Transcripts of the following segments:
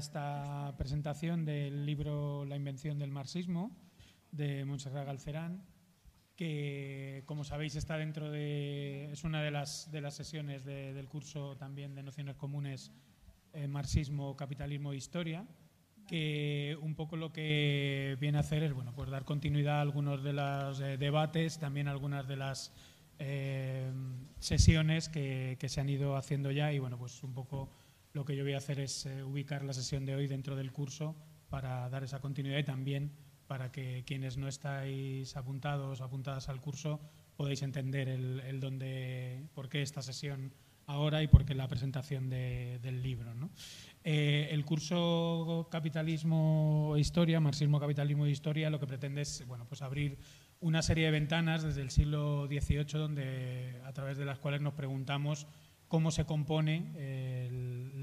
esta presentación del libro La invención del marxismo de Montserrat Galcerán, que como sabéis está dentro de, es una de las, de las sesiones del curso también de nociones comunes eh, marxismo, capitalismo e historia, que un poco lo que viene a hacer es bueno, pues dar continuidad a algunos de los eh, debates, también algunas de las eh, sesiones que, se han ido haciendo ya y bueno, pues un poco lo que yo voy a hacer es ubicar la sesión de hoy dentro del curso para dar esa continuidad y también para que quienes no estáis apuntados apuntadas al curso podáis entender el, el dónde, por qué esta sesión ahora y por qué la presentación del libro. Eh, el curso Capitalismo e Historia, Marxismo, Capitalismo e Historia, lo que pretende es bueno, pues abrir una serie de ventanas desde el siglo XVIII donde, a través de las cuales nos preguntamos cómo se compone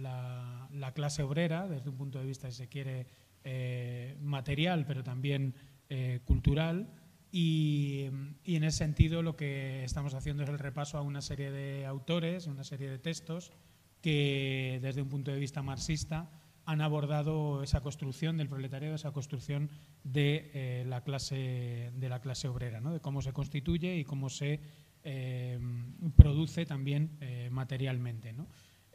la, la, clase obrera desde un punto de vista, si se quiere, eh, material, pero también eh, cultural. Y, en ese sentido lo que estamos haciendo es el repaso a una serie de autores, una serie de textos que desde un punto de vista marxista han abordado esa construcción del proletariado, esa construcción de, eh, la, clase, de la clase obrera, de cómo se constituye y cómo se produce también materialmente. ¿no?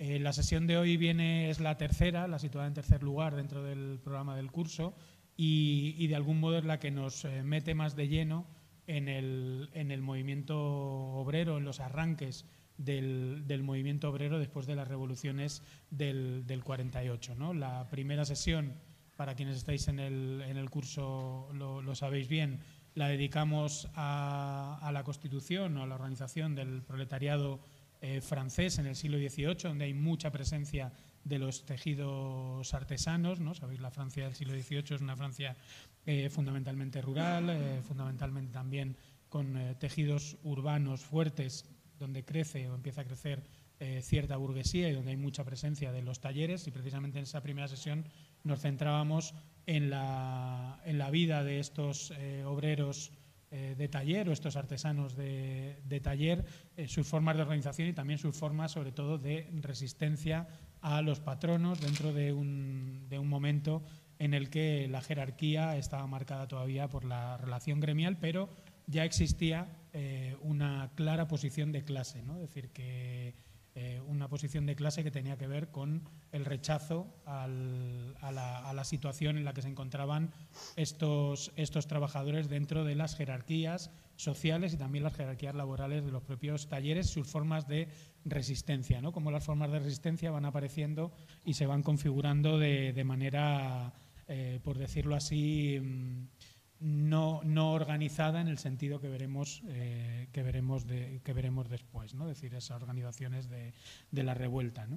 Eh, la sesión de hoy viene, es la tercera, la situada en tercer lugar dentro del programa del curso y, de algún modo es la que nos eh, mete más de lleno en el, en el, movimiento obrero, en los arranques del, del, movimiento obrero después de las revoluciones del, del 48. ¿no? La primera sesión, para quienes estáis en el, en el curso lo, sabéis bien, la dedicamos a, la constitución o a la organización del proletariado eh, francés en el siglo XVIII, donde hay mucha presencia de los tejidos artesanos. ¿no? Sabéis, la Francia del siglo XVIII es una Francia eh, fundamentalmente rural, eh, fundamentalmente también con tejidos urbanos fuertes, donde crece o empieza a crecer cierta burguesía y donde hay mucha presencia de los talleres. Y precisamente en esa primera sesión nos centrábamos en la, en la vida de estos obreros eh, de taller o estos artesanos de, taller, eh, sus formas de organización y también sus formas, sobre todo, de resistencia a los patronos dentro de un, de un momento en el que la jerarquía estaba marcada todavía por la relación gremial, pero ya existía eh, una clara posición de clase, ¿no? es decir, que eh, una posición de clase que tenía que ver con el rechazo a, la, situación en la que se encontraban estos, estos trabajadores dentro de las jerarquías sociales y también las jerarquías laborales de los propios talleres, sus formas de resistencia, ¿no? Cómo las formas de resistencia van apareciendo y se van configurando de, manera, eh, por decirlo así, mm, no, no, organizada en el sentido que veremos, eh, que veremos, que veremos después, ¿no? es decir, esas organizaciones de, la revuelta.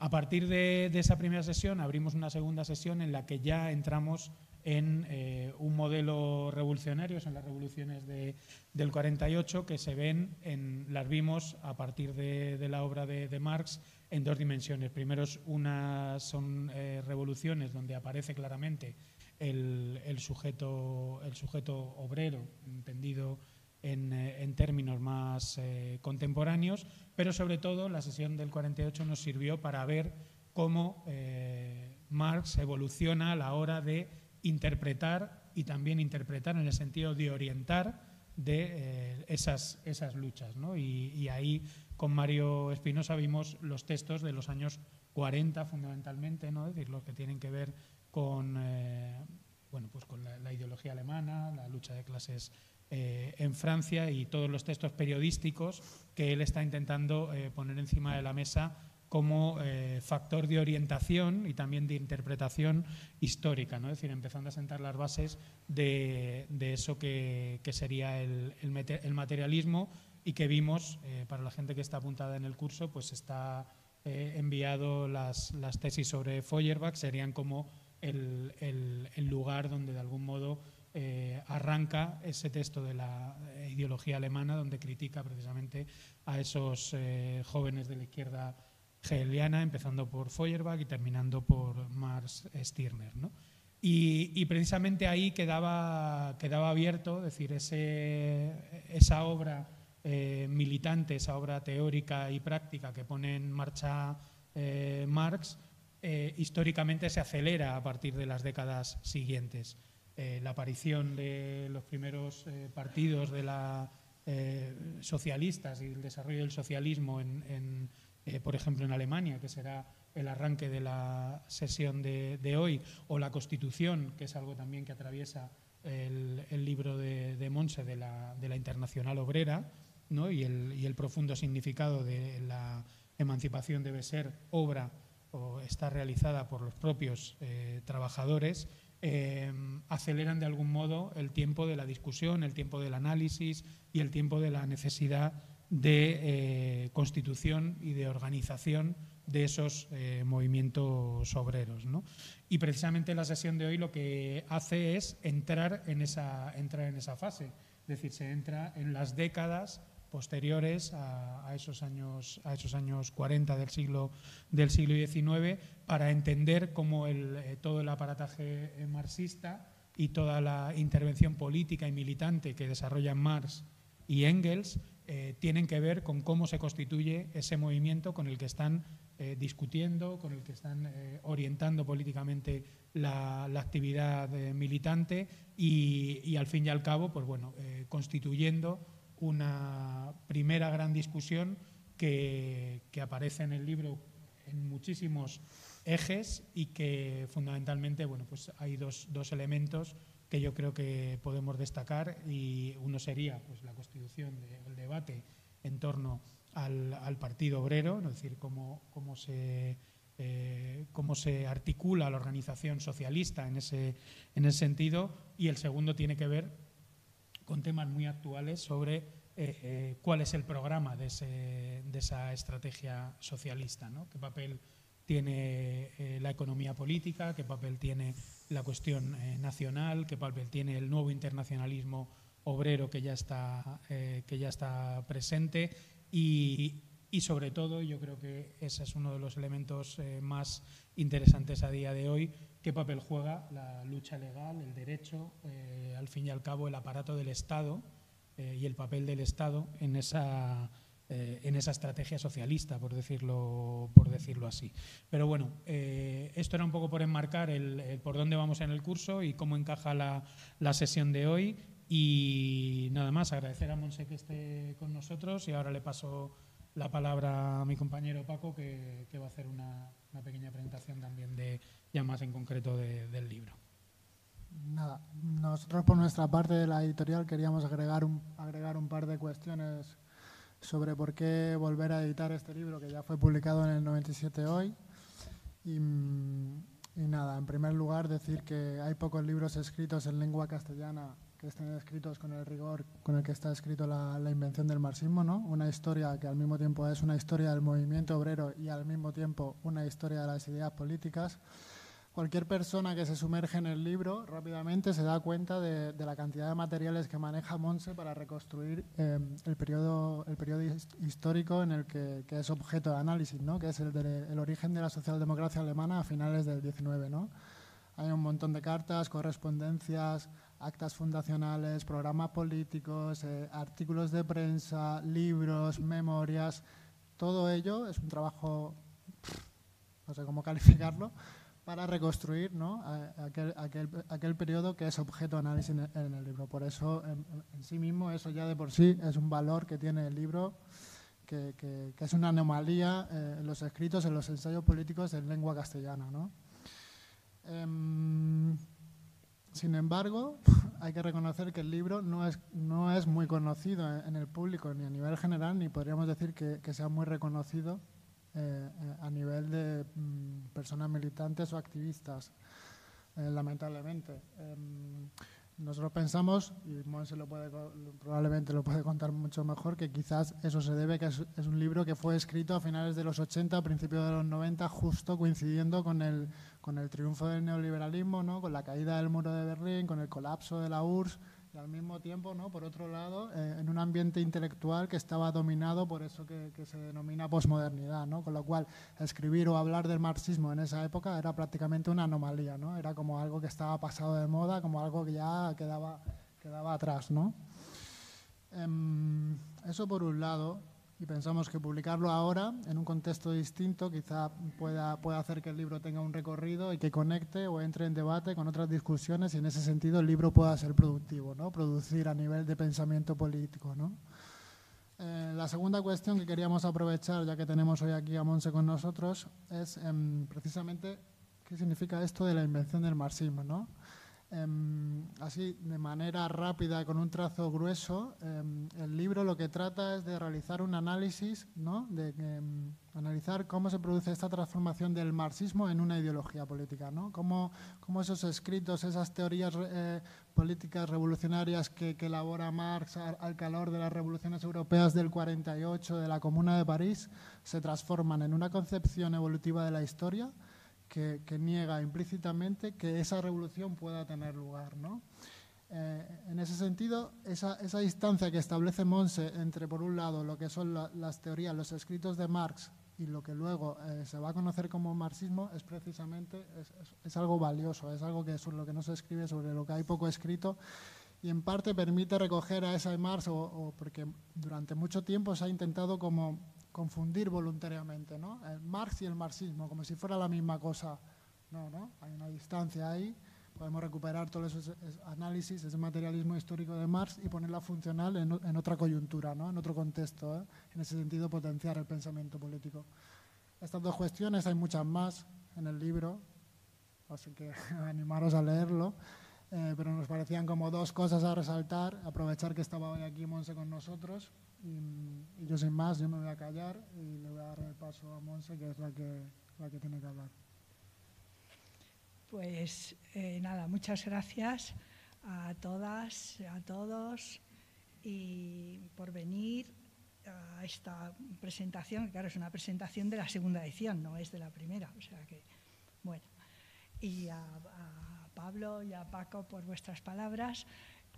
A partir de, esa primera sesión abrimos una segunda sesión en la que ya entramos en eh, un modelo revolucionario, son las revoluciones del 48, que se ven, en, las vimos a partir de, la obra de, Marx en dos dimensiones. Primero, unas son eh, revoluciones donde aparece claramente el, sujeto, el sujeto obrero, entendido en, eh, términos más eh, contemporáneos, pero sobre todo la sesión del 48 nos sirvió para ver cómo eh, Marx evoluciona a la hora de interpretar y también interpretar en el sentido de orientar de esas, esas luchas. Y, ahí con Mario Espinosa vimos los textos de los años 40 fundamentalmente, ¿no? es decir, los que tienen que ver con, eh, bueno, pues con la, ideología alemana, la lucha de clases eh, en Francia y todos los textos periodísticos que él está intentando eh, poner encima de la mesa como factor de orientación y también de interpretación histórica, ¿no? es decir, empezando a sentar las bases de, eso que, sería el, el, materialismo y que vimos, para la gente que está apuntada en el curso, pues está enviado las, las tesis sobre Feuerbach, serían como el, lugar donde de algún modo eh, arranca ese texto de la ideología alemana, donde critica precisamente a esos eh, jóvenes de la izquierda hegeliana, empezando por Feuerbach y terminando por Marx Stirner. Y, precisamente ahí quedaba, quedaba abierto, decir, ese, esa obra eh, militante, esa obra teórica y práctica que pone en marcha Marx, eh, históricamente se acelera a partir de las décadas siguientes. Eh, la aparición de los primeros eh, partidos de la, socialistas y el desarrollo del socialismo, en, por ejemplo, en Alemania, que será el arranque de la sesión de, hoy, o la Constitución, que es algo también que atraviesa el, libro de, de Monse de la, Internacional Obrera, ¿no? y el profundo significado de la emancipación debe ser obra o está realizada por los propios eh, trabajadores, eh, aceleran de algún modo el tiempo de la discusión, el tiempo del análisis y el tiempo de la necesidad de eh, constitución y de organización de esos movimientos obreros. Y precisamente la sesión de hoy lo que hace es entrar en esa, entrar en esa fase, es decir, se entra en las décadas posteriores a, esos años, a esos años 40 del siglo, del siglo XIX para entender cómo el, eh, todo el aparataje eh, marxista y toda la intervención política y militante que desarrollan Marx y Engels eh, tienen que ver con cómo se constituye ese movimiento con el que están discutiendo, con el que están orientando políticamente la, actividad militante y, y, al fin y al cabo, pues bueno, constituyendo una primera gran discusión que, aparece en el libro en muchísimos ejes y que fundamentalmente bueno, pues hay dos, elementos que yo creo que podemos destacar y uno sería pues, la constitución del debate en torno al, Partido Obrero, es decir, cómo, cómo, se, eh, cómo se articula la organización socialista en ese, en ese sentido. Y el segundo tiene que ver con temas muy actuales sobre eh, eh, cuál es el programa de, esa estrategia socialista, ¿no? qué papel tiene eh, la economía política, qué papel tiene la cuestión nacional, qué papel tiene el nuevo internacionalismo obrero que ya está, que ya está presente y, y, sobre todo, yo creo que ese es uno de los elementos más interesantes a día de hoy, qué papel juega la lucha legal, el derecho, eh, al fin y al cabo el aparato del Estado eh, y el papel del Estado en esa, eh, en esa estrategia socialista, por decirlo, por decirlo así. Pero bueno, esto era un poco por enmarcar el, por dónde vamos en el curso y cómo encaja la, la sesión de hoy. Y nada más, agradecer a Monse que esté con nosotros y ahora le paso la palabra a mi compañero Paco, que, va a hacer una, pequeña presentación también de ya más en concreto del libro. Nada, nosotros por nuestra parte de la editorial queríamos agregar un, agregar un par de cuestiones sobre por qué volver a editar este libro que ya fue publicado en el 97 hoy. Y, y nada, en primer lugar decir que hay pocos libros escritos en lengua castellana que estén escritos con el rigor con el que está escrito la, invención del marxismo, ¿no? Una historia que al mismo tiempo es una historia del movimiento obrero y al mismo tiempo una historia de las ideas políticas. Cualquier persona que se sumerge en el libro rápidamente se da cuenta de, la cantidad de materiales que maneja Monse para reconstruir em, el, periodo, el periodo histórico en el que, es objeto de análisis, ¿no? que es el, el origen de la socialdemocracia alemana a finales del 19. ¿no? Hay un montón de cartas, correspondencias, actas fundacionales, programas políticos, eh, artículos de prensa, libros, memorias. Todo ello es un trabajo, no sé cómo calificarlo, para reconstruir ¿no? aquel, aquel, aquel, periodo que es objeto de análisis en el, libro. Por eso, en, sí mismo, eso ya de por sí es un valor que tiene el libro, que, que, es una anomalía eh, en los escritos, en los ensayos políticos en lengua castellana. ¿no? Em, sin embargo, hay que reconocer que el libro no es, no es muy conocido en el público ni a nivel general, ni podríamos decir que, sea muy reconocido eh, eh, a nivel de mm, personas militantes o activistas, eh, lamentablemente. Em, nosotros pensamos, y Monse lo puede, probablemente lo puede contar mucho mejor, que quizás eso se debe que es, un libro que fue escrito a finales de los 80, a principios de los 90, justo coincidiendo con el, con el triunfo del neoliberalismo, ¿no? con la caída del muro de Berlín, con el colapso de la URSS y al mismo tiempo, ¿no? por otro lado, eh, en un ambiente intelectual que estaba dominado por eso que, se denomina posmodernidad, ¿no? con lo cual escribir o hablar del marxismo en esa época era prácticamente una anomalía, ¿no? era como algo que estaba pasado de moda, como algo que ya quedaba, quedaba atrás. ¿no? Em, eso por un lado. Y pensamos que publicarlo ahora, en un contexto distinto, quizá pueda, pueda hacer que el libro tenga un recorrido y que conecte o entre en debate con otras discusiones y en ese sentido el libro pueda ser productivo, ¿no? producir a nivel de pensamiento político. ¿no? Eh, la segunda cuestión que queríamos aprovechar, ya que tenemos hoy aquí a Monse con nosotros, es em, precisamente qué significa esto de la invención del marxismo. ¿no? Em, así, de manera rápida, con un trazo grueso, em, el libro lo que trata es de realizar un análisis, ¿no? de em, analizar cómo se produce esta transformación del marxismo en una ideología política, ¿no? cómo, cómo esos escritos, esas teorías eh, políticas revolucionarias que, elabora Marx al, calor de las revoluciones europeas del 48, de la Comuna de París, se transforman en una concepción evolutiva de la historia que, que, niega implícitamente que esa revolución pueda tener lugar. ¿no? Eh, en ese sentido, esa, esa, distancia que establece Monse entre, por un lado, lo que son la, las teorías, los escritos de Marx y lo que luego eh, se va a conocer como marxismo, es precisamente es, es, es algo valioso, es algo que sobre lo que no se escribe, sobre lo que hay poco escrito y en parte permite recoger a esa Marx, o, o porque durante mucho tiempo se ha intentado como confundir voluntariamente, ¿no? El Marx y el marxismo, como si fuera la misma cosa. No, ¿no? Hay una distancia ahí. Podemos recuperar todos esos análisis, ese materialismo histórico de Marx y ponerla funcional en, otra coyuntura, ¿no? en otro contexto. ¿eh? En ese sentido, potenciar el pensamiento político. Estas dos cuestiones, hay muchas más en el libro, así que animaros a leerlo. Eh, pero nos parecían como dos cosas a resaltar, aprovechar que estaba hoy aquí Monse con nosotros. Y, yo sin más, yo me voy a callar y le voy a dar el paso a Monse, que es la que, la que tiene que hablar. Pues eh, nada, muchas gracias a todas, a todos y por venir a esta presentación, claro, es una presentación de la segunda edición, no es de la primera, o sea que, bueno, y a Pablo y a Paco por vuestras palabras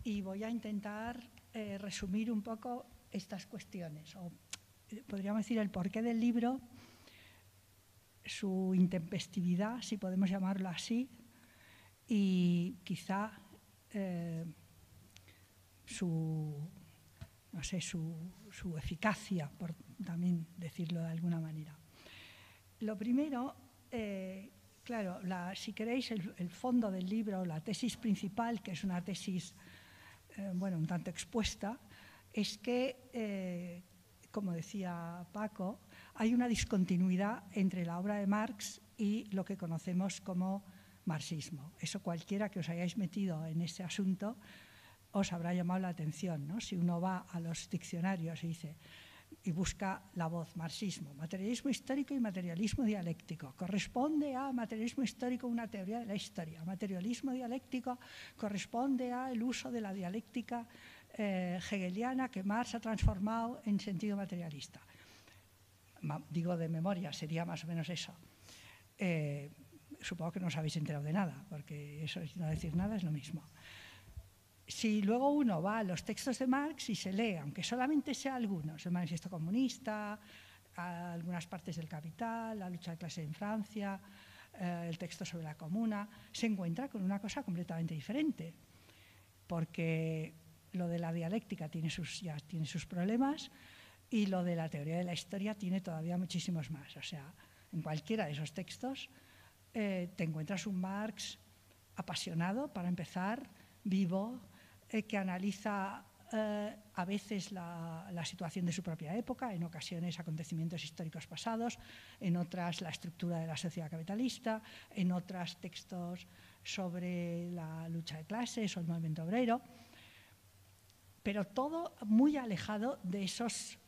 y voy a intentar eh, resumir un poco estas cuestiones, o podríamos decir el porqué del libro, su intempestividad, si podemos llamarlo así, y quizá eh, su, no sé, su, su, eficacia, por también decirlo de alguna manera. Lo primero, eh, claro, la, si queréis, el, fondo del libro, la tesis principal, que es una tesis, eh, bueno, un tanto expuesta, es que, eh, como decía Paco, hay una discontinuidad entre la obra de Marx y lo que conocemos como marxismo. Eso cualquiera que os hayáis metido en ese asunto os habrá llamado la atención. ¿no? Si uno va a los diccionarios y dice y busca la voz marxismo, materialismo histórico y materialismo dialéctico. Corresponde a materialismo histórico una teoría de la historia. Materialismo dialéctico corresponde a el uso de la dialéctica eh, hegeliana que Marx ha transformado en sentido materialista. Ma, digo de memoria, sería más o menos eso. Eh, supongo que no os habéis enterado de nada, porque eso no decir nada es lo mismo. Si luego uno va a los textos de Marx y se lee, aunque solamente sea algunos, el manifiesto comunista, algunas partes del capital, la lucha de clase en Francia, eh, el texto sobre la comuna, se encuentra con una cosa completamente diferente, porque lo de la dialéctica tiene sus, ya tiene sus problemas y lo de la teoría de la historia tiene todavía muchísimos más. O sea, en cualquiera de esos textos eh, te encuentras un Marx apasionado, para empezar, vivo, eh, que analiza eh, a veces la, la, situación de su propia época, en ocasiones acontecimientos históricos pasados, en otras la estructura de la sociedad capitalista, en otras textos sobre la lucha de clases o el movimiento obrero pero todo muy alejado de, esos,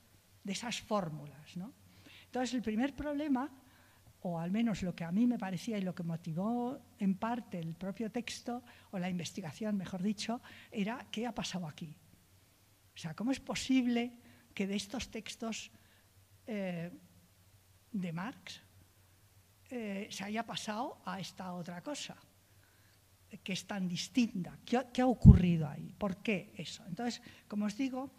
de esas fórmulas. ¿no? Entonces, el primer problema, o al menos lo que a mí me parecía y lo que motivó en parte el propio texto, o la investigación, mejor dicho, era qué ha pasado aquí. O sea, ¿cómo es posible que de estos textos eh, de Marx eh, se haya pasado a esta otra cosa? que es tan distinta. ¿Qué ha, ocurrido ahí? ¿Por qué eso? Entonces, como os digo,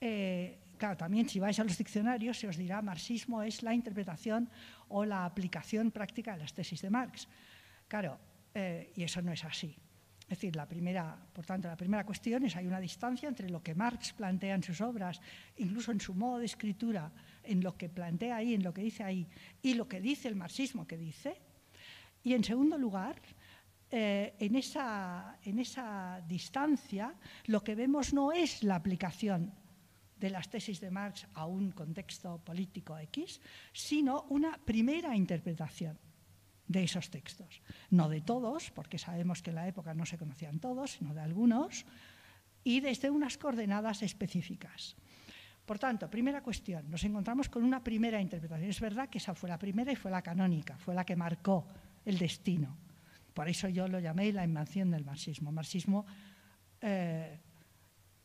eh, claro, también si vais a los diccionarios se os dirá marxismo es la interpretación o la aplicación práctica de las tesis de Marx. Claro, eh, y eso no es así. Es decir, la primera, por tanto, la primera cuestión es hay una distancia entre lo que Marx plantea en sus obras, incluso en su modo de escritura, en lo que plantea ahí, en lo que dice ahí, y lo que dice el marxismo que dice. Y en segundo lugar, eh, en, esa, en esa distancia lo que vemos no es la aplicación de las tesis de Marx a un contexto político X, sino una primera interpretación de esos textos. No de todos, porque sabemos que en la época no se conocían todos, sino de algunos, y desde unas coordenadas específicas. Por tanto, primera cuestión, nos encontramos con una primera interpretación. Es verdad que esa fue la primera y fue la canónica, fue la que marcó el destino. Por eso yo lo llamé la invención del marxismo. Marxismo eh,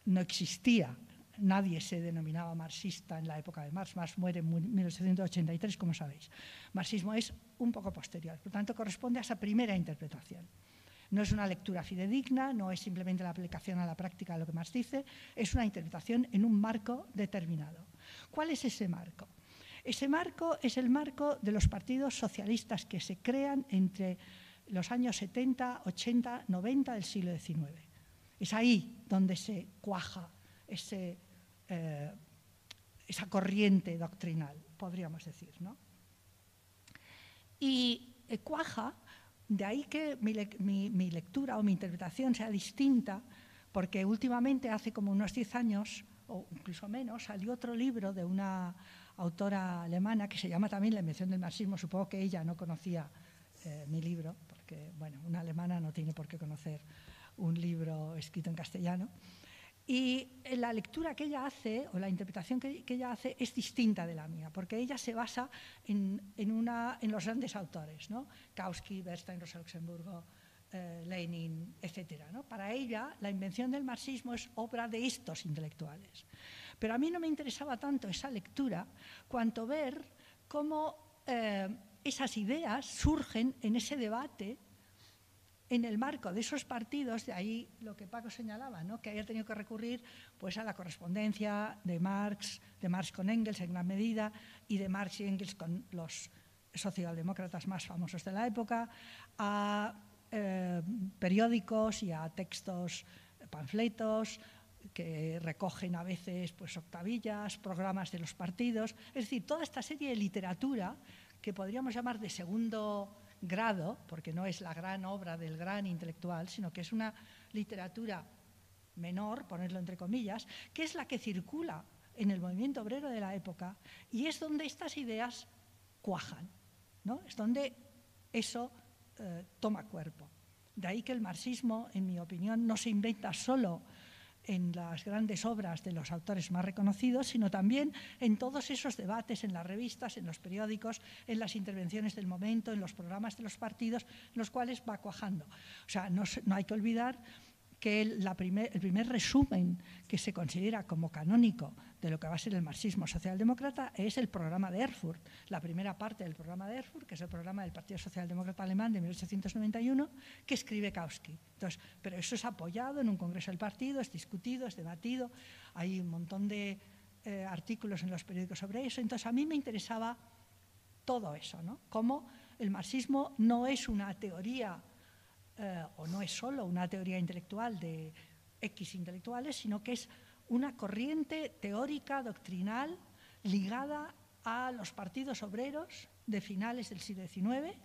no existía nadie se denominaba marxista en la época de Marx. Marx muere en 1883, como sabéis. Marxismo es un poco posterior, por tanto corresponde a esa primera interpretación. No es una lectura fidedigna, no es simplemente la aplicación a la práctica de lo que Marx dice, es una interpretación en un marco determinado. ¿Cuál es ese marco? Ese marco es el marco de los partidos socialistas que se crean entre los años 70, 80, 90 del siglo XIX. Es ahí donde se cuaja ese eh, esa corriente doctrinal, podríamos decir. ¿no? Y eh, cuaja, de ahí que mi, lectura o mi interpretación sea distinta, porque últimamente, hace como unos 10 años, o incluso menos, salió otro libro de una autora alemana que se llama también La invención del marxismo. Supongo que ella no conocía eh, mi libro, porque bueno, una alemana no tiene por qué conocer un libro escrito en castellano. Y la lectura que ella hace, o la interpretación que, ella hace, es distinta de la mía, porque ella se basa en, los grandes autores, ¿no? Kautsky, Bernstein, Rosa Luxemburgo, eh, Lenin, etc. Para ella, la invención del marxismo es obra de estos intelectuales. Pero a mí no me interesaba tanto esa lectura, cuanto ver cómo eh, esas ideas surgen en ese debate en el marco de esos partidos, de ahí lo que Paco señalaba, ¿no? que haya tenido que recurrir pues, a la correspondencia de Marx, de Marx con Engels en gran medida, y de Marx y Engels con los socialdemócratas más famosos de la época, a eh, periódicos y a textos, panfletos, que recogen a veces pues, octavillas, programas de los partidos, es decir, toda esta serie de literatura que podríamos llamar de segundo grado, porque no es la gran obra del gran intelectual, sino que es una literatura menor, ponerlo entre comillas, que es la que circula en el movimiento obrero de la época y es donde estas ideas cuajan, ¿no? es donde eso eh, toma cuerpo. De ahí que el marxismo, en mi opinión, no se inventa solo en las grandes obras de los autores más reconocidos, sino también en todos esos debates, en las revistas, en los periódicos, en las intervenciones del momento, en los programas de los partidos, los cuales va cuajando. O sea, no hay que olvidar que el, primer, resumen que se considera como canónico de lo que va a ser el marxismo socialdemócrata es el programa de Erfurt, la primera parte del programa de Erfurt, que es el programa del Partido Socialdemócrata Alemán de 1891, que escribe Kautsky. Entonces, pero eso es apoyado en un congreso del partido, es discutido, es debatido, hay un montón de eh, artículos en los periódicos sobre eso. Entonces, a mí me interesaba todo eso, ¿no? Cómo el marxismo no es una teoría eh, o no es solo una teoría intelectual de X intelectuales, sino que es una corriente teórica, doctrinal, ligada a los partidos obreros de finales del siglo XIX,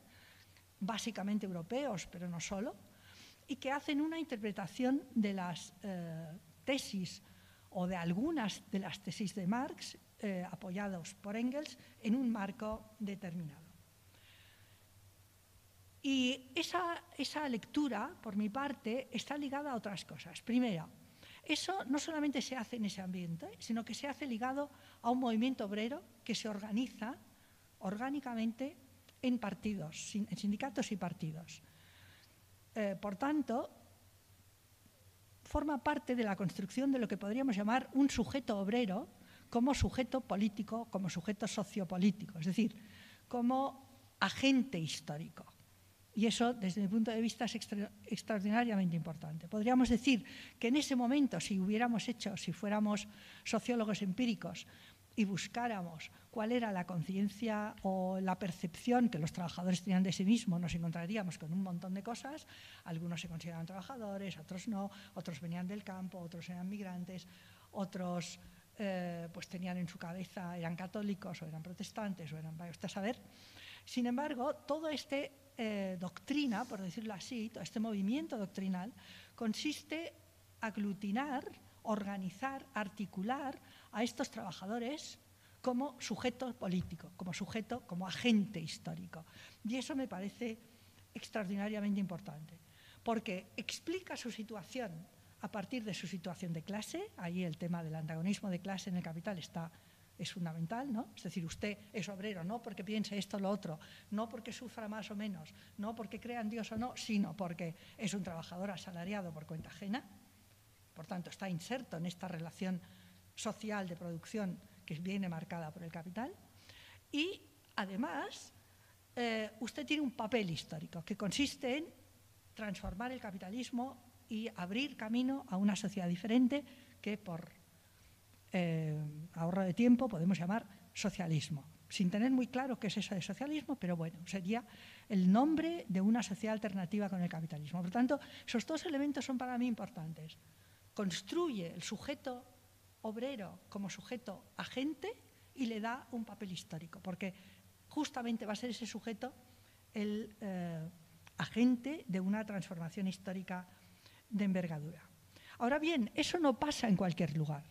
básicamente europeos, pero no solo, y que hacen una interpretación de las eh, tesis o de algunas de las tesis de Marx, eh, apoyados por Engels, en un marco determinado. Y esa, lectura, por mi parte, está ligada a otras cosas. Primero, eso no solamente se hace en ese ambiente, sino que se hace ligado a un movimiento obrero que se organiza orgánicamente en partidos, en sindicatos y partidos. Eh, por tanto, forma parte de la construcción de lo que podríamos llamar un sujeto obrero como sujeto político, como sujeto sociopolítico, es decir, como agente histórico. Y eso, desde mi punto de vista, es extraordinariamente importante. Podríamos decir que en ese momento, si hubiéramos hecho, si fuéramos sociólogos empíricos, y buscáramos cuál era la conciencia o la percepción que los trabajadores tenían de sí mismos, nos encontraríamos con un montón de cosas. Algunos se consideraban trabajadores, otros no, otros venían del campo, otros eran migrantes, otros eh, pues tenían en su cabeza, eran católicos o eran protestantes o eran, usted a saber. Sin embargo, toda esta eh, doctrina, por decirlo así, este movimiento doctrinal, consiste aglutinar, organizar, articular a estos trabajadores como sujeto político, como sujeto, como agente histórico. Y eso me parece extraordinariamente importante, porque explica su situación a partir de su situación de clase, ahí el tema del antagonismo de clase en el capital está es fundamental, ¿no? Es decir, usted es obrero no porque piense esto o lo otro, no porque sufra más o menos, no porque crea en Dios o no, sino porque es un trabajador asalariado por cuenta ajena, por tanto está inserto en esta relación social de producción que viene marcada por el capital. Y además, eh, usted tiene un papel histórico que consiste en transformar el capitalismo y abrir camino a una sociedad diferente que por eh, ahorro de tiempo podemos llamar socialismo, sin tener muy claro qué es eso de socialismo, pero bueno, sería el nombre de una sociedad alternativa con el capitalismo. Por tanto, esos dos elementos son para mí importantes. Construye el sujeto obrero como sujeto agente y le da un papel histórico, porque justamente va a ser ese sujeto el eh, agente de una transformación histórica de envergadura. Ahora bien, eso no pasa en cualquier lugar,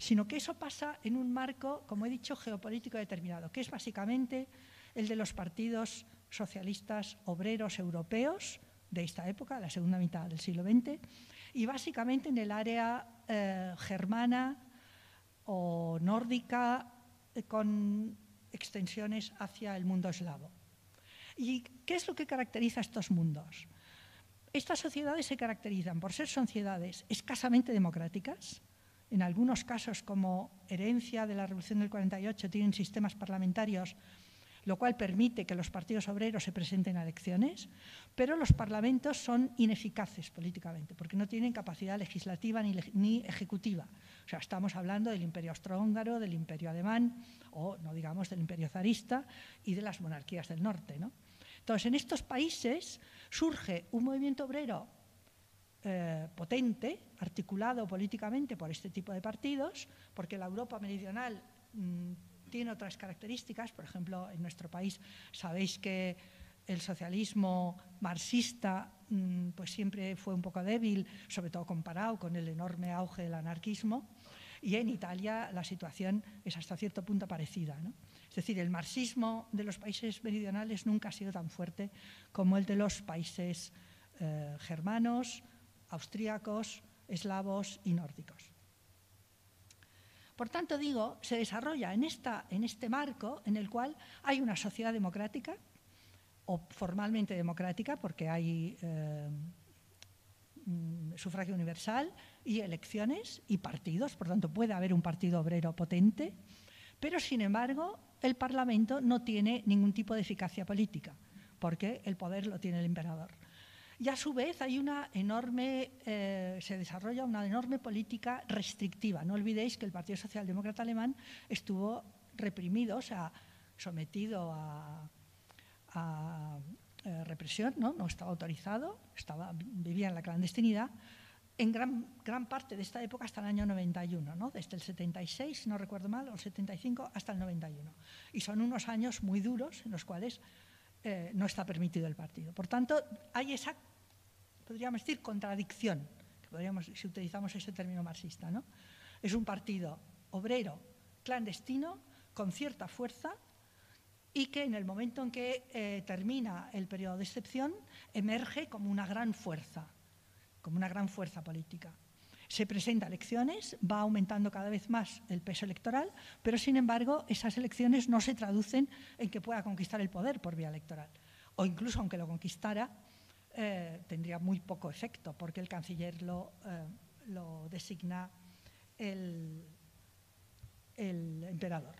sino que eso pasa en un marco, como he dicho, geopolítico determinado, que es básicamente el de los partidos socialistas obreros europeos de esta época, la segunda mitad del siglo XX, y básicamente en el área eh, germana o nórdica eh, con extensiones hacia el mundo eslavo. ¿Y qué es lo que caracteriza a estos mundos? Estas sociedades se caracterizan por ser sociedades escasamente democráticas, en algunos casos como herencia de la Revolución del 48 tienen sistemas parlamentarios lo cual permite que los partidos obreros se presenten a elecciones, pero los parlamentos son ineficaces políticamente, porque no tienen capacidad legislativa ni, ejecutiva. O sea, estamos hablando del imperio austrohúngaro, del imperio alemán, o no digamos del imperio zarista y de las monarquías del norte. Entonces, en estos países surge un movimiento obrero eh, potente, articulado políticamente por este tipo de partidos, porque la Europa meridional mm, tiene otras características. Por ejemplo, en nuestro país sabéis que el socialismo marxista mm, pues siempre fue un poco débil, sobre todo comparado con el enorme auge del anarquismo. Y en Italia la situación es hasta cierto punto parecida. Es decir, el marxismo de los países meridionales nunca ha sido tan fuerte como el de los países eh, germanos, austríacos, eslavos y nórdicos. Por tanto, digo, se desarrolla en, esta, en este marco en el cual hay una sociedad democrática, o formalmente democrática, porque hay eh, mm, sufragio universal y elecciones y partidos, por tanto puede haber un partido obrero potente, pero sin embargo el Parlamento no tiene ningún tipo de eficacia política, porque el poder lo tiene el emperador. Y a su vez hay una enorme, eh, se desarrolla una enorme política restrictiva. No olvidéis que el Partido Socialdemócrata Alemán estuvo reprimido, o sea, sometido a, eh, represión, ¿no? no estaba autorizado, estaba, vivía en la clandestinidad, en gran, gran, parte de esta época hasta el año 91, ¿no? desde el 76, no recuerdo mal, o el 75 hasta el 91. Y son unos años muy duros en los cuales eh, no está permitido el partido. Por tanto, hay esa podríamos decir, contradicción, podríamos, si utilizamos ese término marxista. ¿no? Es un partido obrero, clandestino, con cierta fuerza y que en el momento en que eh, termina el periodo de excepción emerge como una gran fuerza, como una gran fuerza política. Se presenta a elecciones, va aumentando cada vez más el peso electoral, pero sin embargo esas elecciones no se traducen en que pueda conquistar el poder por vía electoral. O incluso aunque lo conquistara, eh, tendría muy poco efecto, porque el canciller lo, eh, lo designa el, el emperador.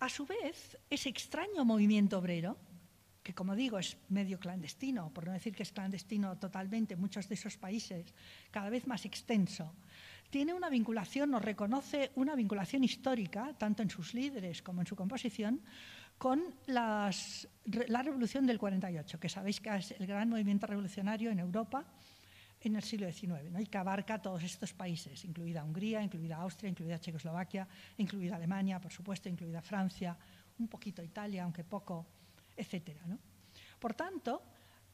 A su vez, ese extraño movimiento obrero, que como digo es medio clandestino, por no decir que es clandestino totalmente en muchos de esos países, cada vez más extenso, tiene una vinculación, nos reconoce una vinculación histórica, tanto en sus líderes como en su composición, con la Revolución del 48, que sabéis que es el gran movimiento revolucionario en Europa en el siglo XIX, ¿no? y que abarca todos estos países, incluida Hungría, incluida Austria, incluida Checoslovaquia, incluida Alemania, por supuesto, incluida Francia, un poquito Italia, aunque poco, etc. ¿no? Por tanto,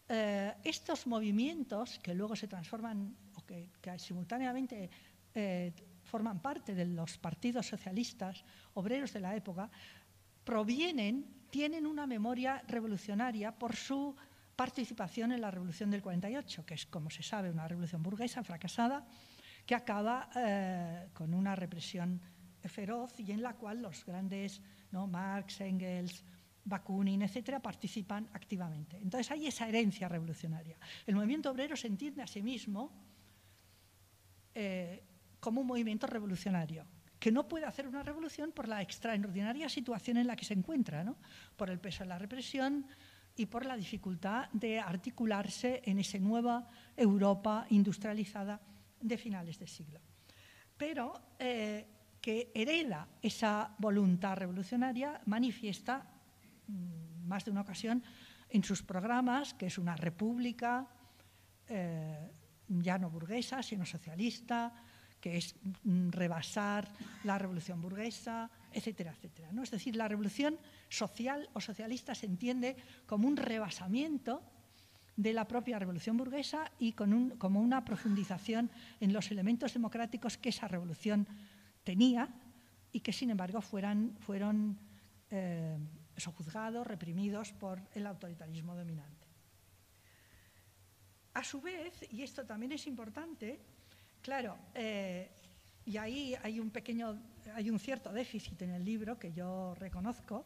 eh, estos movimientos que luego se transforman o que, que simultáneamente eh, forman parte de los partidos socialistas obreros de la época, provienen, tienen una memoria revolucionaria por su participación en la Revolución del 48, que es, como se sabe, una revolución burguesa fracasada que acaba eh, con una represión feroz y en la cual los grandes. Marx, Engels, Bakunin, etcétera, participan activamente. Entonces hay esa herencia revolucionaria. El movimiento obrero se entiende a sí mismo eh, como un movimiento revolucionario, que no puede hacer una revolución por la extraordinaria situación en la que se encuentra, ¿no? por el peso de la represión y por la dificultad de articularse en esa nueva Europa industrializada de finales de siglo. Pero eh, que hereda esa voluntad revolucionaria manifiesta mm, más de una ocasión en sus programas, que es una república eh, ya no burguesa, sino socialista, que es mm, rebasar la revolución burguesa, etcétera, etcétera. ¿no? Es decir, la revolución social o socialista se entiende como un rebasamiento de la propia revolución burguesa y con como una profundización en los elementos democráticos que esa revolución tenía y que, sin embargo, fueran, fueron eh, sojuzgados, reprimidos por el autoritarismo dominante. A su vez, y esto también es importante, Claro, eh, y ahí hay un pequeño, hay un cierto déficit en el libro que yo reconozco.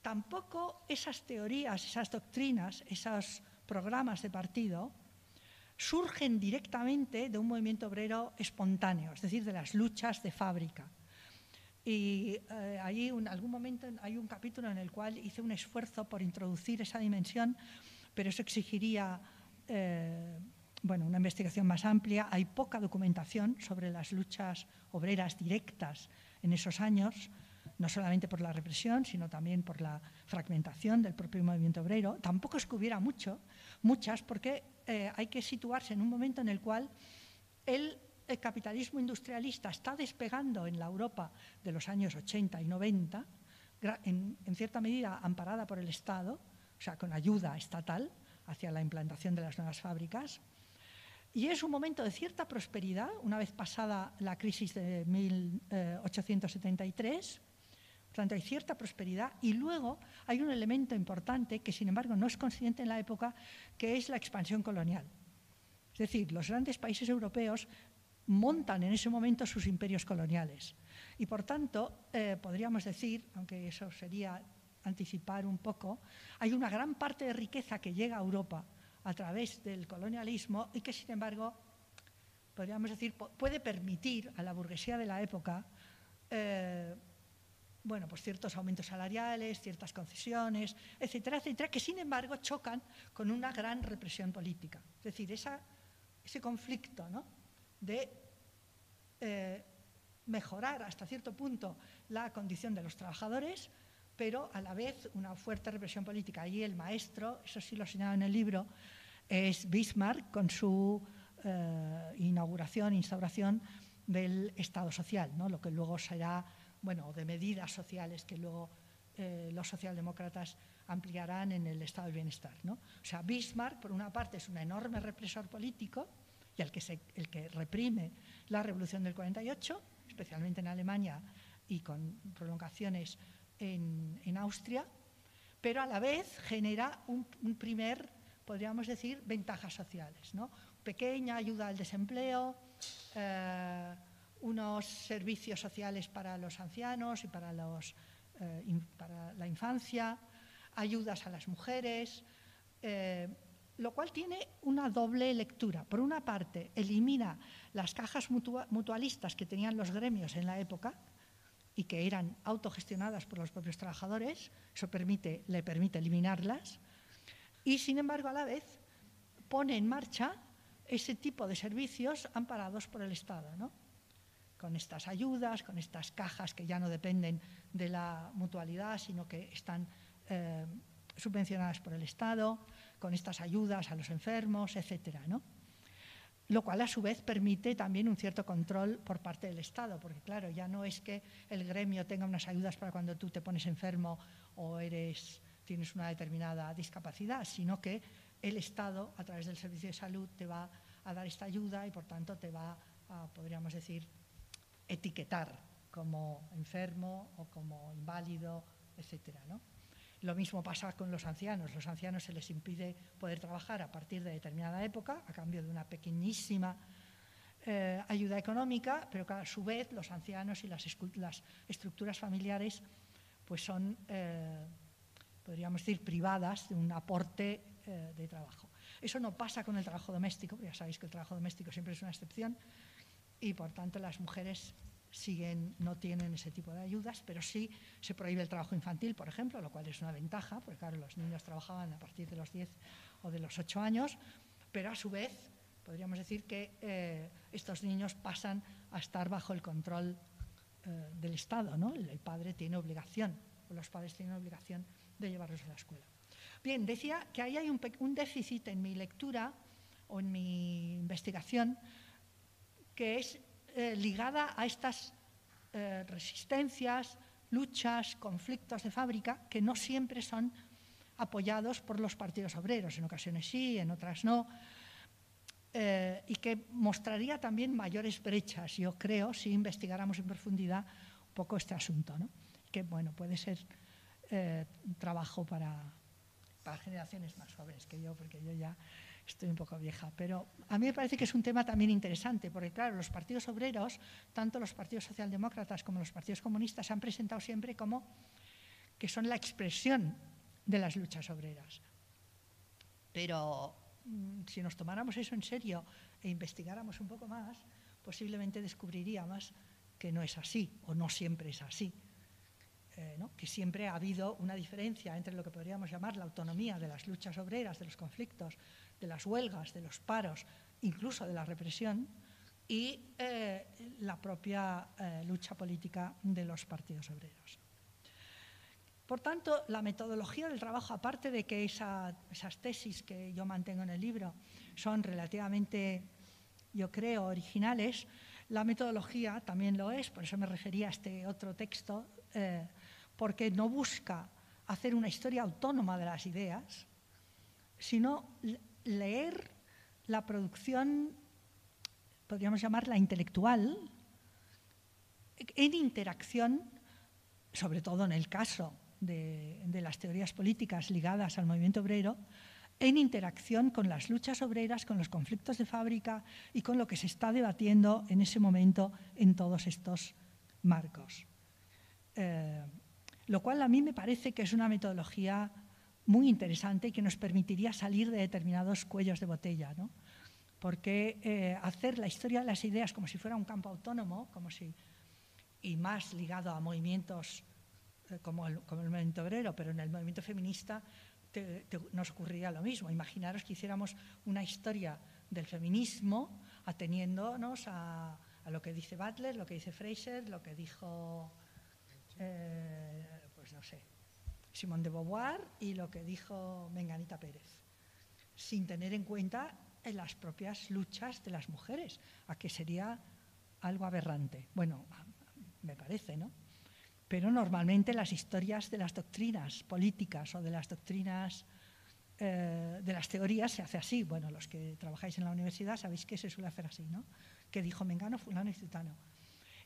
Tampoco esas teorías, esas doctrinas, esos programas de partido surgen directamente de un movimiento obrero espontáneo, es decir, de las luchas de fábrica. Y eh, allí, en algún momento, hay un capítulo en el cual hice un esfuerzo por introducir esa dimensión, pero eso exigiría eh, bueno, una investigación más amplia. Hay poca documentación sobre las luchas obreras directas en esos años, no solamente por la represión, sino también por la fragmentación del propio movimiento obrero. Tampoco es que hubiera mucho, muchas, porque eh, hay que situarse en un momento en el cual el, capitalismo industrialista está despegando en la Europa de los años 80 y 90, en, en cierta medida amparada por el Estado, o sea, con ayuda estatal hacia la implantación de las nuevas fábricas, y es un momento de cierta prosperidad, una vez pasada la crisis de 1873, por tanto hay cierta prosperidad y luego hay un elemento importante que sin embargo no es consciente en la época, que es la expansión colonial. Es decir, los grandes países europeos montan en ese momento sus imperios coloniales. Y por tanto, eh, podríamos decir, aunque eso sería anticipar un poco, hay una gran parte de riqueza que llega a Europa a través del colonialismo y que, sin embargo, podríamos decir, puede permitir a la burguesía de la época eh, bueno, pues ciertos aumentos salariales, ciertas concesiones, etcétera, etcétera, que sin embargo chocan con una gran represión política. Es decir, ese conflicto ¿no? de eh, mejorar hasta cierto punto la condición de los trabajadores, pero a la vez una fuerte represión política. Allí el maestro, eso sí lo señala en el libro, es Bismarck con su eh, inauguración, instauración del Estado social, ¿no? lo que luego será, bueno, de medidas sociales que luego eh, los socialdemócratas ampliarán en el Estado del Bienestar. ¿no? O sea, Bismarck, por una parte, es un enorme represor político y el que, el que reprime la revolución del 48, especialmente en Alemania y con prolongaciones en, Austria, pero a la vez genera un, un primer podríamos decir, ventajas sociales. ¿no? Pequeña ayuda al desempleo, eh, unos servicios sociales para los ancianos y para, los, eh, para la infancia, ayudas a las mujeres, eh, lo cual tiene una doble lectura. Por una parte, elimina las cajas mutualistas que tenían los gremios en la época y que eran autogestionadas por los propios trabajadores, eso permite, le permite eliminarlas y, sin embargo, a la vez pone en marcha ese tipo de servicios amparados por el Estado, ¿no? con estas ayudas, con estas cajas que ya no dependen de la mutualidad, sino que están eh, subvencionadas por el Estado, con estas ayudas a los enfermos, etcétera, ¿no? Lo cual, a su vez, permite también un cierto control por parte del Estado, porque, claro, ya no es que el gremio tenga unas ayudas para cuando tú te pones enfermo o eres, tienes una determinada discapacidad, sino que el Estado, a través del Servicio de Salud, te va a dar esta ayuda y, por tanto, te va a, podríamos decir, etiquetar como enfermo o como inválido, etcétera, ¿no? Lo mismo pasa con los ancianos. Los ancianos se les impide poder trabajar a partir de determinada época a cambio de una pequeñísima eh, ayuda económica, pero que a su vez los ancianos y las, estructuras familiares pues son, eh, podríamos decir, privadas de un aporte eh, de trabajo. Eso no pasa con el trabajo doméstico, ya sabéis que el trabajo doméstico siempre es una excepción y por tanto las mujeres siguen, no tienen ese tipo de ayudas, pero sí se prohíbe el trabajo infantil, por ejemplo, lo cual es una ventaja, porque claro, los niños trabajaban a partir de los 10 o de los 8 años, pero a su vez podríamos decir que eh, estos niños pasan a estar bajo el control eh, del Estado, ¿no? El, padre tiene obligación, o los padres tienen obligación de llevarlos a la escuela. Bien, decía que ahí hay un, un déficit en mi lectura o en mi investigación que es eh, ligada a estas eh, resistencias, luchas, conflictos de fábrica que no siempre son apoyados por los partidos obreros, en ocasiones sí, en otras no, eh, y que mostraría también mayores brechas, yo creo, si investigáramos en profundidad un poco este asunto, ¿no? que bueno, puede ser un trabajo para, para generaciones más jóvenes que yo, porque yo ya estoy un poco vieja, pero a mí me parece que es un tema también interesante, porque claro, los partidos obreros, tanto los partidos socialdemócratas como los partidos comunistas, se han presentado siempre como que son la expresión de las luchas obreras. Pero mm, si nos tomáramos eso en serio e investigáramos un poco más, posiblemente descubriríamos que no es así, o no siempre es así. Eh, que siempre ha habido una diferencia entre lo que podríamos llamar la autonomía de las luchas obreras, de los conflictos, de las huelgas, de los paros, incluso de la represión, y eh, la propia eh, lucha política de los partidos obreros. Por tanto, la metodología del trabajo, aparte de que esas tesis que yo mantengo en el libro son relativamente, yo creo, originales, la metodología también lo es, por eso me refería a este otro texto, eh, porque no busca hacer una historia autónoma de las ideas, sino leer la producción, podríamos llamarla intelectual, en interacción, sobre todo en el caso de, las teorías políticas ligadas al movimiento obrero, en interacción con las luchas obreras, con los conflictos de fábrica y con lo que se está debatiendo en ese momento en todos estos marcos. Eh, lo cual a mí me parece que es una metodología muy interesante y que nos permitiría salir de determinados cuellos de botella. ¿no? Porque eh, hacer la historia de las ideas como si fuera un campo autónomo, como si, y más ligado a movimientos eh, como, el, movimiento obrero, pero en el movimiento feminista nos ocurriría lo mismo. Imaginaros que hiciéramos una historia del feminismo ateniéndonos a, a lo que dice Butler, lo que dice Fraser, lo que dijo, eh, pues no sé, Simón de Beauvoir y lo que dijo Menganita Pérez, sin tener en cuenta las propias luchas de las mujeres, a que sería algo aberrante. Bueno, me parece, ¿no? Pero normalmente las historias de las doctrinas políticas o de las doctrinas eh, de las teorías se hace así. Bueno, los que trabajáis en la universidad sabéis que se suele hacer así, ¿no? Que dijo Mengano, fulano y citano.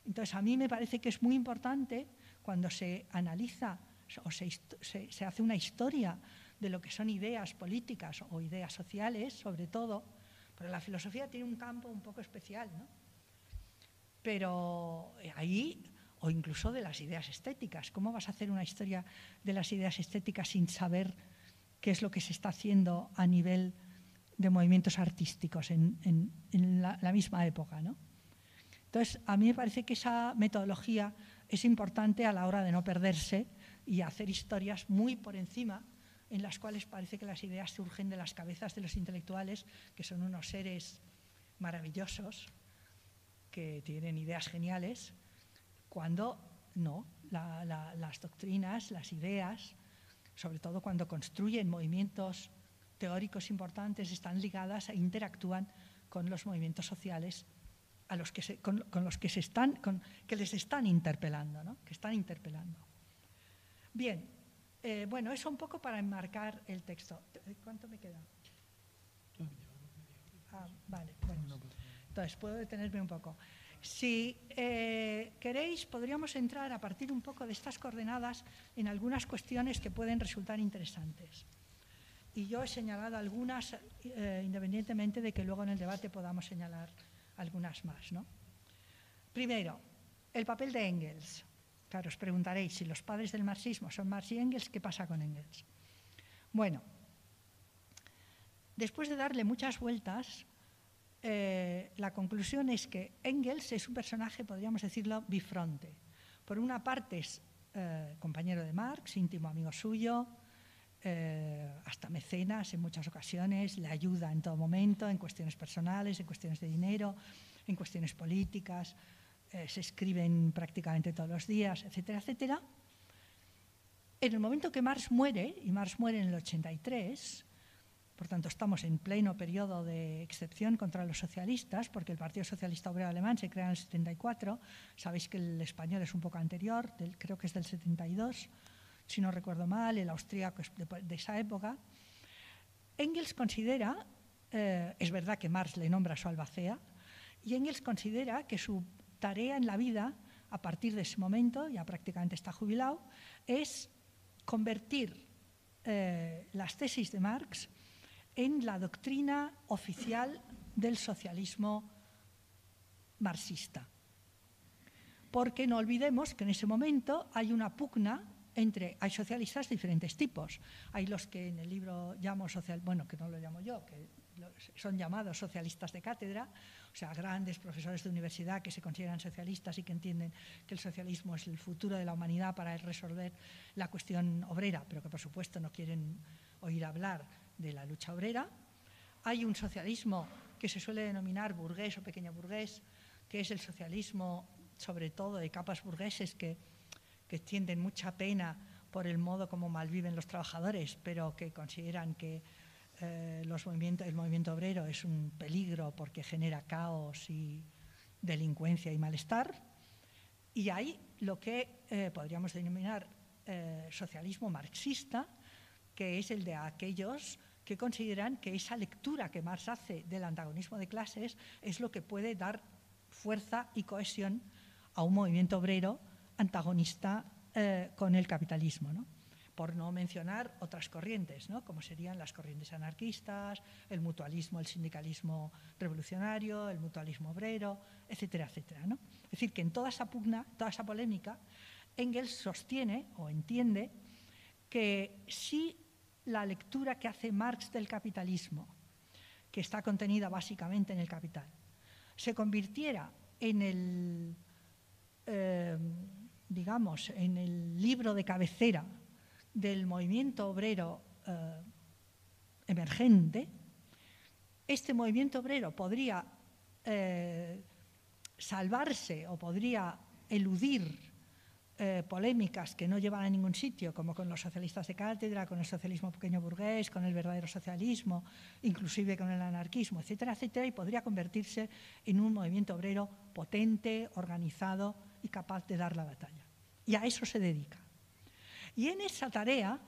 Entonces, a mí me parece que es muy importante cuando se analiza o se, hace una historia de lo que son ideas políticas o ideas sociales, sobre todo, pero la filosofía tiene un campo un poco especial, ¿no? Pero eh, ahí, o incluso de las ideas estéticas, ¿cómo vas a hacer una historia de las ideas estéticas sin saber qué es lo que se está haciendo a nivel de movimientos artísticos en, la, la, misma época, ¿no? Entonces, a mí me parece que esa metodología es importante a la hora de no perderse y hacer historias muy por encima en las cuales parece que las ideas surgen de las cabezas de los intelectuales, que son unos seres maravillosos que tienen ideas geniales, cuando no, las doctrinas, las ideas, sobre todo cuando construyen movimientos teóricos importantes, están ligadas e interactúan con los movimientos sociales a los que se, con, los que se están, que les están interpelando, ¿no? que están interpelando. Bien, eh, bueno, eso un poco para enmarcar el texto. ¿Cuánto me queda? Ah, vale, bueno. Entonces, puedo detenerme un poco. Si eh, queréis, podríamos entrar a partir un poco de estas coordenadas en algunas cuestiones que pueden resultar interesantes. Y yo he señalado algunas, eh, independientemente de que luego en el debate podamos señalar algunas más. ¿no? Primero, el papel de Engels. Os preguntaréis, si los padres del marxismo son Marx y Engels, ¿qué pasa con Engels? Bueno, después de darle muchas vueltas, eh, la conclusión es que Engels es un personaje, podríamos decirlo, bifronte. Por una parte es eh, compañero de Marx, íntimo amigo suyo, eh, hasta mecenas en muchas ocasiones, le ayuda en todo momento, en cuestiones personales, en cuestiones de dinero, en cuestiones políticas, eh, se escriben prácticamente todos los días, etcétera, etcétera. En el momento que Marx muere, y Marx muere en el 83, por tanto estamos en pleno periodo de excepción contra los socialistas, porque el Partido Socialista Obrero Alemán se crea en el 74, sabéis que el español es un poco anterior, creo que es del 72, si no recuerdo mal, el austríaco de, esa época. Engels considera, eh, es verdad que Marx le nombra su albacea, y Engels considera que su tarea en la vida, a partir de ese momento, ya prácticamente está jubilado, es convertir eh, las tesis de Marx en la doctrina oficial del socialismo marxista. Porque no olvidemos que en ese momento hay una pugna entre, hay socialistas de diferentes tipos. Hay los que en el libro llamo social, bueno, que no lo llamo yo, que son llamados socialistas de cátedra, o sea, grandes profesores de universidad que se consideran socialistas y que entienden que el socialismo es el futuro de la humanidad para resolver la cuestión obrera, pero que por supuesto no quieren oír hablar de la lucha obrera. Hay un socialismo que se suele denominar burgués o pequeño burgués, que es el socialismo sobre todo de capas burgueses que que tienden mucha pena por el modo como malviven los trabajadores, pero que consideran que eh, los movimientos, el movimiento obrero es un peligro porque genera caos y delincuencia y malestar. Y hay lo que eh, podríamos denominar eh, socialismo marxista, que es el de aquellos que consideran que esa lectura que Marx hace del antagonismo de clases es lo que puede dar fuerza y cohesión a un movimiento obrero antagonista con el capitalismo, por no mencionar otras corrientes, como serían las corrientes anarquistas, el mutualismo, el sindicalismo revolucionario, el mutualismo obrero, etcétera, etcétera. Es decir, que en toda esa pugna, toda esa polémica, Engels sostiene o entiende que si la lectura que hace Marx del capitalismo, que está contenida básicamente en el capital, se convirtiera en el... Eh, digamos, en el libro de cabecera del movimiento obrero eh, emergente, este movimiento obrero podría eh, salvarse o podría eludir eh, polémicas que no llevan a ningún sitio, como con los socialistas de cátedra, con el socialismo pequeño burgués, con el verdadero socialismo, inclusive con el anarquismo, etcétera, etcétera, y podría convertirse en un movimiento obrero potente, organizado y capaz de dar la batalla. Y a eso se dedica. Y en esa tarea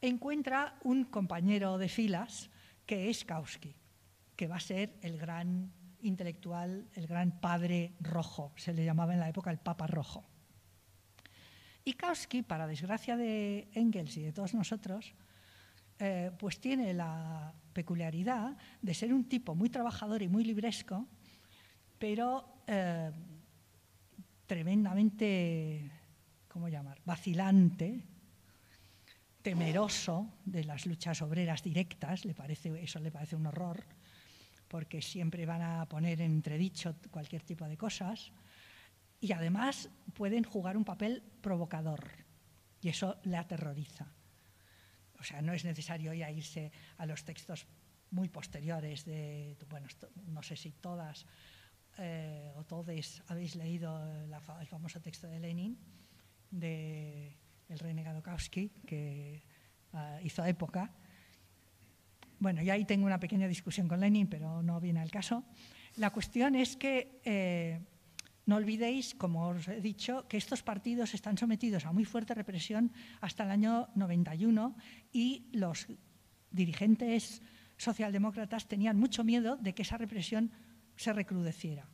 encuentra un compañero de filas que es Kautsky, que va a ser el gran intelectual, el gran padre rojo, se le llamaba en la época el Papa Rojo. Y Kautsky, para desgracia de Engels y de todos nosotros, eh, pues tiene la peculiaridad de ser un tipo muy trabajador y muy libresco, pero eh, tremendamente, ¿cómo llamar?, vacilante, temeroso de las luchas obreras directas, le parece, eso le parece un horror, porque siempre van a poner en entredicho cualquier tipo de cosas, y además pueden jugar un papel provocador, y eso le aterroriza. O sea, no es necesario ya irse a los textos muy posteriores de, bueno, no sé si todas eh, o todos habéis leído el famoso texto de Lenin, de el renegado Kautsky, que ah, hizo época. Bueno, y ahí tengo una pequeña discusión con Lenin, pero no viene al caso. La cuestión es que eh, no olvidéis, como os he dicho, que estos partidos están sometidos a muy fuerte represión hasta el año 91 y los dirigentes socialdemócratas tenían mucho miedo de que esa represión se recrudeciera.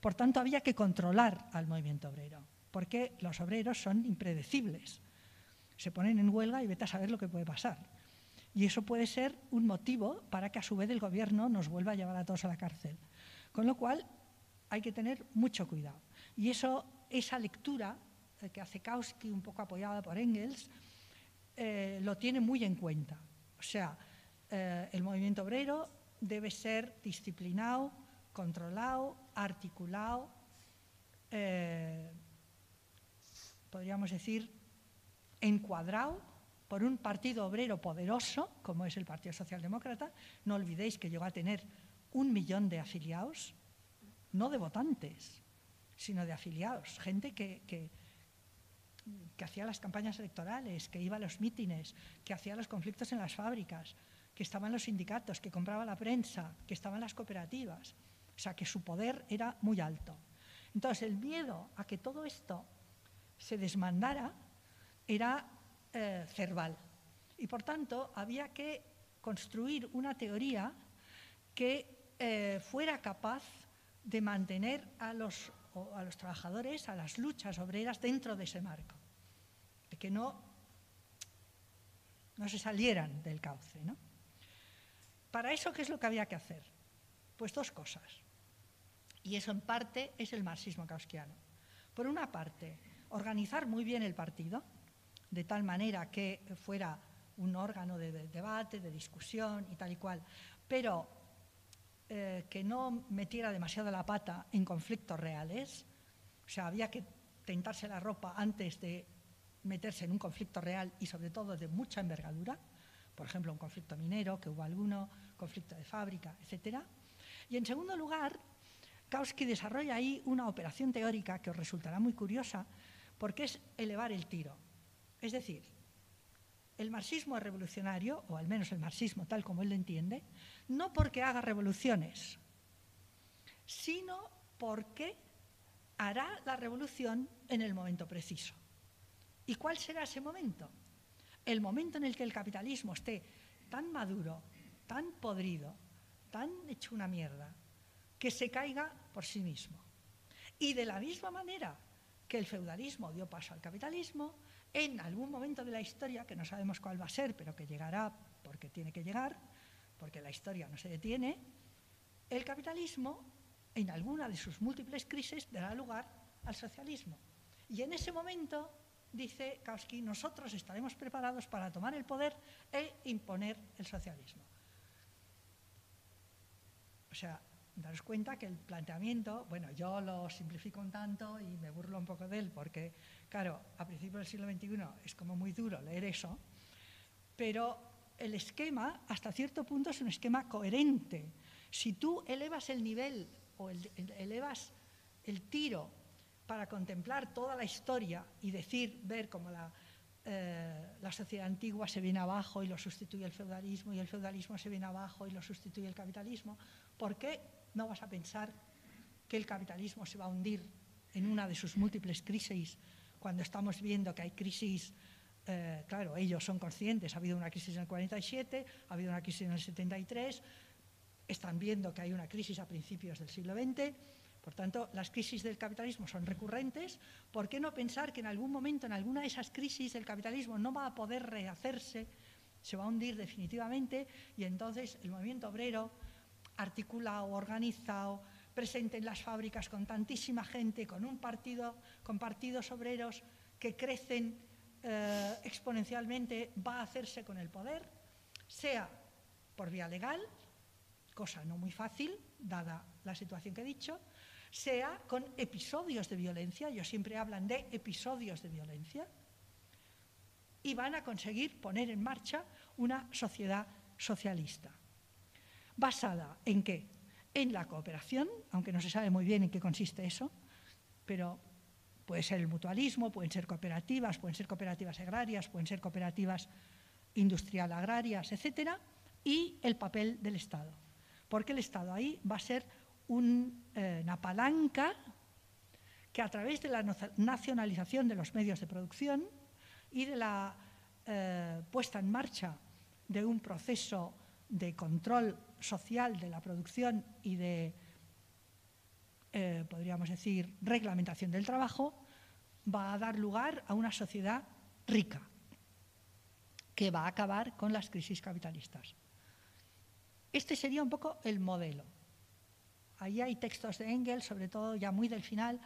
Por tanto, había que controlar al movimiento obrero, porque los obreros son impredecibles. Se ponen en huelga y vete a saber lo que puede pasar. Y eso puede ser un motivo para que a su vez el gobierno nos vuelva a llevar a todos a la cárcel. Con lo cual, hay que tener mucho cuidado. Y eso, esa lectura eh, que hace Kautsky, un poco apoyada por Engels, eh, lo tiene muy en cuenta. O sea, eh, el movimiento obrero debe ser disciplinado, controlado, articulado, podríamos decir, encuadrado por un partido obrero poderoso, como es el Partido Socialdemócrata. No olvidéis que llegó a tener un millón de afiliados, no de votantes, sino de afiliados, gente que, que, hacía las campañas electorales, que iba a los mítines, que hacía los conflictos en las fábricas, que estaban los sindicatos, que compraba la prensa, que estaban las cooperativas. O sea, que su poder era muy alto. Entonces, el miedo a que todo esto se desmandara era eh, cerval. Y por tanto, había que construir una teoría que eh, fuera capaz de mantener a los, a los trabajadores, a las luchas obreras dentro de ese marco, de que no, no se salieran del cauce. ¿no? Para eso, ¿qué es lo que había que hacer? Pues dos cosas. Y eso en parte es el marxismo kauskiano. Por una parte, organizar muy bien el partido, de tal manera que fuera un órgano de, debate, de discusión y tal y cual, pero eh, que no metiera demasiado la pata en conflictos reales. O sea, había que tentarse la ropa antes de meterse en un conflicto real y sobre todo de mucha envergadura por ejemplo, un conflicto minero, que hubo alguno, conflicto de fábrica, etc. Y en segundo lugar, Kautsky desarrolla ahí una operación teórica que os resultará muy curiosa, porque es elevar el tiro. Es decir, el marxismo es revolucionario, o al menos el marxismo tal como él lo entiende, no porque haga revoluciones, sino porque hará la revolución en el momento preciso. ¿Y cuál será ese momento? el momento en el que el capitalismo esté tan maduro, tan podrido, tan hecho una mierda, que se caiga por sí mismo. Y de la misma manera que el feudalismo dio paso al capitalismo, en algún momento de la historia, que no sabemos cuál va a ser, pero que llegará porque tiene que llegar, porque la historia no se detiene, el capitalismo, en alguna de sus múltiples crisis, dará lugar al socialismo. Y en ese momento dice Kautsky, nosotros estaremos preparados para tomar el poder e imponer el socialismo. O sea, daros cuenta que el planteamiento, bueno, yo lo simplifico un tanto y me burlo un poco de él, porque, claro, a principios del siglo XXI es como muy duro leer eso, pero el esquema, hasta cierto punto, es un esquema coherente. Si tú elevas el nivel o elevas el tiro para contemplar toda la historia y decir, ver cómo eh, la, sociedad antigua se viene abajo y lo sustituye el feudalismo y el feudalismo se viene abajo y lo sustituye el capitalismo, ¿por qué no vas a pensar que el capitalismo se va a hundir en una de sus múltiples crisis cuando estamos viendo que hay crisis, eh, claro, ellos son conscientes, ha habido una crisis en el 47, ha habido una crisis en el 73, están viendo que hay una crisis a principios del siglo XX, por tanto, las crisis del capitalismo son recurrentes. ¿Por qué no pensar que en algún momento, en alguna de esas crisis, el capitalismo no va a poder rehacerse, se va a hundir definitivamente y entonces el movimiento obrero, articulado, organizado, presente en las fábricas con tantísima gente, con un partido, con partidos obreros que crecen eh, exponencialmente, va a hacerse con el poder, sea por vía legal, cosa no muy fácil, dada la situación que he dicho, sea con episodios de violencia, ellos siempre hablan de episodios de violencia, y van a conseguir poner en marcha una sociedad socialista. Basada en qué? En la cooperación, aunque no se sabe muy bien en qué consiste eso, pero puede ser el mutualismo, pueden ser cooperativas, pueden ser cooperativas agrarias, pueden ser cooperativas industrial agrarias, etcétera, y el papel del Estado. Porque el Estado ahí va a ser eh, una palanca que a través de la nacionalización de los medios de producción y de la eh, puesta en marcha de un proceso de control social de la producción y de, eh, podríamos decir, reglamentación del trabajo, va a dar lugar a una sociedad rica, que va a acabar con las crisis capitalistas. Este sería un poco el modelo. Ahí hay textos de Engels, sobre todo ya muy del final,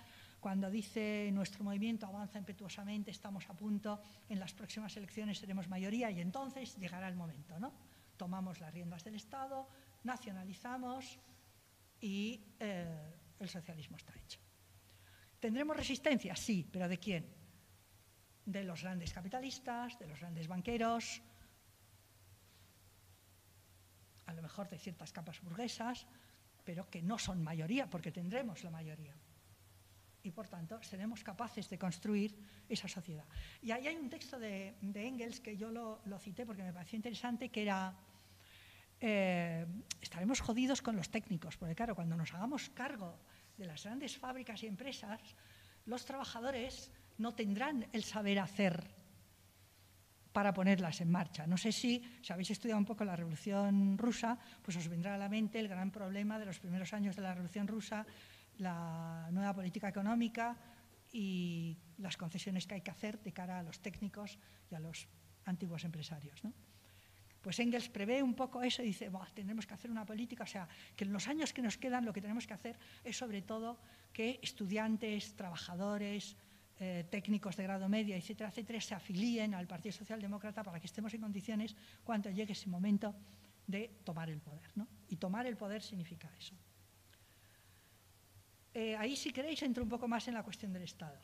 cuando dice nuestro movimiento avanza impetuosamente, estamos a punto, en las próximas elecciones seremos mayoría y entonces llegará el momento. ¿no? Tomamos las riendas del Estado, nacionalizamos y eh, el socialismo está hecho. ¿Tendremos resistencia? Sí, pero ¿de quién? De los grandes capitalistas, de los grandes banqueros, a lo mejor de ciertas capas burguesas, pero que no son mayoría, porque tendremos la mayoría y por tanto seremos capaces de construir esa sociedad. Y ahí hay un texto de, Engels que yo lo, cité porque me pareció interesante, que era, eh, estaremos jodidos con los técnicos, porque claro, cuando nos hagamos cargo de las grandes fábricas y empresas, los trabajadores no tendrán el saber hacer para ponerlas en marcha. No sé si, si habéis estudiado un poco la Revolución Rusa, pues os vendrá a la mente el gran problema de los primeros años de la Revolución Rusa, la nueva política económica y las concesiones que hay que hacer de cara a los técnicos y a los antiguos empresarios. Pues Engels prevé un poco eso y dice, tendremos que hacer una política, o sea, que en los años que nos quedan lo que tenemos que hacer es sobre todo que estudiantes, trabajadores, eh, técnicos de grado medio, etcétera, etcétera, se afilíen al Partido Socialdemócrata para que estemos en condiciones cuando llegue ese momento de tomar el poder. Y tomar el poder significa eso. Eh, ahí, si queréis, entro un poco más en la cuestión del Estado.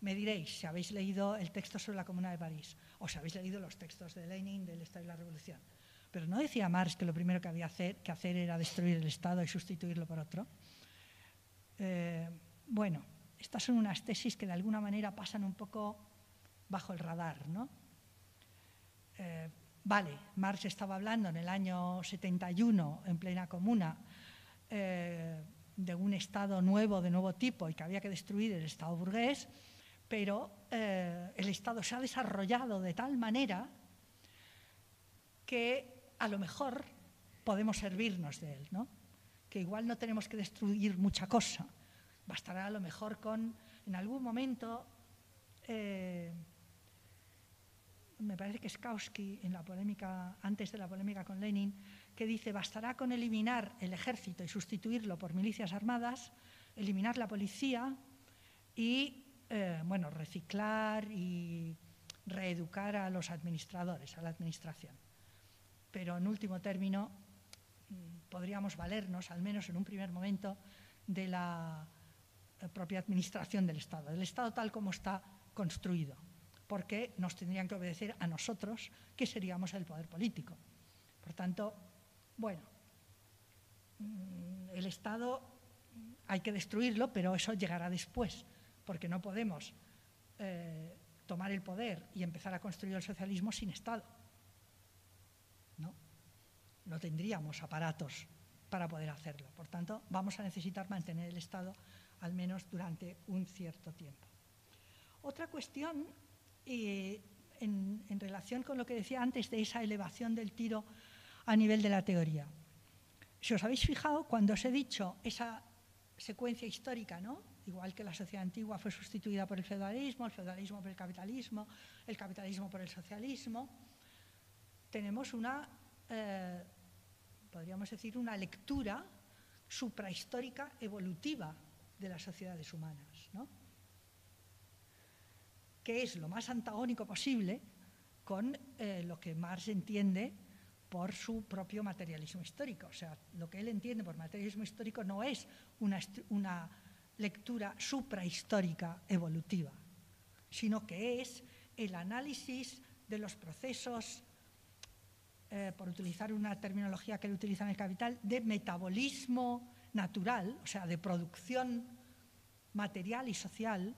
Me diréis si habéis leído el texto sobre la Comuna de París o si habéis leído los textos de Lenin del Estado y la Revolución. Pero ¿no decía Marx que lo primero que había que hacer era destruir el Estado y sustituirlo por otro? Eh, bueno, estas son unas tesis que de alguna manera pasan un poco bajo el radar. ¿no? Eh, vale, Marx estaba hablando en el año 71, en plena comuna, de un Estado nuevo, de nuevo tipo, y que había que destruir el Estado burgués, pero eh, el Estado se ha desarrollado de tal manera que a lo mejor podemos servirnos de él, ¿no? que igual no tenemos que destruir mucha cosa, bastará a lo mejor con, en algún momento, eh, me parece que Skowski, en la polémica, antes de la polémica con Lenin, que dice bastará con eliminar el ejército y sustituirlo por milicias armadas, eliminar la policía y eh, bueno, reciclar y reeducar a los administradores, a la administración. Pero en último término, mm, podríamos valernos, al menos en un primer momento, de la eh, propia administración del Estado, del Estado tal como está construido, porque nos tendrían que obedecer a nosotros, que seríamos el poder político. Por tanto, bueno, mm, el Estado hay que destruirlo, pero eso llegará después, porque no podemos eh, tomar el poder y empezar a construir el socialismo sin Estado. ¿No? no tendríamos aparatos para poder hacerlo. Por tanto, vamos a necesitar mantener el Estado al menos durante un cierto tiempo. Otra cuestión, eh, en, en, relación con lo que decía antes de esa elevación del tiro a nivel de la teoría. Si os habéis fijado, cuando os he dicho esa secuencia histórica, ¿no? Igual que la sociedad antigua fue sustituida por el feudalismo, el feudalismo por el capitalismo, el capitalismo por el socialismo, tenemos una, eh, podríamos decir, una lectura suprahistórica evolutiva de las sociedades humanas, ¿no? que es lo más antagónico posible con eh, lo que Marx entiende por su propio materialismo histórico. O sea, lo que él entiende por materialismo histórico no es una, una lectura suprahistórica evolutiva, sino que es el análisis de los procesos eh, por utilizar una terminología que él utiliza en el Capital, de metabolismo natural, o sea, de producción material y social,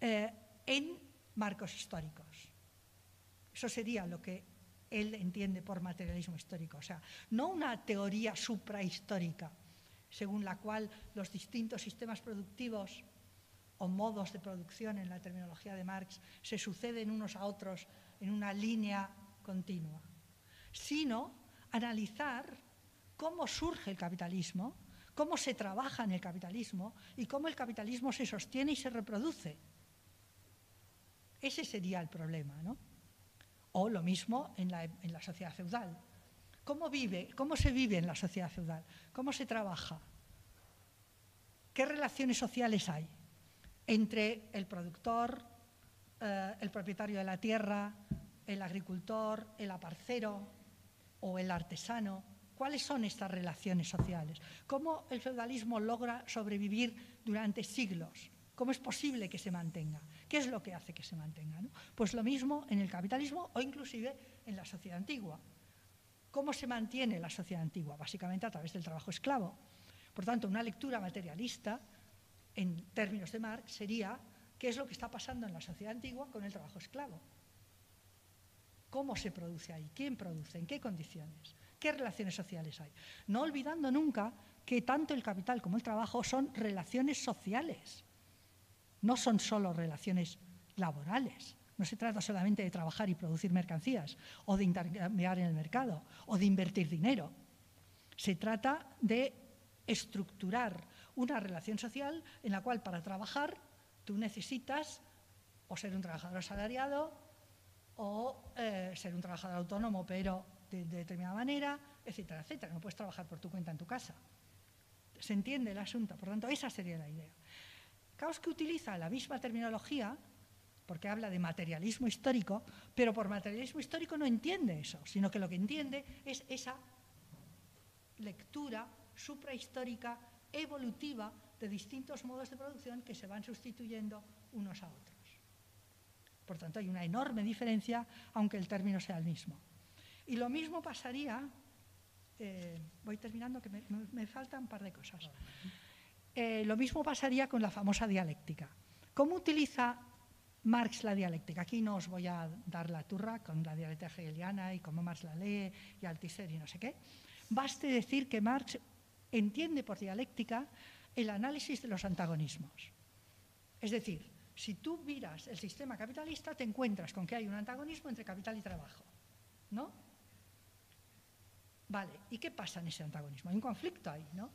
eh, en marcos históricos. Eso sería lo que él entiende por materialismo histórico, o sea, no una teoría suprahistórica, según la cual los distintos sistemas productivos o modos de producción en la terminología de Marx se suceden unos a otros en una línea continua, sino analizar cómo surge el capitalismo, cómo se trabaja en el capitalismo y cómo el capitalismo se sostiene y se reproduce. Ese sería el problema, ¿no? O lo mismo en la, sociedad feudal. ¿Cómo, vive, ¿Cómo se vive en la sociedad feudal? ¿Cómo se trabaja? ¿Qué relaciones sociales hay entre el productor, eh, el propietario de la tierra, el agricultor, el aparcero o el artesano? ¿Cuáles son estas relaciones sociales? ¿Cómo el feudalismo logra sobrevivir durante siglos? ¿Cómo es posible que se mantenga? ¿Qué es lo que hace que se mantenga? Pues lo mismo en el capitalismo o inclusive en la sociedad antigua. ¿Cómo se mantiene la sociedad antigua? Básicamente a través del trabajo esclavo. Por tanto, una lectura materialista, en términos de Marx, sería qué es lo que está pasando en la sociedad antigua con el trabajo esclavo. ¿Cómo se produce ahí? ¿Quién produce? ¿En qué condiciones? ¿Qué relaciones sociales hay? No olvidando nunca que tanto el capital como el trabajo son relaciones sociales, no son solo relaciones laborales. No se trata solamente de trabajar y producir mercancías o de intercambiar en el mercado o de invertir dinero. Se trata de estructurar una relación social en la cual para trabajar tú necesitas o ser un trabajador asalariado o eh, ser un trabajador autónomo pero de, de, determinada manera, etcétera, etcétera. No puedes trabajar por tu cuenta en tu casa. Se entiende el asunto, por tanto, esa sería la idea. Kautsky utiliza la misma terminología porque habla de materialismo histórico, pero por materialismo histórico no entiende eso, sino que lo que entiende es esa lectura suprahistórica, evolutiva, de distintos modos de producción que se van sustituyendo unos a otros. Por tanto, hay una enorme diferencia, aunque el término sea el mismo. Y lo mismo pasaría, eh, voy terminando, que me, me, faltan un par de cosas. Eh, lo mismo pasaría con la famosa dialéctica. ¿Cómo utiliza Marx la dialéctica. Aquí no os voy a dar la turra con la dialéctica hegeliana y cómo Marx la lee y Althusser y no sé qué. Baste decir que Marx entiende por dialéctica el análisis de los antagonismos. Es decir, si tú miras el sistema capitalista, te encuentras con que hay un antagonismo entre capital y trabajo. ¿No? Vale, ¿y qué pasa en ese antagonismo? Hay un conflicto ahí, ¿no?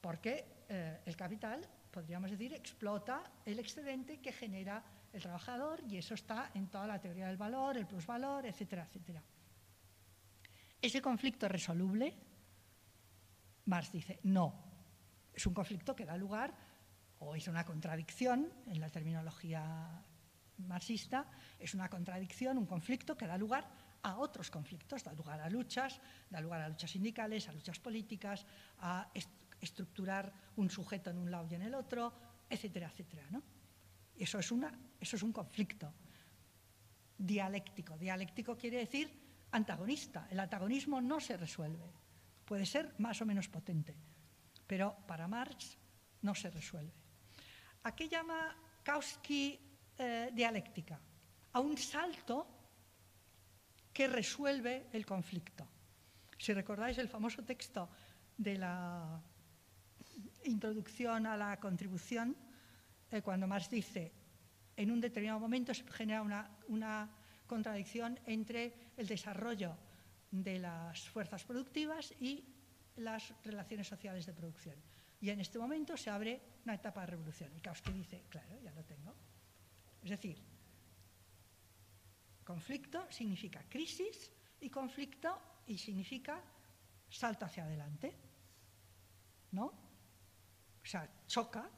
Porque eh, el capital podríamos decir, explota el excedente que genera el trabajador y eso está en toda la teoría del valor, el plusvalor, etcétera, etcétera. ¿Ese conflicto es resoluble? Marx dice, no. Es un conflicto que da lugar, o es una contradicción en la terminología marxista, es una contradicción, un conflicto que da lugar a otros conflictos, da lugar a luchas, da lugar a luchas sindicales, a luchas políticas, a estructurar un sujeto en un lado y en el otro, etcétera, etcétera. ¿no? Eso, es una, eso es un conflicto dialéctico. Dialéctico quiere decir antagonista. El antagonismo no se resuelve. Puede ser más o menos potente, pero para Marx no se resuelve. ¿A qué llama Kautsky eh, dialéctica? A un salto que resuelve el conflicto. Si recordáis el famoso texto de la introducción a la contribución, eh, cuando Marx dice, en un determinado momento se genera una, una contradicción entre el desarrollo de las fuerzas productivas y las relaciones sociales de producción. Y en este momento se abre una etapa de revolución. Y Kautsky dice, claro, ya lo tengo. Es decir, conflicto significa crisis y conflicto y significa salto hacia adelante. ¿No? O sea, choca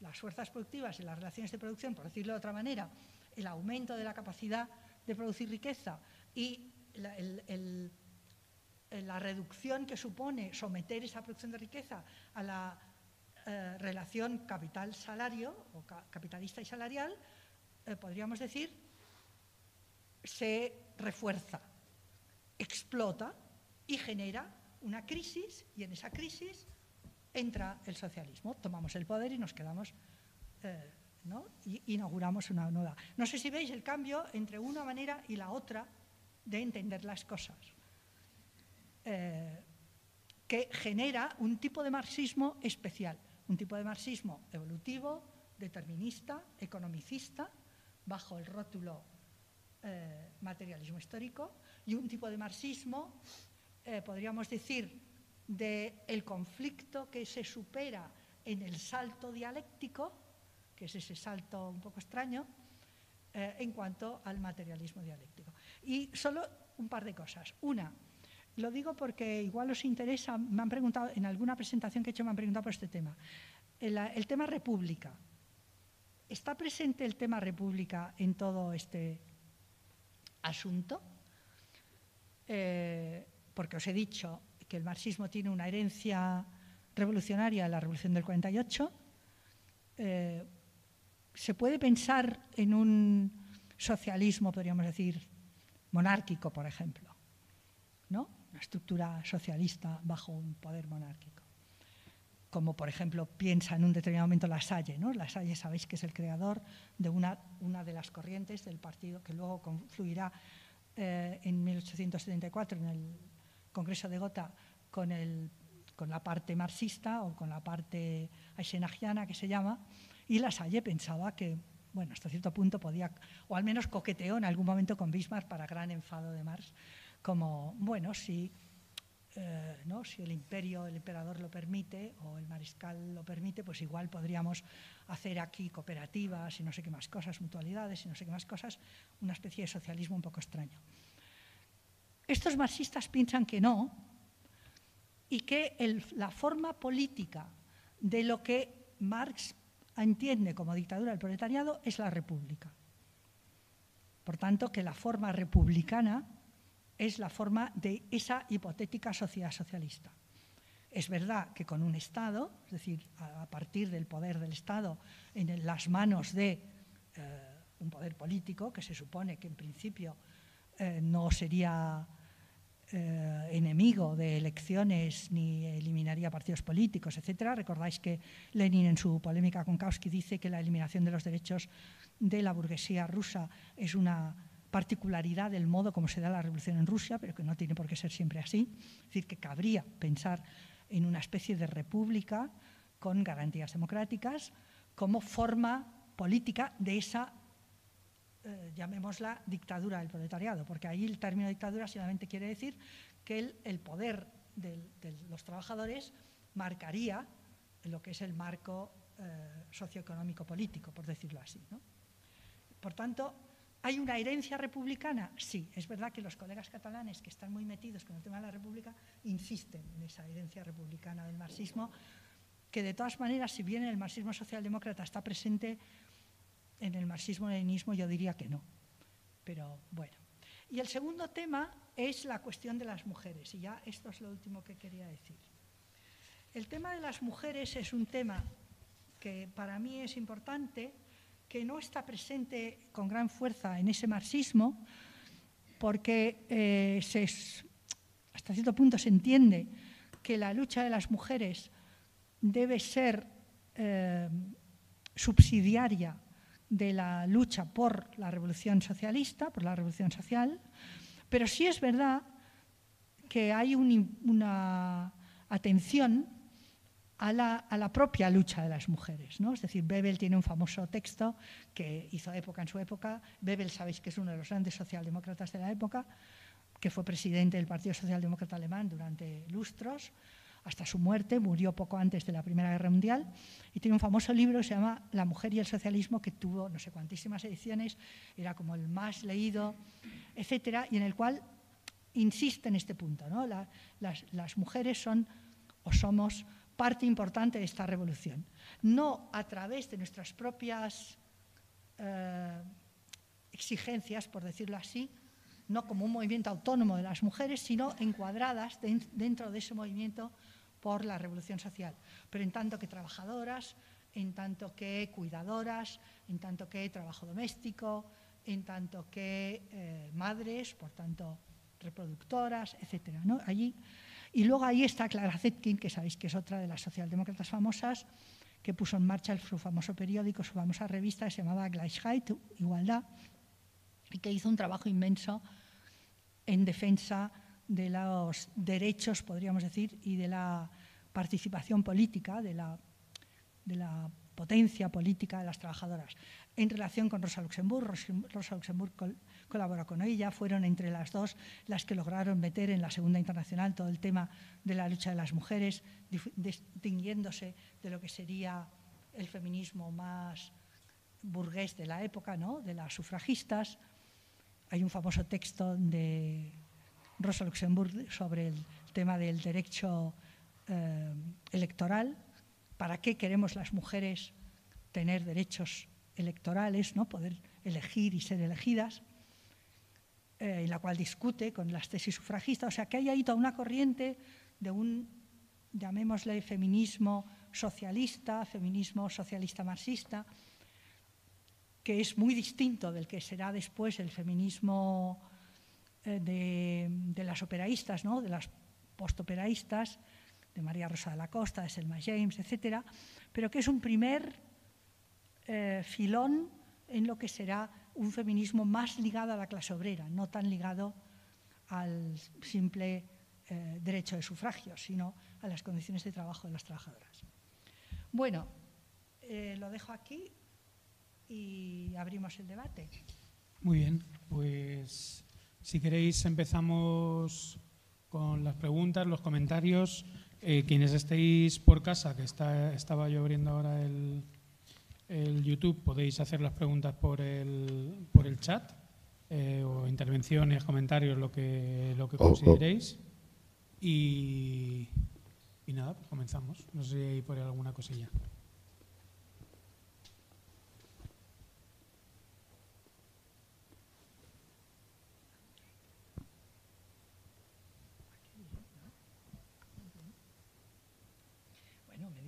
las fuerzas productivas y las relaciones de producción, por decirlo de otra manera, el aumento de la capacidad de producir riqueza y la, reducción que supone someter esa producción de riqueza a la eh, relación capital-salario o ca capitalista y salarial, eh, podríamos decir, se refuerza, explota y genera una crisis y en esa crisis entra el socialismo. Tomamos el poder y nos quedamos, eh, ¿no? Y inauguramos una nueva. No sé si veis el cambio entre una manera y la otra de entender las cosas, eh, que genera un tipo de marxismo especial, un tipo de marxismo evolutivo, determinista, economicista, bajo el rótulo eh, materialismo histórico, y un tipo de marxismo, podríamos decir, del conflicto que se supera en el salto dialéctico, que es ese salto un poco extraño, eh, en cuanto al materialismo dialéctico. Y solo un par de cosas. Una, lo digo porque igual os interesa, me han preguntado, en alguna presentación que he hecho me han preguntado por este tema. el tema república. ¿Está presente el tema república en todo este asunto? Eh, porque os he dicho que el marxismo tiene una herencia revolucionaria la Revolución del 48. Eh, se puede pensar en un socialismo, podríamos decir, monárquico, por ejemplo, ¿no? Una estructura socialista bajo un poder monárquico como por ejemplo piensa en un determinado momento La Salle. ¿no? La Salle sabéis que es el creador de una, una de las corrientes del partido que luego confluirá eh, en 1874 en el Congreso de Gotha con, el, con la parte marxista o con la parte eisenachiana que se llama, y La Salle pensaba que, bueno, hasta cierto punto podía, o al menos coqueteó en algún momento con Bismarck para gran enfado de Marx, como, bueno, si eh, ¿no? si el imperio, el emperador lo permite o el mariscal lo permite, pues igual podríamos hacer aquí cooperativas y no sé qué más cosas, mutualidades y no sé qué más cosas, una especie de socialismo un poco extraño. Estos marxistas piensan que no y que la forma política de lo que Marx entiende como dictadura del proletariado es la república. Por tanto, que la forma republicana es la forma de esa hipotética sociedad socialista. Es verdad que con un Estado, es decir, a partir del poder del Estado en las manos de eh, un poder político, que se supone que en principio eh, no sería eh, enemigo de elecciones ni eliminaría partidos políticos, etc. Recordáis que Lenin en su polémica con Kautsky dice que la eliminación de los derechos de la burguesía rusa es una particularidad del modo como se da la revolución en Rusia, pero que no tiene por qué ser siempre así. Es decir, que cabría pensar en una especie de república con garantías democráticas como forma política de esa, eh, llamémosla, dictadura del proletariado, porque ahí el término dictadura solamente quiere decir que el, poder de los trabajadores marcaría lo que es el marco eh, socioeconómico político, por decirlo así. Por tanto, ¿Hay una herencia republicana? Sí, es verdad que los colegas catalanes que están muy metidos con el tema de la República insisten en esa herencia republicana del marxismo, que de todas maneras, si bien el marxismo socialdemócrata está presente en el marxismo-leninismo, yo diría que no. Pero bueno. Y el segundo tema es la cuestión de las mujeres, y ya esto es lo último que quería decir. El tema de las mujeres es un tema que para mí es importante que no está presente con gran fuerza en ese marxismo, porque eh, hasta cierto punto se entiende que la lucha de las mujeres debe ser eh, subsidiaria de la lucha por la revolución socialista, por la revolución social, pero sí es verdad que hay una atención a la, propia lucha de las mujeres. ¿no? Es decir, Bebel tiene un famoso texto que hizo época en su época. Bebel, sabéis que es uno de los grandes socialdemócratas de la época, que fue presidente del Partido Socialdemócrata Alemán durante lustros, hasta su muerte, murió poco antes de la Primera Guerra Mundial, y tiene un famoso libro que se llama La mujer y el socialismo, que tuvo no sé cuantísimas ediciones, era como el más leído, etcétera, y en el cual insiste en este punto. ¿no? las, mujeres son o somos parte importante de esta revolución. No a través de nuestras propias eh, exigencias, por decirlo así, no como un movimiento autónomo de las mujeres, sino encuadradas dentro de ese movimiento por la revolución social. Pero en tanto que trabajadoras, en tanto que cuidadoras, en tanto que trabajo doméstico, en tanto que eh, madres, por tanto reproductoras, etcétera, ¿no? Allí y luego ahí está Clara Zetkin, que sabéis que es otra de las socialdemócratas famosas, que puso en marcha su famoso periódico, su famosa revista que se llamaba Gleichheit, Igualdad, y que hizo un trabajo inmenso en defensa de los derechos, podríamos decir, y de la participación política, de la, de la potencia política de las trabajadoras. En relación con Rosa Luxemburg, Rosa Luxemburg colaboró con ella, fueron entre las dos las que lograron meter en la Segunda Internacional todo el tema de la lucha de las mujeres, distinguiéndose de lo que sería el feminismo más burgués de la época, ¿no? de las sufragistas. Hay un famoso texto de Rosa Luxemburg sobre el tema del derecho eh, electoral. ¿Para qué queremos las mujeres tener derechos electorales, ¿no? poder elegir y ser elegidas? Eh, en la cual discute con las tesis sufragistas. O sea, que hay ahí toda una corriente de un, llamémosle, feminismo socialista, feminismo socialista marxista, que es muy distinto del que será después el feminismo eh, de, las operaístas, ¿no? de las postoperaístas, de María Rosa de la Costa, de Selma James, etcétera, pero que es un primer eh, filón en lo que será un feminismo más ligado a la clase obrera, no tan ligado al simple eh, derecho de sufragio, sino a las condiciones de trabajo de las trabajadoras. Bueno, lo dejo aquí y abrimos el debate. Muy bien, pues si queréis empezamos con las preguntas, los comentarios. Eh, quienes estéis por casa, que está, estaba yo abriendo ahora el, el YouTube podéis hacer las preguntas por el, por el chat eh, o intervenciones, comentarios, lo que, lo que consideréis. Y, y nada, pues comenzamos. No sé si hay por alguna cosilla. Bueno, me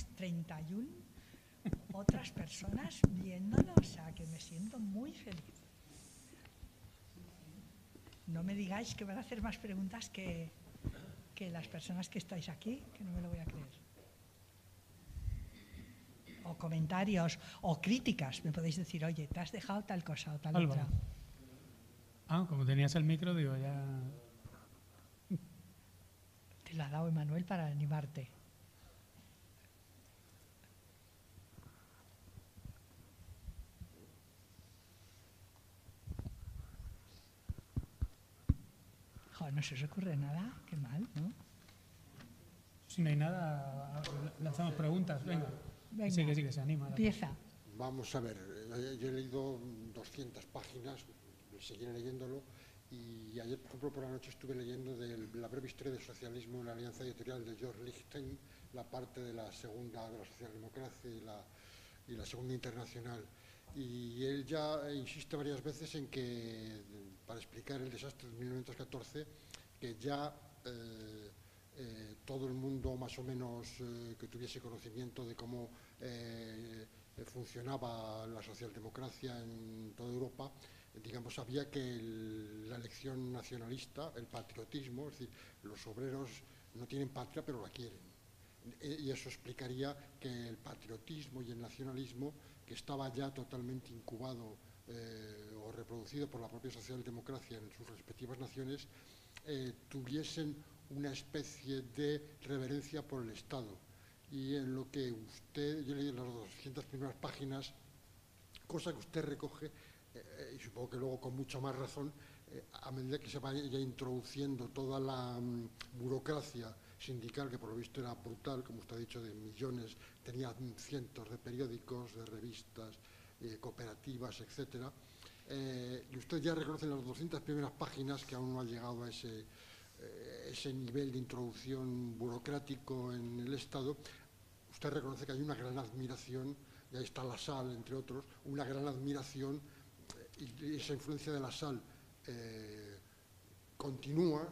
tenemos 31 otras personas viéndolo, o sea que me siento muy feliz. No me digáis que van a hacer más preguntas que, que las personas que estáis aquí, que no me lo voy a creer. O comentarios o críticas. Me podéis decir, oye, te has dejado tal cosa o tal otra. Ah, como tenías el micro, digo, ya. Te lo ha dado Emanuel para animarte. No se os ocurre nada, qué mal, ¿no? Si no hay nada, lanzamos preguntas, venga. venga. Sí, que sí, que se anima. Empieza. Vamos a ver, yo he leído 200 páginas, seguiré leyéndolo, y ayer, por ejemplo, por la noche estuve leyendo de la breve historia del socialismo en la alianza editorial de George Lichtenstein, la parte de la segunda de la socialdemocracia y la, y la segunda internacional. Y él ya insiste varias veces en que, para explicar el desastre de 1914, que ya eh, eh, todo el mundo más o menos eh, que tuviese conocimiento de cómo funcionaba la socialdemocracia en toda Europa, digamos, sabía que la elección nacionalista, el patriotismo, es decir, los obreros no tienen patria pero la quieren. Y eso explicaría que el patriotismo y el nacionalismo que estaba ya totalmente incubado reproducido por la propia socialdemocracia en sus respectivas naciones, eh, tuviesen una especie de reverencia por el Estado. Y en lo que usted, yo leí en las 200 primeras páginas, cosa que usted recoge, eh, y supongo que luego con mucha más razón, a medida que se vaya introduciendo toda la mm, burocracia sindical, que por lo visto era brutal, como usted ha dicho, de millones, tenía cientos de periódicos, de revistas, eh, cooperativas, etcétera. Eh, y usted ya reconoce en las 200 primeras páginas que aún no ha llegado a ese, eh, ese nivel de introducción burocrático en el Estado. Usted reconoce que hay una gran admiración, y ahí está la sal, entre otros, una gran admiración, y esa influencia de la sal continúa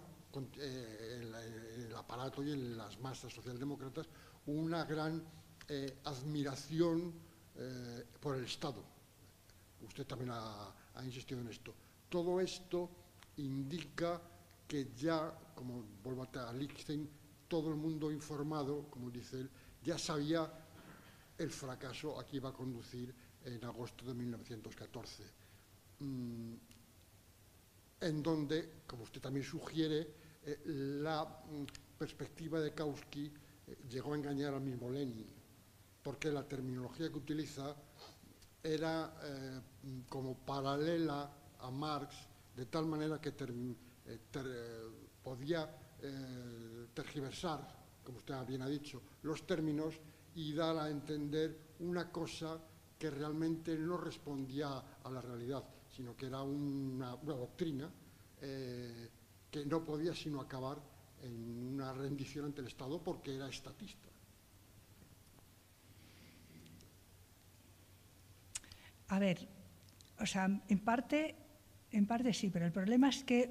eh, en, el aparato y en las masas socialdemócratas una gran eh, admiración eh, por el Estado. Usted también ha, ha insistido en esto. Todo esto indica que ya, como vuelvo a Lichtenstein, todo el mundo informado, como dice él, ya sabía el fracaso a que iba a conducir en agosto de 1914, mm, en donde, como usted también sugiere, eh, la mm, perspectiva de Kautsky eh, llegó a engañar al mismo Lenin, porque la terminología que utiliza era eh, como paralela a Marx, de tal manera que podía tergiversar, como usted bien ha dicho, los términos y dar a entender una cosa que realmente no respondía a la realidad, sino que era una, doctrina eh, que no podía sino acabar en una rendición ante el Estado porque era estatista. A ver, o sea, en parte, en parte sí, pero el problema es que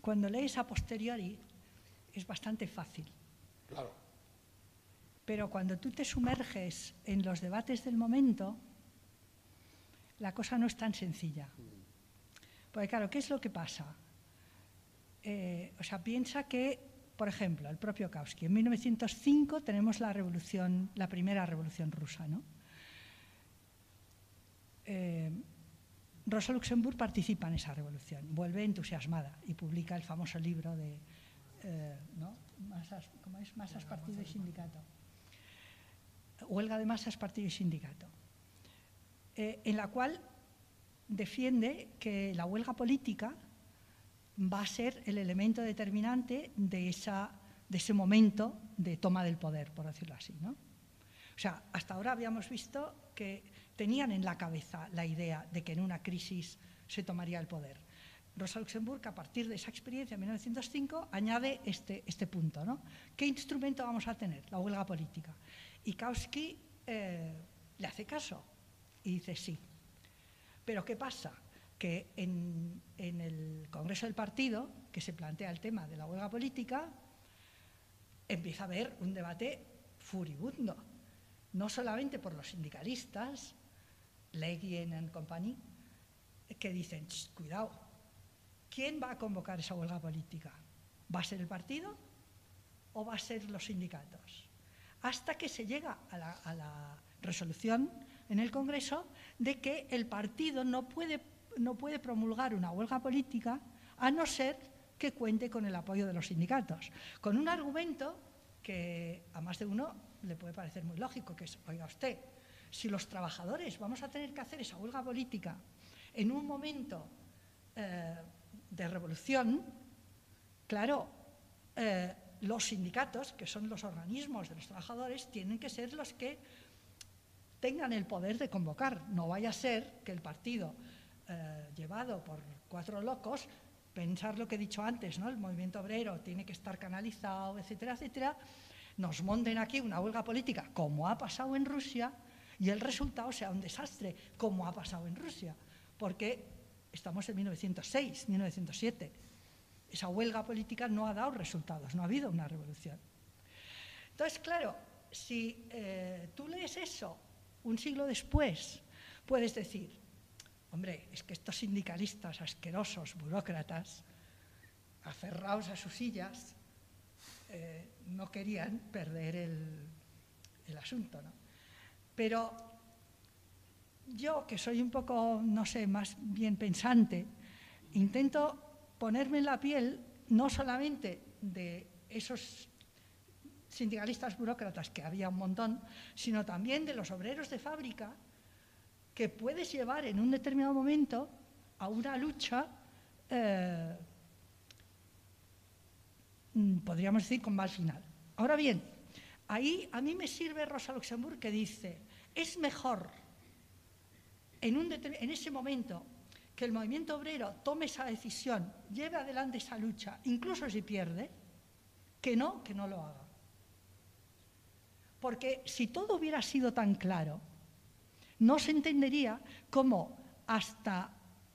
cuando lees a posteriori es bastante fácil. Claro. Pero cuando tú te sumerges en los debates del momento, la cosa no es tan sencilla. Porque claro, ¿qué es lo que pasa? Eh, o sea, piensa que, por ejemplo, el propio Kautsky, en 1905 tenemos la revolución, la primera revolución rusa, ¿no? Eh, Rosa Luxemburg participa en esa revolución, vuelve entusiasmada y publica el famoso libro de eh, ¿no? Masas, ¿cómo es? Partido y Sindicato huelga de masas, partido y sindicato, eh, en la cual defiende que la huelga política va a ser el elemento determinante de, esa, de ese momento de toma del poder, por decirlo así. ¿no? O sea, hasta ahora habíamos visto que tenían en la cabeza la idea de que en una crisis se tomaría el poder. Rosa Luxemburg, a partir de esa experiencia en 1905, añade este, este punto. ¿no? ¿Qué instrumento vamos a tener? La huelga política. Y Kautsky eh, le hace caso y dice sí. Pero ¿qué pasa? Que en, el Congreso del Partido, que se plantea el tema de la huelga política, empieza a haber un debate furibundo, no solamente por los sindicalistas, Legien and Company, que dicen, cuidado, ¿quién va a convocar esa huelga política? ¿Va a ser el partido o va a ser los sindicatos? hasta que se llega a la, resolución en el Congreso de que el partido no puede, no puede promulgar una huelga política a no ser que cuente con el apoyo de los sindicatos, con un argumento que a más de uno le puede parecer muy lógico, que es, oiga usted, si los trabajadores vamos a tener que hacer esa huelga política en un momento eh, de revolución, claro, eh, los sindicatos, que son los organismos de los trabajadores, tienen que ser los que tengan el poder de convocar. No vaya a ser que el partido eh, llevado por cuatro locos, pensar lo que he dicho antes, ¿no? el movimiento obrero tiene que estar canalizado, etcétera, etcétera, nos monten aquí una huelga política, como ha pasado en Rusia, y el resultado sea un desastre, como ha pasado en Rusia, porque estamos en 1906, 1907 esa huelga política no ha dado resultados, no ha habido una revolución. Entonces, claro, si eh, tú lees eso un siglo después, puedes decir, hombre, es que estos sindicalistas asquerosos, burócratas, aferrados a sus sillas, eh, no querían perder el, el asunto. ¿no? Pero yo, que soy un poco, no sé, más bien pensante, intento ponerme en la piel no solamente de esos sindicalistas burócratas, que había un montón, sino también de los obreros de fábrica, que puedes llevar en un determinado momento a una lucha, eh, mm, podríamos decir, con mal final. Ahora bien, ahí a mí me sirve Rosa Luxemburg que dice, es mejor en, ese momento que el movimiento obrero tome esa decisión, lleve adelante esa lucha, incluso si pierde, que no, que no lo haga. Porque si todo hubiera sido tan claro, no se entendería cómo hasta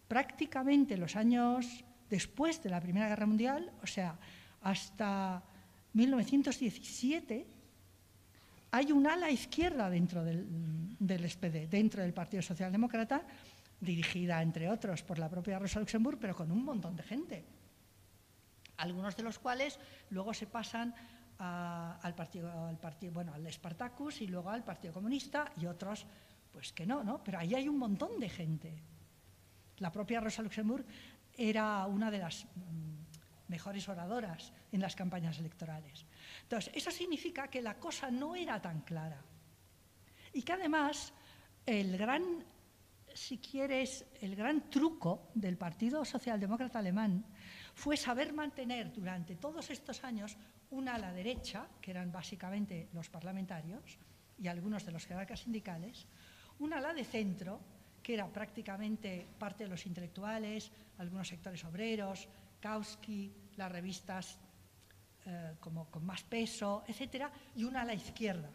prácticamente los años después de la Primera Guerra Mundial, o sea, hasta 1917, hay un ala izquierda dentro del, SPD, dentro del Partido Socialdemócrata, dirigida, entre otros, por la propia Rosa Luxemburg, pero con un montón de gente. Algunos de los cuales luego se pasan al partido, al al Spartacus y luego al Partido Comunista y otros, pues que no, ¿no? Pero ahí hay un montón de gente. La propia Rosa Luxemburg era una de las mm, mejores oradoras en las campañas electorales. Entonces, eso significa que la cosa no era tan clara. Y que además el gran, si quieres, el gran truco del Partido Socialdemócrata Alemán fue saber mantener durante todos estos años una a la derecha, que eran básicamente los parlamentarios y algunos de los jerarcas sindicales, una a la de centro, que era prácticamente parte de los intelectuales, algunos sectores obreros, Kautsky, las revistas eh, como con más peso, etcétera, y una a la izquierda.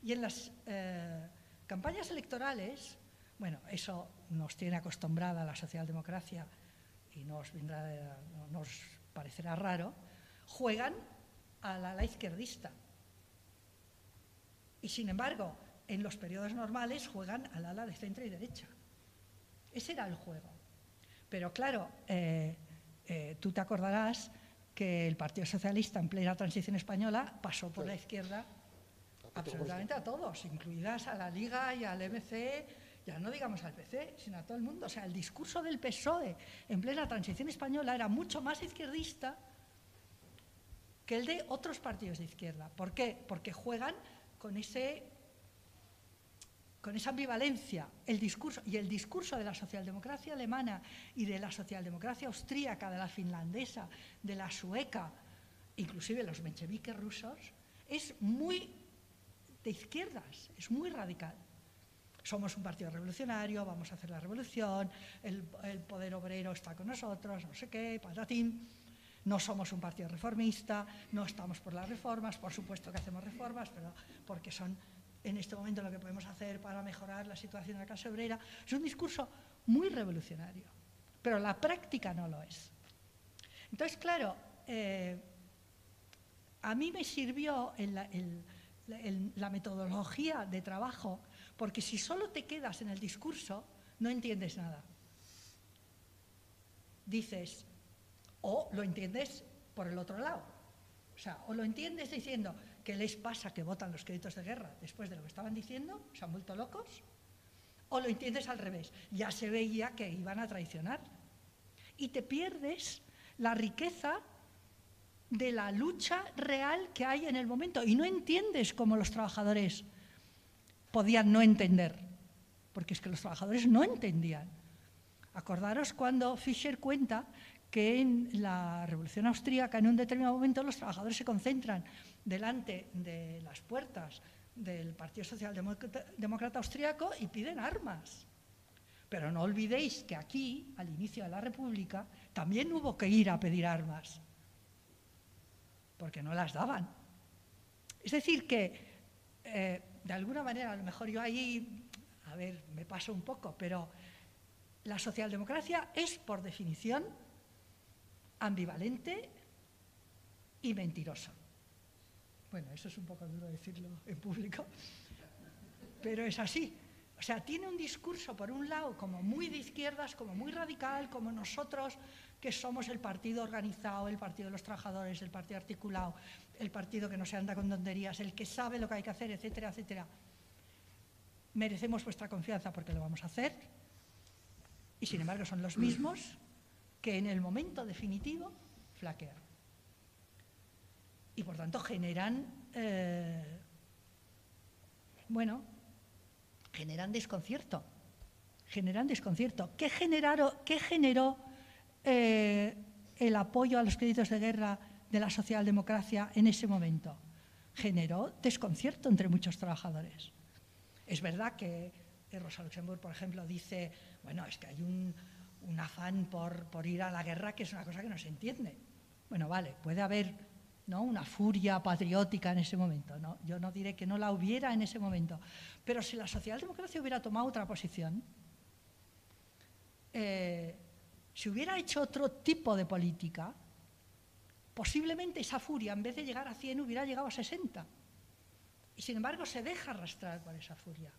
Y en las eh, campañas electorales, bueno, eso nos tiene acostumbrada la socialdemocracia y nos, nos parecerá raro, juegan a la, izquierdista. Y sin embargo, en los periodos normales juegan al ala de centro y derecha. Ese era el juego. Pero claro, eh, tú te acordarás que el Partido Socialista en plena transición española pasó por la izquierda absolutamente a todos, incluidas a la Liga y al MC, ya no digamos al PC, sino a todo el mundo. O sea, el discurso del PSOE en plena transición española era mucho más izquierdista que el de otros partidos de izquierda. ¿Por qué? Porque juegan con ese con esa ambivalencia, el discurso y el discurso de la socialdemocracia alemana y de la socialdemocracia austríaca, de la finlandesa, de la sueca, inclusive los mencheviques rusos, es muy de izquierdas, es muy radical. Somos un partido revolucionario, vamos a hacer la revolución, el, poder obrero está con nosotros, no sé qué, patatín. No somos un partido reformista, no estamos por las reformas, por supuesto que hacemos reformas, pero porque son en este momento lo que podemos hacer para mejorar la situación de la clase obrera. Es un discurso muy revolucionario, pero la práctica no lo es. Entonces, claro, eh, a mí me sirvió la metodología de trabajo, porque si solo te quedas en el discurso, no entiendes nada. Dices, o lo entiendes por el otro lado. O sea, o lo entiendes diciendo, ¿qué les pasa que votan los créditos de guerra después de lo que estaban diciendo? ¿Se han vuelto locos? O lo entiendes al revés, ya se veía que iban a traicionar. Y te pierdes la riqueza de la lucha real que hay en el momento y no entiendes cómo los trabajadores podían no entender, porque es que los trabajadores no entendían. Acordaros cuando Fischer cuenta que en la Revolución Austríaca, en un determinado momento, los trabajadores se concentran delante de las puertas del Partido Socialdemócrata Austríaco y piden armas. Pero no olvidéis que aquí, al inicio de la República, también hubo que ir a pedir armas, porque no las daban. Es decir, que eh, de alguna manera, a lo mejor yo ahí, a ver, me paso un poco, pero la socialdemocracia es, por definición, ambivalente y mentiroso. Bueno, eso es un poco duro decirlo en público, pero es así. O sea, tiene un discurso, por un lado, como muy de izquierdas, como muy radical, como nosotros, que somos el partido organizado, el partido de los trabajadores, el partido articulado, el partido que no se anda con tonterías, el que sabe lo que hay que hacer, etcétera, etcétera. Merecemos vuestra confianza porque lo vamos a hacer. Y sin embargo son los mismos que en el momento definitivo flaquean. Y por tanto generan, eh, bueno, generan desconcierto. Generan desconcierto. ¿Qué, qué generó eh, el apoyo a los créditos de guerra de la socialdemocracia en ese momento? Generó desconcierto entre muchos trabajadores. Es verdad que Rosa Luxemburg, por ejemplo, dice, bueno, es que hay un, un afán por, por, ir a la guerra que es una cosa que no se entiende. Bueno, vale, puede haber ¿no? una furia patriótica en ese momento. ¿no? Yo no diré que no la hubiera en ese momento, pero si la socialdemocracia hubiera tomado otra posición, eh, si hubiera hecho otro tipo de política, posiblemente esa furia, en vez de llegar a 100, hubiera llegado a 60. Y sin embargo se deja arrastrar por esa furia.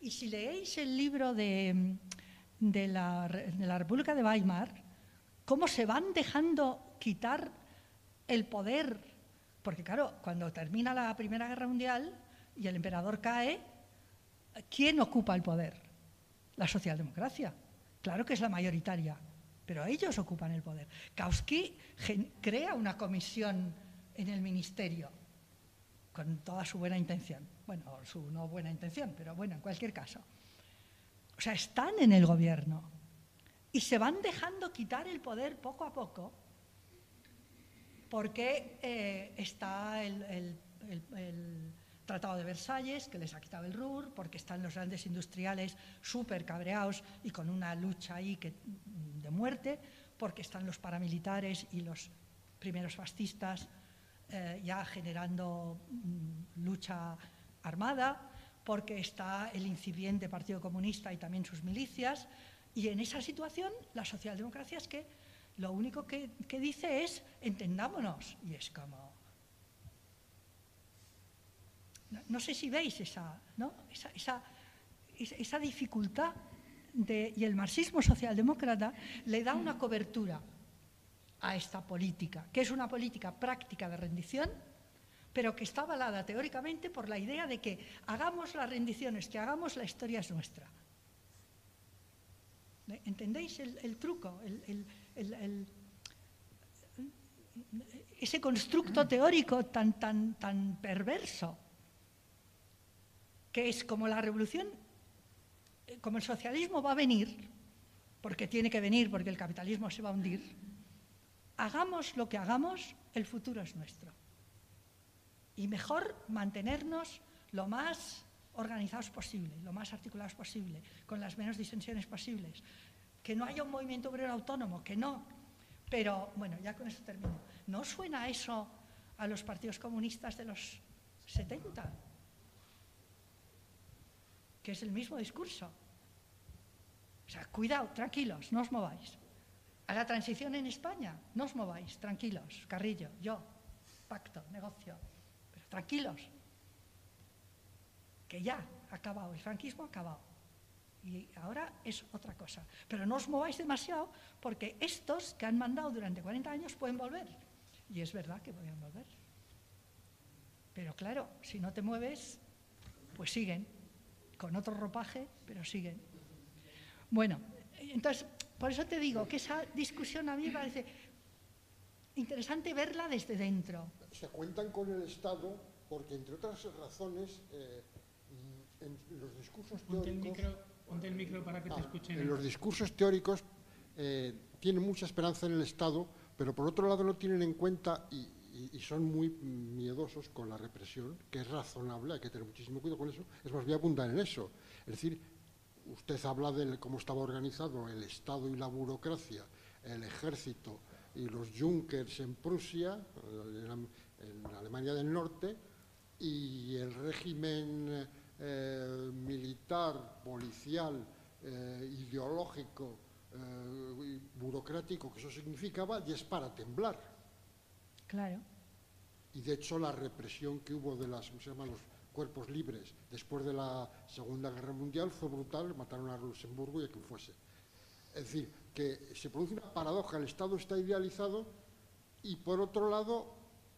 Y si leéis el libro de de la, de la República de Weimar, cómo se van dejando quitar el poder, porque claro, cuando termina la Primera Guerra Mundial y el emperador cae, ¿quién ocupa el poder? La socialdemocracia. Claro que es la mayoritaria, pero ellos ocupan el poder. Kautsky crea una comisión en el ministerio con toda su buena intención. Bueno, su no buena intención, pero bueno, en cualquier caso. O sea, están en el gobierno y se van dejando quitar el poder poco a poco porque eh, está el, Tratado de Versalles, que les ha quitado el RUR, porque están los grandes industriales súper cabreados y con una lucha ahí de muerte, porque están los paramilitares y los primeros fascistas eh, ya generando mm, lucha armada, porque está el incipiente Partido Comunista y también sus milicias. Y en esa situación, la socialdemocracia es que lo único que, dice es entendámonos. Y es como. No, sé si veis esa, esa, dificultad y el marxismo socialdemócrata le da una cobertura a esta política, que es una política práctica de rendición, pero que está avalada teóricamente por la idea de que hagamos las rendiciones, que hagamos la historia es nuestra. ¿Entendéis el, truco? Ese constructo teórico tan, tan, tan perverso, que es como la revolución, como el socialismo va a venir, porque tiene que venir, porque el capitalismo se va a hundir, hagamos lo que hagamos, el futuro es nuestro. Y mejor mantenernos lo más organizados posible, lo más articulados posible, con las menos disensiones posibles. Que no haya un movimiento obrero autónomo, que no. Pero, bueno, ya con eso termino. ¿No suena eso a los partidos comunistas de los 70? Que es el mismo discurso. O sea, cuidado, tranquilos, no os mováis. A la transición en España, no os mováis, tranquilos, Carrillo, yo, pacto, negocio, pero tranquilos, que ya acabado, el franquismo ha acabado. Y ahora es otra cosa. Pero no os mováis demasiado porque estos que han mandado durante 40 años pueden volver. Y es verdad que pueden volver. Pero claro, si no te mueves, pues siguen, con otro ropaje, pero siguen. Bueno, entonces, por eso te digo que esa discusión a mí me parece interesante verla desde dentro. Se cuentan con el Estado porque, entre otras razones, eh, en los discursos teóricos... el micro para que te ah, escuchen. En los discursos teóricos eh, tienen mucha esperanza en el Estado, pero por otro lado no tienen en cuenta y, son muy miedosos con la represión, que es razonable, hay que tener muchísimo cuidado con eso. Es más, voy a apuntar en eso. Es decir, usted habla de cómo estaba organizado el Estado y la burocracia, el ejército y los Junkers en Prusia, en Alemania del Norte, y el régimen eh, militar, policial, eh, ideológico, eh, burocrático que eso significaba, y es para temblar. Claro. Y de hecho la represión que hubo de las, ¿cómo se llaman? los cuerpos libres después de la Segunda Guerra Mundial fue brutal, mataron a Luxemburgo y a quien fuese. Es decir, que se produce una paradoja, el Estado está idealizado y por otro lado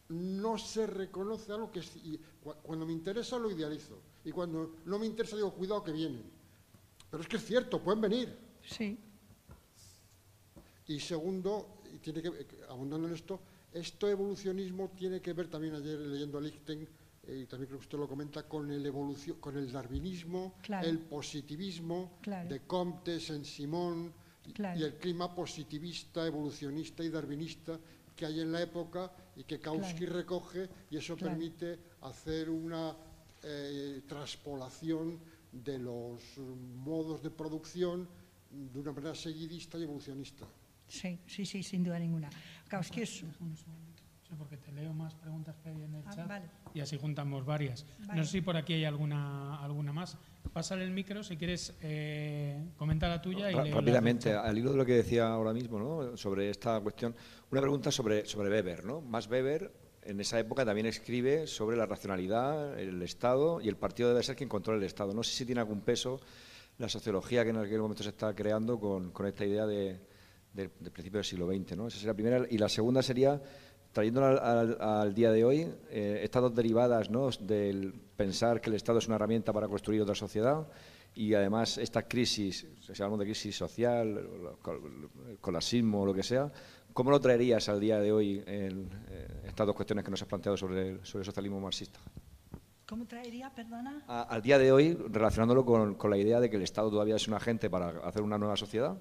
no se reconoce algo que cuando me interesa lo idealizo y cuando no me interesa digo cuidado que vienen. Pero es que es cierto, pueden venir. Sí. Y segundo, y tiene que abundando en esto, esto evolucionismo tiene que ver también ayer leyendo a Lichten eh, y también creo que usted lo comenta con el evolución, con el darwinismo, el positivismo de Comte, Saint-Simon y el clima positivista, evolucionista y darwinista que hay en la época y que Kautsky recoge y eso permite hacer una eh, traspolación de los modos de producción de una manera seguidista y evolucionista. Sí, sí, sí, sin duda ninguna. Kautsky es... porque te leo más preguntas que hay en el ah, chat y así juntamos varias. No sé si por aquí hay alguna, alguna más. Pásale el micro si quieres eh, comentar la tuya. Y rápidamente, al hilo de lo que decía ahora mismo ¿no? sobre esta cuestión, una pregunta sobre, sobre Weber. ¿no? Más Weber en esa época también escribe sobre la racionalidad, el Estado y el partido debe ser quien controla el Estado. No sé si tiene algún peso la sociología que en aquel momento se está creando con, esta idea de, del principio del siglo XX. ¿no? Esa sería la primera. Y la segunda sería, trayéndola al, día de hoy, eh, estas dos derivadas ¿no? del pensar que el Estado es una herramienta para construir otra sociedad y además esta crisis, si hablamos de crisis social, el colasismo lo que sea, ¿cómo lo traerías al día de hoy en, eh, estas dos cuestiones que nos has planteado sobre el, sobre el socialismo marxista? ¿Cómo traería, perdona? al día de hoy, relacionándolo con, la idea de que el Estado todavía es un agente para hacer una nueva sociedad,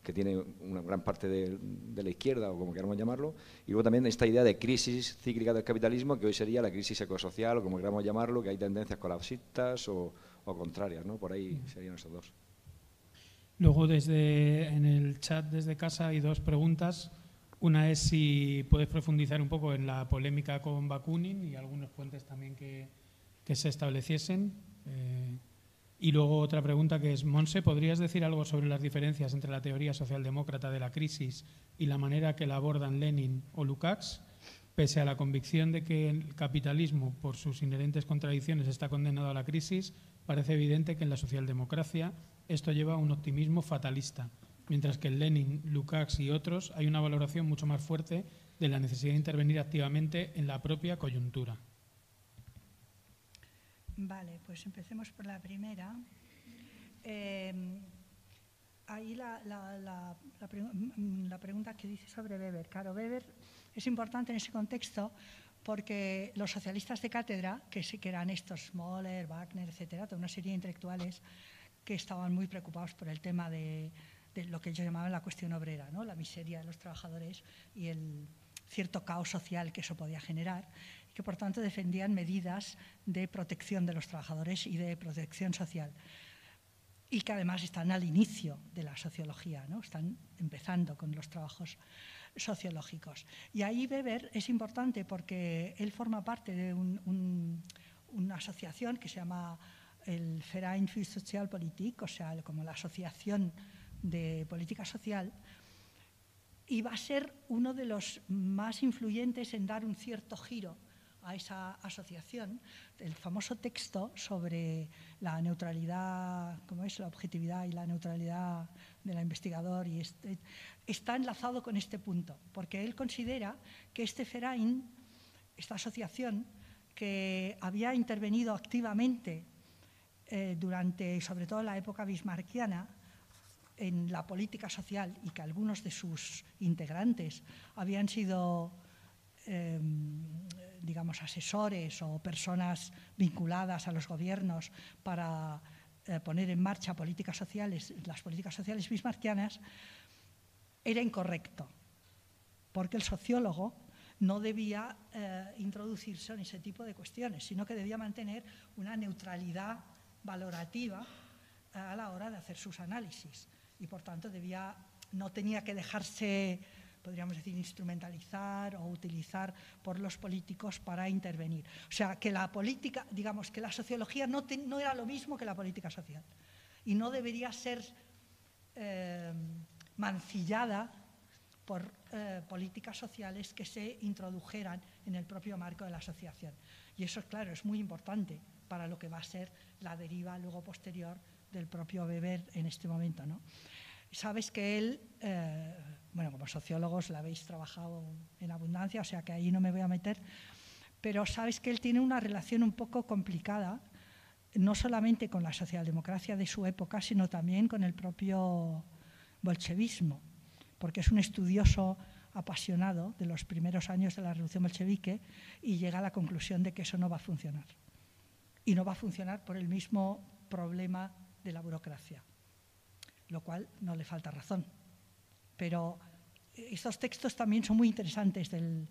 que tiene una gran parte de, la izquierda, o como queramos llamarlo, y luego también esta idea de crisis cíclica del capitalismo, que hoy sería la crisis ecosocial, o como queramos llamarlo, que hay tendencias colapsistas o, contrarias, ¿no? Por ahí serían esos dos. Luego, desde en el chat desde casa hay dos preguntas. Una es si puedes profundizar un poco en la polémica con Bakunin y algunos puentes también que, que se estableciesen. Eh, y luego otra pregunta que es, Monse, ¿podrías decir algo sobre las diferencias entre la teoría socialdemócrata de la crisis y la manera que la abordan Lenin o Lukács? Pese a la convicción de que el capitalismo, por sus inherentes contradicciones, está condenado a la crisis, parece evidente que en la socialdemocracia esto lleva a un optimismo fatalista, mientras que en Lenin, Lukács y otros hay una valoración mucho más fuerte de la necesidad de intervenir activamente en la propia coyuntura. Vale, pues empecemos por la primera. Eh, ahí la, pregunta que dice sobre Weber. Claro, Weber es importante en ese contexto porque los socialistas de cátedra, que, que eran estos, Moller, Wagner, etcétera, toda una serie de intelectuales que estaban muy preocupados por el tema de, de lo que ellos llamaban la cuestión obrera, ¿no? la miseria de los trabajadores y el cierto caos social que eso podía generar que por tanto defendían medidas de protección de los trabajadores y de protección social. Y que además están al inicio de la sociología, ¿no? están empezando con los trabajos sociológicos. Y ahí Weber es importante porque él forma parte de una asociación que se llama el Verein für Sozialpolitik, o sea, como la Asociación de Política Social, y va a ser uno de los más influyentes en dar un cierto giro a esa asociación, el famoso texto sobre la neutralidad, ¿cómo es? La objetividad y la neutralidad de la investigador y este, está enlazado con este punto, porque él considera que este FERAIN, esta asociación, que había intervenido activamente eh, durante, sobre todo la época bismarckiana, en la política social y que algunos de sus integrantes habían sido em, digamos, asesores o personas vinculadas a los gobiernos para eh, poner en marcha políticas sociales, las políticas sociales bismarckianas, era incorrecto, porque el sociólogo no debía eh, introducirse en ese tipo de cuestiones, sino que debía mantener una neutralidad valorativa a la hora de hacer sus análisis y, por tanto, debía, no tenía que dejarse podríamos decir, instrumentalizar o utilizar por los políticos para intervenir. O sea, que la política, digamos, que la sociología no, era lo mismo que la política social y no debería ser eh, mancillada por eh, políticas sociales que se introdujeran en el propio marco de la asociación. Y eso, claro, es muy importante para lo que va a ser la deriva luego posterior del propio Weber en este momento. ¿no? Sabes que él, eh, bueno, como sociólogos la habéis trabajado en abundancia, o sea que ahí no me voy a meter, pero sabes que él tiene una relación un poco complicada, no solamente con la socialdemocracia de su época, sino también con el propio bolchevismo, porque es un estudioso apasionado de los primeros años de la revolución bolchevique y llega a la conclusión de que eso no va a funcionar. Y no va a funcionar por el mismo problema de la burocracia lo cual no le falta razón. Pero estos textos también son muy interesantes del,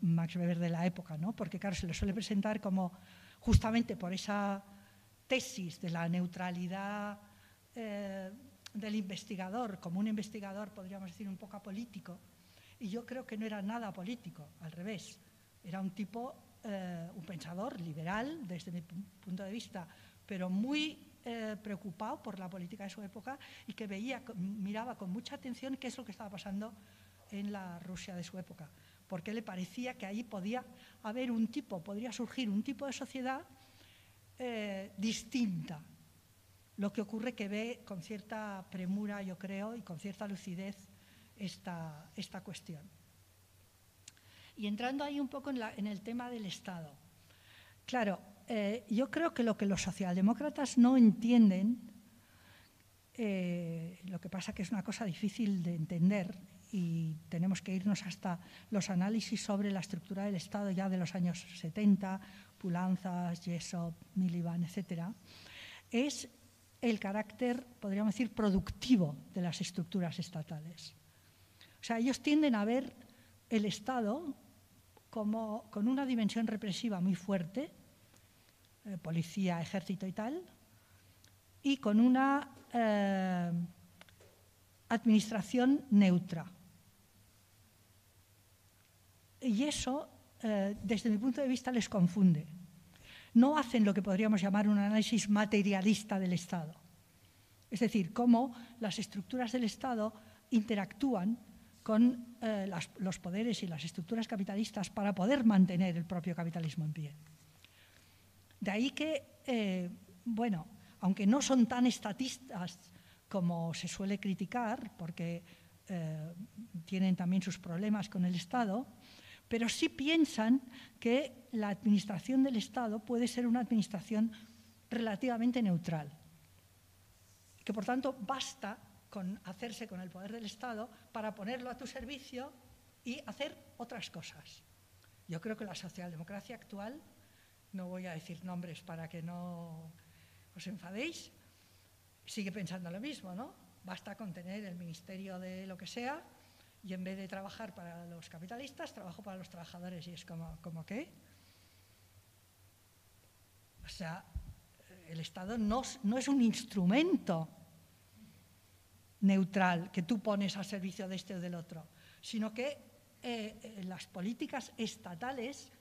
Max Weber de la época, ¿no? porque claro, se lo suele presentar como justamente por esa tesis de la neutralidad eh, del investigador, como un investigador, podríamos decir, un poco apolítico, y yo creo que no era nada político, al revés, era un tipo, eh, un pensador liberal desde mi punto de vista, pero muy eh, preocupado por la política de su época y que veía, miraba con mucha atención qué es lo que estaba pasando en la Rusia de su época, porque le parecía que ahí podía haber un tipo, podría surgir un tipo de sociedad eh, distinta, lo que ocurre que ve con cierta premura, yo creo, y con cierta lucidez esta, esta cuestión. Y entrando ahí un poco en, el tema del Estado. Claro, eh, yo creo que lo que los socialdemócratas no entienden, eh, lo que pasa que es una cosa difícil de entender y tenemos que irnos hasta los análisis sobre la estructura del Estado ya de los años 70, Pulanzas, Jessop, Miliband, etcétera, es el carácter, podríamos decir, productivo de las estructuras estatales. O sea, ellos tienden a ver el Estado como, con una dimensión represiva muy fuerte, eh, policía, ejército y tal, y con una eh, administración neutra. Y eso, eh, desde mi punto de vista, les confunde. No hacen lo que podríamos llamar un análisis materialista del Estado. Es decir, cómo las estructuras del Estado interactúan con los poderes y las estructuras capitalistas para poder mantener el propio capitalismo en pie. De ahí que, eh, bueno, aunque no son tan estatistas como se suele criticar, porque tienen también sus problemas con el Estado, pero sí piensan que la administración del Estado puede ser una administración relativamente neutral, que por tanto basta con hacerse con el poder del Estado para ponerlo a tu servicio y hacer otras cosas. Yo creo que la socialdemocracia actual, no voy a decir nombres para que no os enfadéis, sigue pensando lo mismo, ¿no? Basta con tener el ministerio de lo que sea y en vez de trabajar para los capitalistas, trabajo para los trabajadores. Y es como, ¿como qué? O sea, el Estado no, es un instrumento neutral que tú pones al servicio de este o del otro, sino que eh, eh, las políticas estatales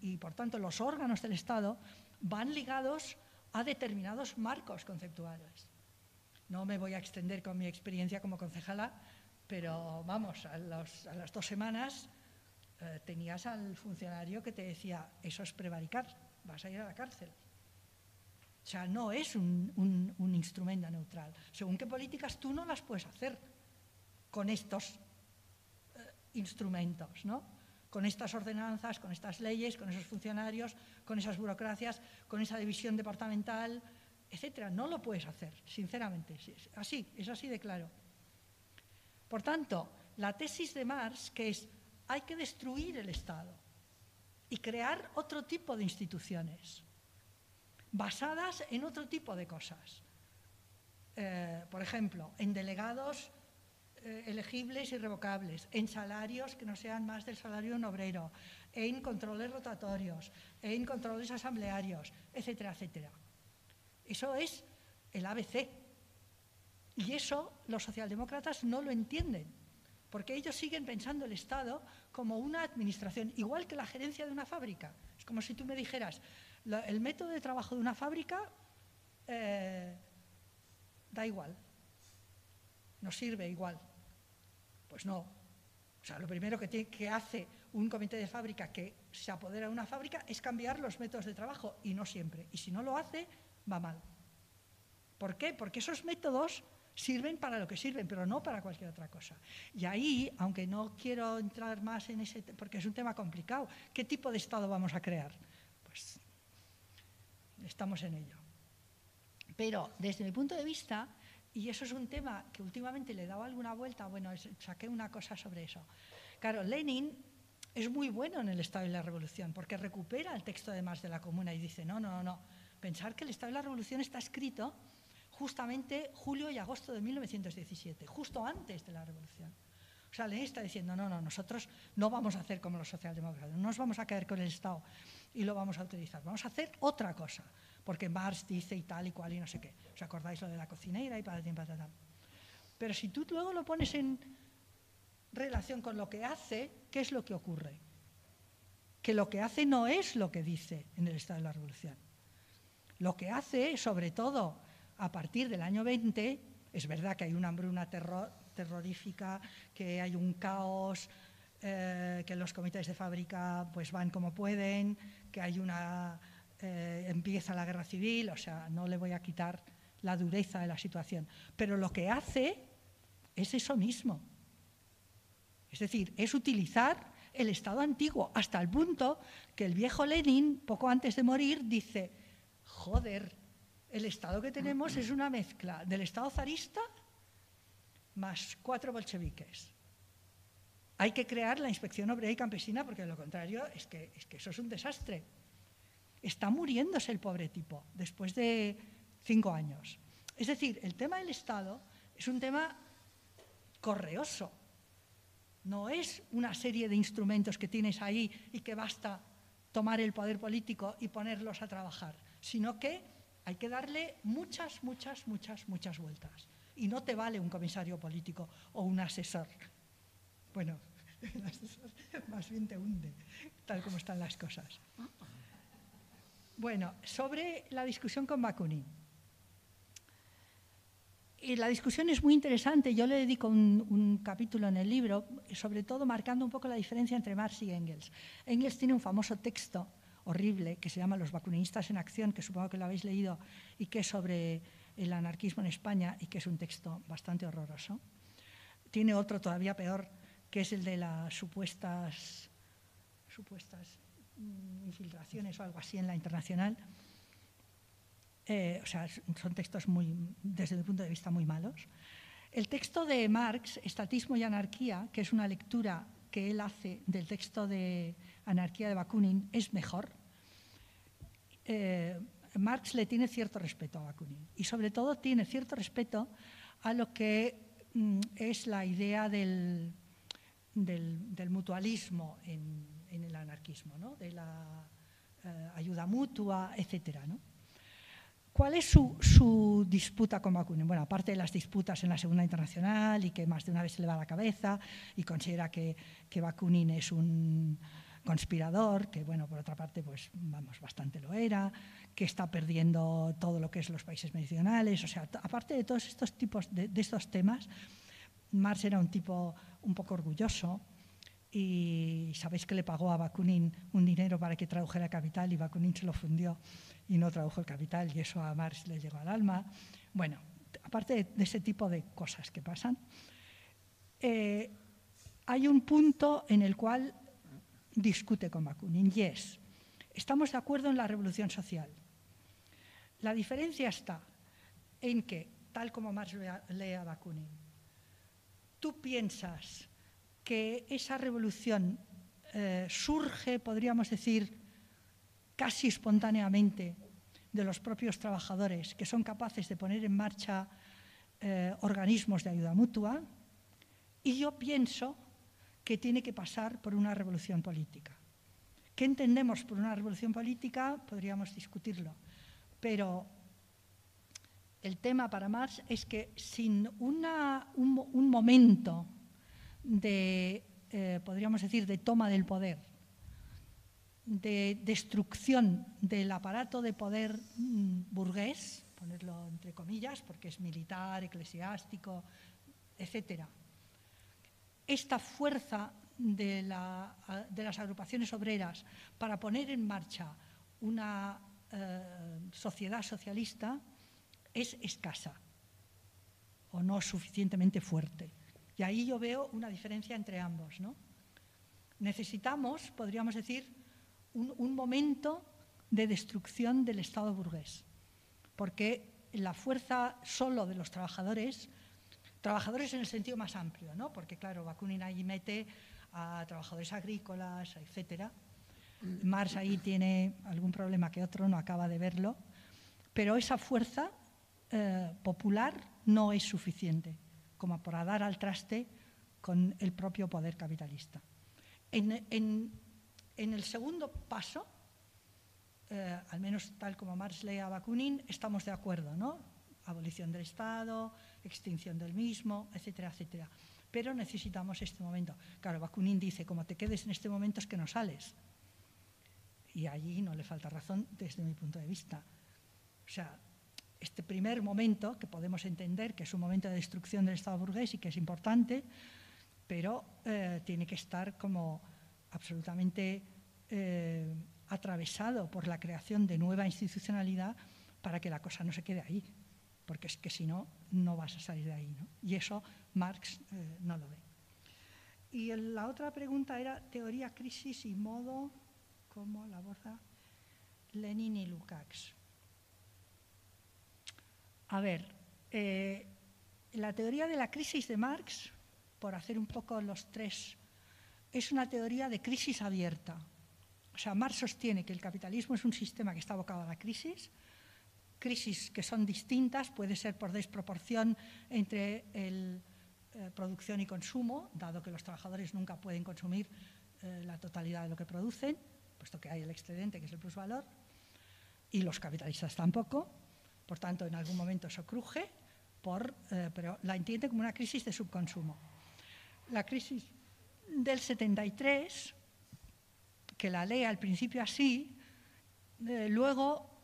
y por tanto los órganos del Estado van ligados a determinados marcos conceptuales. No me voy a extender con mi experiencia como concejala, pero vamos, a, las dos semanas eh, tenías al funcionario que te decía, eso es prevaricar, vas a ir a la cárcel. O sea, no es un, instrumento neutral. Según qué políticas tú no las puedes hacer con estos eh, instrumentos, ¿no? Con estas ordenanzas, con estas leyes, con esos funcionarios, con esas burocracias, con esa división departamental, etcétera. No lo puedes hacer, sinceramente. Así, es así de claro. Por tanto, la tesis de Marx, que es hay que destruir el Estado y crear otro tipo de instituciones basadas en otro tipo de cosas. Eh, por ejemplo, en delegados elegibles y revocables, en salarios que no sean más del salario de un obrero, en controles rotatorios, en controles asamblearios, etcétera, etcétera. Eso es el ABC y eso los socialdemócratas no lo entienden, porque ellos siguen pensando el Estado como una administración, igual que la gerencia de una fábrica. Es como si tú me dijeras, el método de trabajo de una fábrica eh, da igual, no sirve igual. Pues no. O sea, lo primero que, hace un comité de fábrica que se apodera de una fábrica es cambiar los métodos de trabajo, y no siempre. Y si no lo hace, va mal. ¿Por qué? Porque esos métodos sirven para lo que sirven, pero no para cualquier otra cosa. Y ahí, aunque no quiero entrar más en ese, porque es un tema complicado, ¿qué tipo de Estado vamos a crear? Pues estamos en ello. Pero desde mi punto de vista, y eso es un tema que últimamente le he dado alguna vuelta, bueno, saqué una cosa sobre eso. Claro, Lenin es muy bueno en el Estado y la Revolución, porque recupera el texto de Marx de la Comuna y dice, no, no, no, no, pensar que el Estado y la Revolución está escrito justamente julio y agosto de 1917, justo antes de la revolución. O sea, Lenin está diciendo, no, no, nosotros no vamos a hacer como los socialdemócratas, no nos vamos a caer con el Estado y lo vamos a utilizar, vamos a hacer otra cosa, porque Marx dice y tal y cual y no sé qué. ¿Os acordáis lo de la cocinera y para tal? Pero si tú luego lo pones en relación con lo que hace, ¿qué es lo que ocurre? Que lo que hace no es lo que dice en el Estado de la Revolución. Lo que hace, sobre todo, a partir del año 20, es verdad que hay una hambruna terrorífica, que hay un caos, eh, que los comités de fábrica pues van como pueden, que hay una eh, empieza la guerra civil, o sea, no le voy a quitar la dureza de la situación. Pero lo que hace es eso mismo. Es decir, es utilizar el Estado antiguo hasta el punto que el viejo Lenin, poco antes de morir, dice, joder, el Estado que tenemos es una mezcla del Estado zarista más cuatro bolcheviques. Hay que crear la inspección obrera y campesina porque de lo contrario es que, es que eso es un desastre. Está muriéndose el pobre tipo después de cinco años. Es decir, el tema del Estado es un tema correoso. No es una serie de instrumentos que tienes ahí y que basta tomar el poder político y ponerlos a trabajar, sino que hay que darle muchas, muchas, muchas, muchas vueltas. Y no te vale un comisario político o un asesor. Bueno, el asesor más bien te hunde, tal como están las cosas. Bueno, sobre la discusión con Bakunin. Y la discusión es muy interesante. Yo le dedico un, un, capítulo en el libro, sobre todo marcando un poco la diferencia entre Marx y Engels. Engels tiene un famoso texto horrible que se llama Los vacunistas en acción, que supongo que lo habéis leído, y que es sobre el anarquismo en España y que es un texto bastante horroroso. Tiene otro todavía peor, que es el de las supuestas, supuestas infiltraciones o algo así en la internacional. Eh, o sea, son textos muy, desde mi punto de vista muy malos. El texto de Marx, Estatismo y Anarquía, que es una lectura que él hace del texto de Anarquía de Bakunin, es mejor. Eh, Marx le tiene cierto respeto a Bakunin y sobre todo tiene cierto respeto a lo que mm, es la idea del, del mutualismo en, en, el anarquismo, ¿no? de la eh, ayuda mutua, etcétera, ¿no? ¿Cuál es su, su, disputa con Bakunin? Bueno, aparte de las disputas en la Segunda Internacional y que más de una vez se le va la cabeza y considera que, que Bakunin es un conspirador, que bueno, por otra parte, pues vamos, bastante lo era, que está perdiendo todo lo que es los países meridionales, o sea, aparte de todos estos tipos de, de estos temas, Marx era un tipo un poco orgulloso, y sabéis que le pagó a Bakunin un dinero para que tradujera Capital y Bakunin se lo fundió y no tradujo el Capital y eso a Marx le llegó al alma. Bueno, aparte de, ese tipo de cosas que pasan, eh, hay un punto en el cual discute con Bakunin y es, estamos de acuerdo en la revolución social. La diferencia está en que, tal como Marx lee a Bakunin, tú piensas que esa revolución eh, surge, podríamos decir, casi espontáneamente de los propios trabajadores que son capaces de poner en marcha eh, organismos de ayuda mutua y yo pienso que tiene que pasar por una revolución política. ¿Qué entendemos por una revolución política? Podríamos discutirlo, pero el tema para Marx es que sin un momento de, eh, podríamos decir, de toma del poder, de destrucción del aparato de poder mm, burgués, ponerlo entre comillas, porque es militar, eclesiástico, etc. Esta fuerza de, la, de, las agrupaciones obreras para poner en marcha una eh, sociedad socialista es escasa o no suficientemente fuerte. Y ahí yo veo una diferencia entre ambos. ¿no? Necesitamos, podríamos decir, un, momento de destrucción del Estado burgués, porque la fuerza solo de los trabajadores, trabajadores en el sentido más amplio, ¿no? porque claro, Bakunin ahí mete a trabajadores agrícolas, etcétera. Marx ahí tiene algún problema que otro no acaba de verlo, pero esa fuerza eh, popular no es suficiente como para dar al traste con el propio poder capitalista. En, el segundo paso, eh, al menos tal como Marx lee a Bakunin, estamos de acuerdo, ¿no? Abolición del Estado, extinción del mismo, etcétera, etcétera. Pero necesitamos este momento. Claro, Bakunin dice, como te quedes en este momento es que no sales. Y allí no le falta razón desde mi punto de vista. O sea, este primer momento, que podemos entender que es un momento de destrucción del Estado burgués y que es importante, pero eh, tiene que estar como absolutamente eh, atravesado por la creación de nueva institucionalidad para que la cosa no se quede ahí. porque es que si no, no vas a salir de ahí. ¿no? Y eso Marx eh, no lo ve. Y la otra pregunta era teoría, crisis y modo, ¿cómo la aborda Lenin y Lukács? A ver, eh, la teoría de la crisis de Marx, por hacer un poco los tres, es una teoría de crisis abierta. O sea, Marx sostiene que el capitalismo es un sistema que está abocado a la crisis, crisis que son distintas, puede ser por desproporción entre eh, producción y consumo, dado que los trabajadores nunca pueden consumir eh, la totalidad de lo que producen, puesto que hay el excedente, que es el plusvalor, y los capitalistas tampoco. Por tanto, en algún momento eso cruje, por, eh, pero la entiende como una crisis de subconsumo. La crisis del 73, que la lee al principio así, luego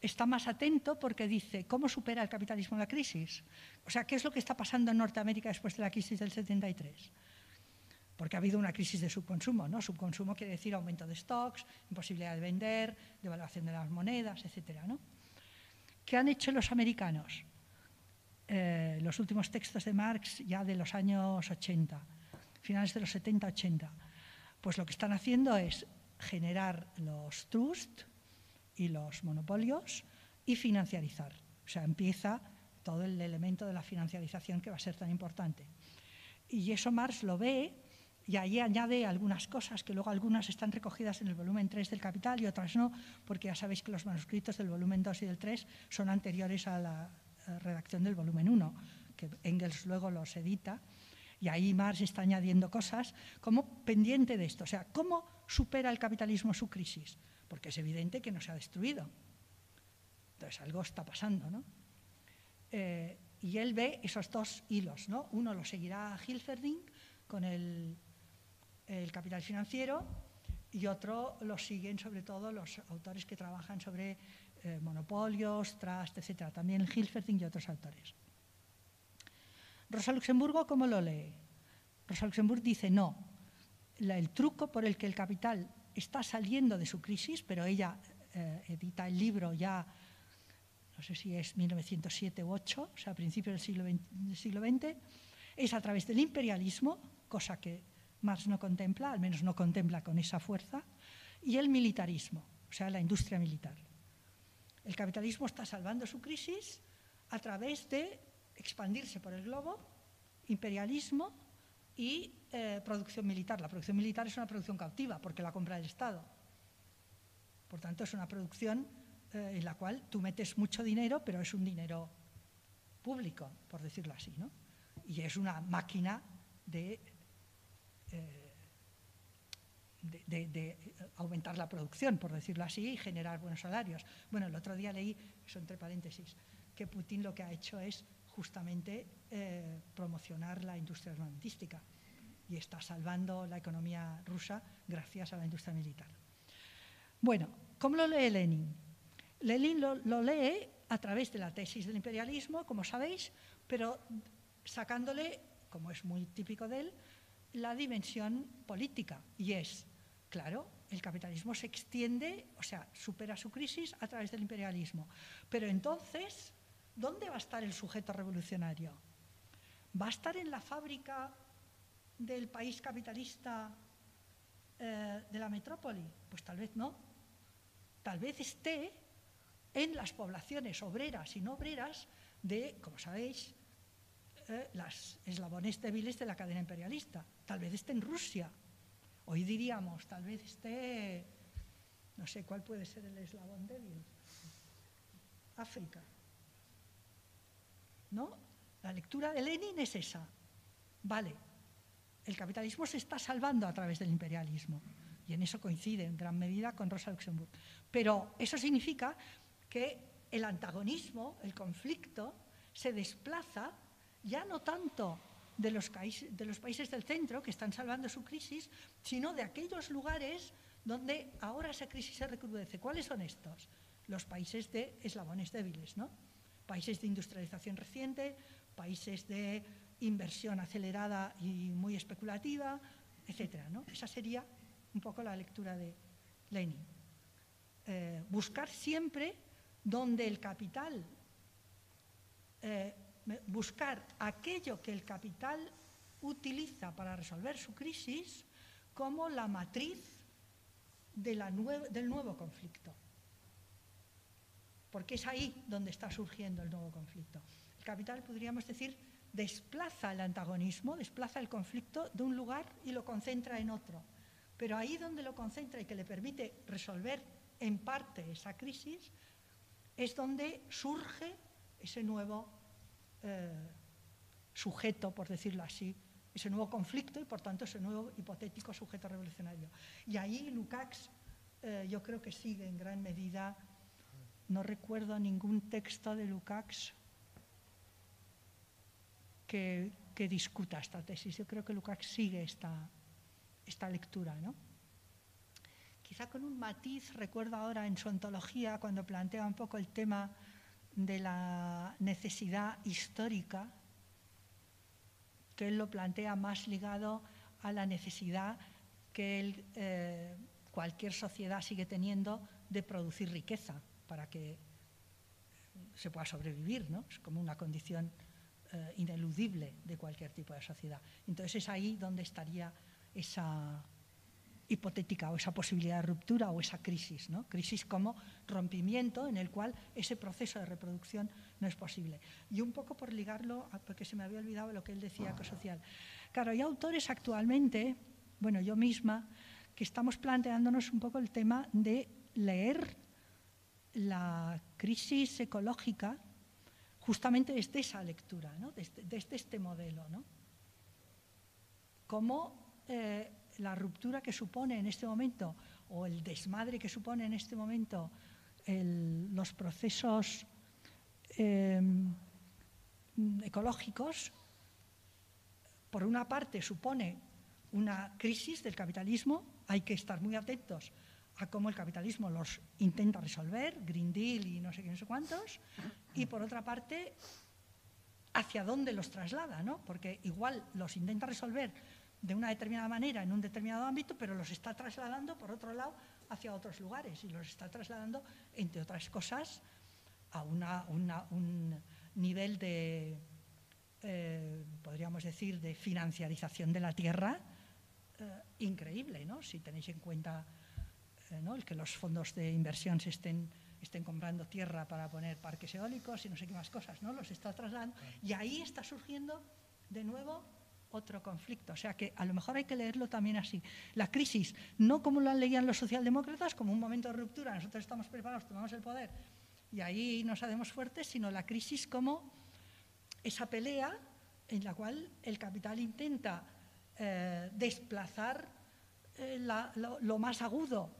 está más atento porque dice, ¿cómo supera el capitalismo la crisis? O sea, ¿qué es lo que está pasando en Norteamérica después de la crisis del 73? Porque ha habido una crisis de subconsumo, ¿no? Subconsumo quiere decir aumento de stocks, imposibilidad de vender, devaluación de las monedas, etcétera, ¿no? ¿Qué han hecho los americanos? Eh, los últimos textos de Marx ya de los años 80, finales de los 70-80, pues lo que están haciendo es generar los trusts, y los monopolios y financiarizar. O sea, empieza todo el elemento de la financiarización que va a ser tan importante. Y eso Marx lo ve y ahí añade algunas cosas que luego algunas están recogidas en el volumen 3 del Capital y otras no, porque ya sabéis que los manuscritos del volumen 2 y del 3 son anteriores a la redacción del volumen 1, que Engels luego los edita. Y ahí Marx está añadiendo cosas como pendiente de esto. O sea, ¿cómo supera el capitalismo su crisis? porque es evidente que no se ha destruido. Entonces algo está pasando, ¿no? Eh, y él ve esos dos hilos, ¿no? Uno lo seguirá Hilferding con el, capital financiero y otro lo siguen sobre todo los autores que trabajan sobre eh, monopolios, trust, etc. También Hilferding y otros autores. Rosa Luxemburgo, ¿cómo lo lee? Rosa Luxemburgo dice no. el truco por el que el capital está saliendo de su crisis, pero ella eh, edita el libro ya, no sé si es 1907 u 8, o sea, a principios del siglo, del siglo XX, es a través del imperialismo, cosa que Marx no contempla, al menos no contempla con esa fuerza, y el militarismo, o sea, la industria militar. El capitalismo está salvando su crisis a través de expandirse por el globo, imperialismo y eh, producción militar. La producción militar es una producción cautiva porque la compra el Estado. Por tanto, es una producción eh, en la cual tú metes mucho dinero, pero es un dinero público, por decirlo así. ¿no? Y es una máquina de, eh, de, aumentar la producción, por decirlo así, y generar buenos salarios. Bueno, el otro día leí, eso entre paréntesis, que Putin lo que ha hecho es justamente promocionar la industria armamentística y está salvando la economía rusa gracias a la industria militar. Bueno, ¿cómo lo lee Lenin? Lenin lo, lee a través de la tesis del imperialismo, como sabéis, pero sacándole, como es muy típico de él, la dimensión política. Y es, claro, el capitalismo se extiende, o sea, supera su crisis a través del imperialismo. Pero entonces, ¿dónde va a estar el sujeto revolucionario? ¿Va a estar en la fábrica del país capitalista eh, de la metrópoli? Pues tal vez no. Tal vez esté en las poblaciones obreras y no obreras de, como sabéis, eh, las eslabones débiles de la cadena imperialista. Tal vez esté en Rusia. Hoy diríamos, tal vez esté, no sé cuál puede ser el eslabón débil. África. ¿No? La lectura de Lenin es esa. Vale, el capitalismo se está salvando a través del imperialismo. Y en eso coincide en gran medida con Rosa Luxemburg. Pero eso significa que el antagonismo, el conflicto, se desplaza ya no tanto de los, países del centro que están salvando su crisis, sino de aquellos lugares donde ahora esa crisis se recrudece. ¿Cuáles son estos? Los países de eslabones débiles, ¿no? Países de industrialización reciente, países de inversión acelerada y muy especulativa, etc. Esa sería un poco la lectura de Lenin. Eh, buscar siempre donde el capital eh, buscar aquello que el capital utiliza para resolver su crisis como la matriz del nuevo conflicto. Porque es ahí donde está surgiendo el nuevo conflicto. El capital, podríamos decir, desplaza el antagonismo, desplaza el conflicto de un lugar y lo concentra en otro. Pero ahí donde lo concentra y que le permite resolver en parte esa crisis, es donde surge ese nuevo eh, sujeto, por decirlo así, ese nuevo conflicto y por tanto ese nuevo hipotético sujeto revolucionario. Y ahí Lukács eh, yo creo que sigue en gran medida, no recuerdo ningún texto de Lukács que, discuta esta tesis. Yo creo que Lukács sigue esta, esta lectura. ¿no? Quizá con un matiz, recuerdo ahora en su ontología, cuando plantea un poco el tema de la necesidad histórica, que él lo plantea más ligado a la necesidad que eh, cualquier sociedad sigue teniendo de producir riqueza para que se pueda sobrevivir, ¿no? Es como una condición eh, ineludible de cualquier tipo de sociedad. Entonces es ahí donde estaría esa hipotética o esa posibilidad de ruptura o esa crisis, ¿no? crisis como rompimiento en el cual ese proceso de reproducción no es posible. Y un poco por ligarlo, porque se me había olvidado lo que él decía ecosocial. Claro, hay autores actualmente, bueno, yo misma, que estamos planteándonos un poco el tema de leer la crisis ecológica justamente desde esa lectura, ¿no? desde, este modelo. ¿no? Cómo eh, la ruptura que supone en este momento, o el desmadre que supone en este momento los procesos em, ecológicos, por una parte supone una crisis del capitalismo, hay que estar muy atentos a cómo el capitalismo los intenta resolver, Green Deal y no sé qué, no sé cuántos, y por otra parte, hacia dónde los traslada, ¿no? Porque igual los intenta resolver de una determinada manera en un determinado ámbito, pero los está trasladando, por otro lado, hacia otros lugares y los está trasladando, entre otras cosas, a un nivel de, eh, podríamos decir, de financiarización de la tierra eh, increíble, ¿no? Si tenéis en cuenta eh, el que los fondos de inversión se estén, estén comprando tierra para poner parques eólicos y no sé qué más cosas, ¿no? Los está trasladando. Y ahí está surgiendo de nuevo otro conflicto. O sea que a lo mejor hay que leerlo también así. La crisis, no como la leían los socialdemócratas, como un momento de ruptura, nosotros estamos preparados, tomamos el poder y ahí nos hacemos fuertes, sino la crisis como esa pelea en la cual el capital intenta eh, desplazar eh, lo, más agudo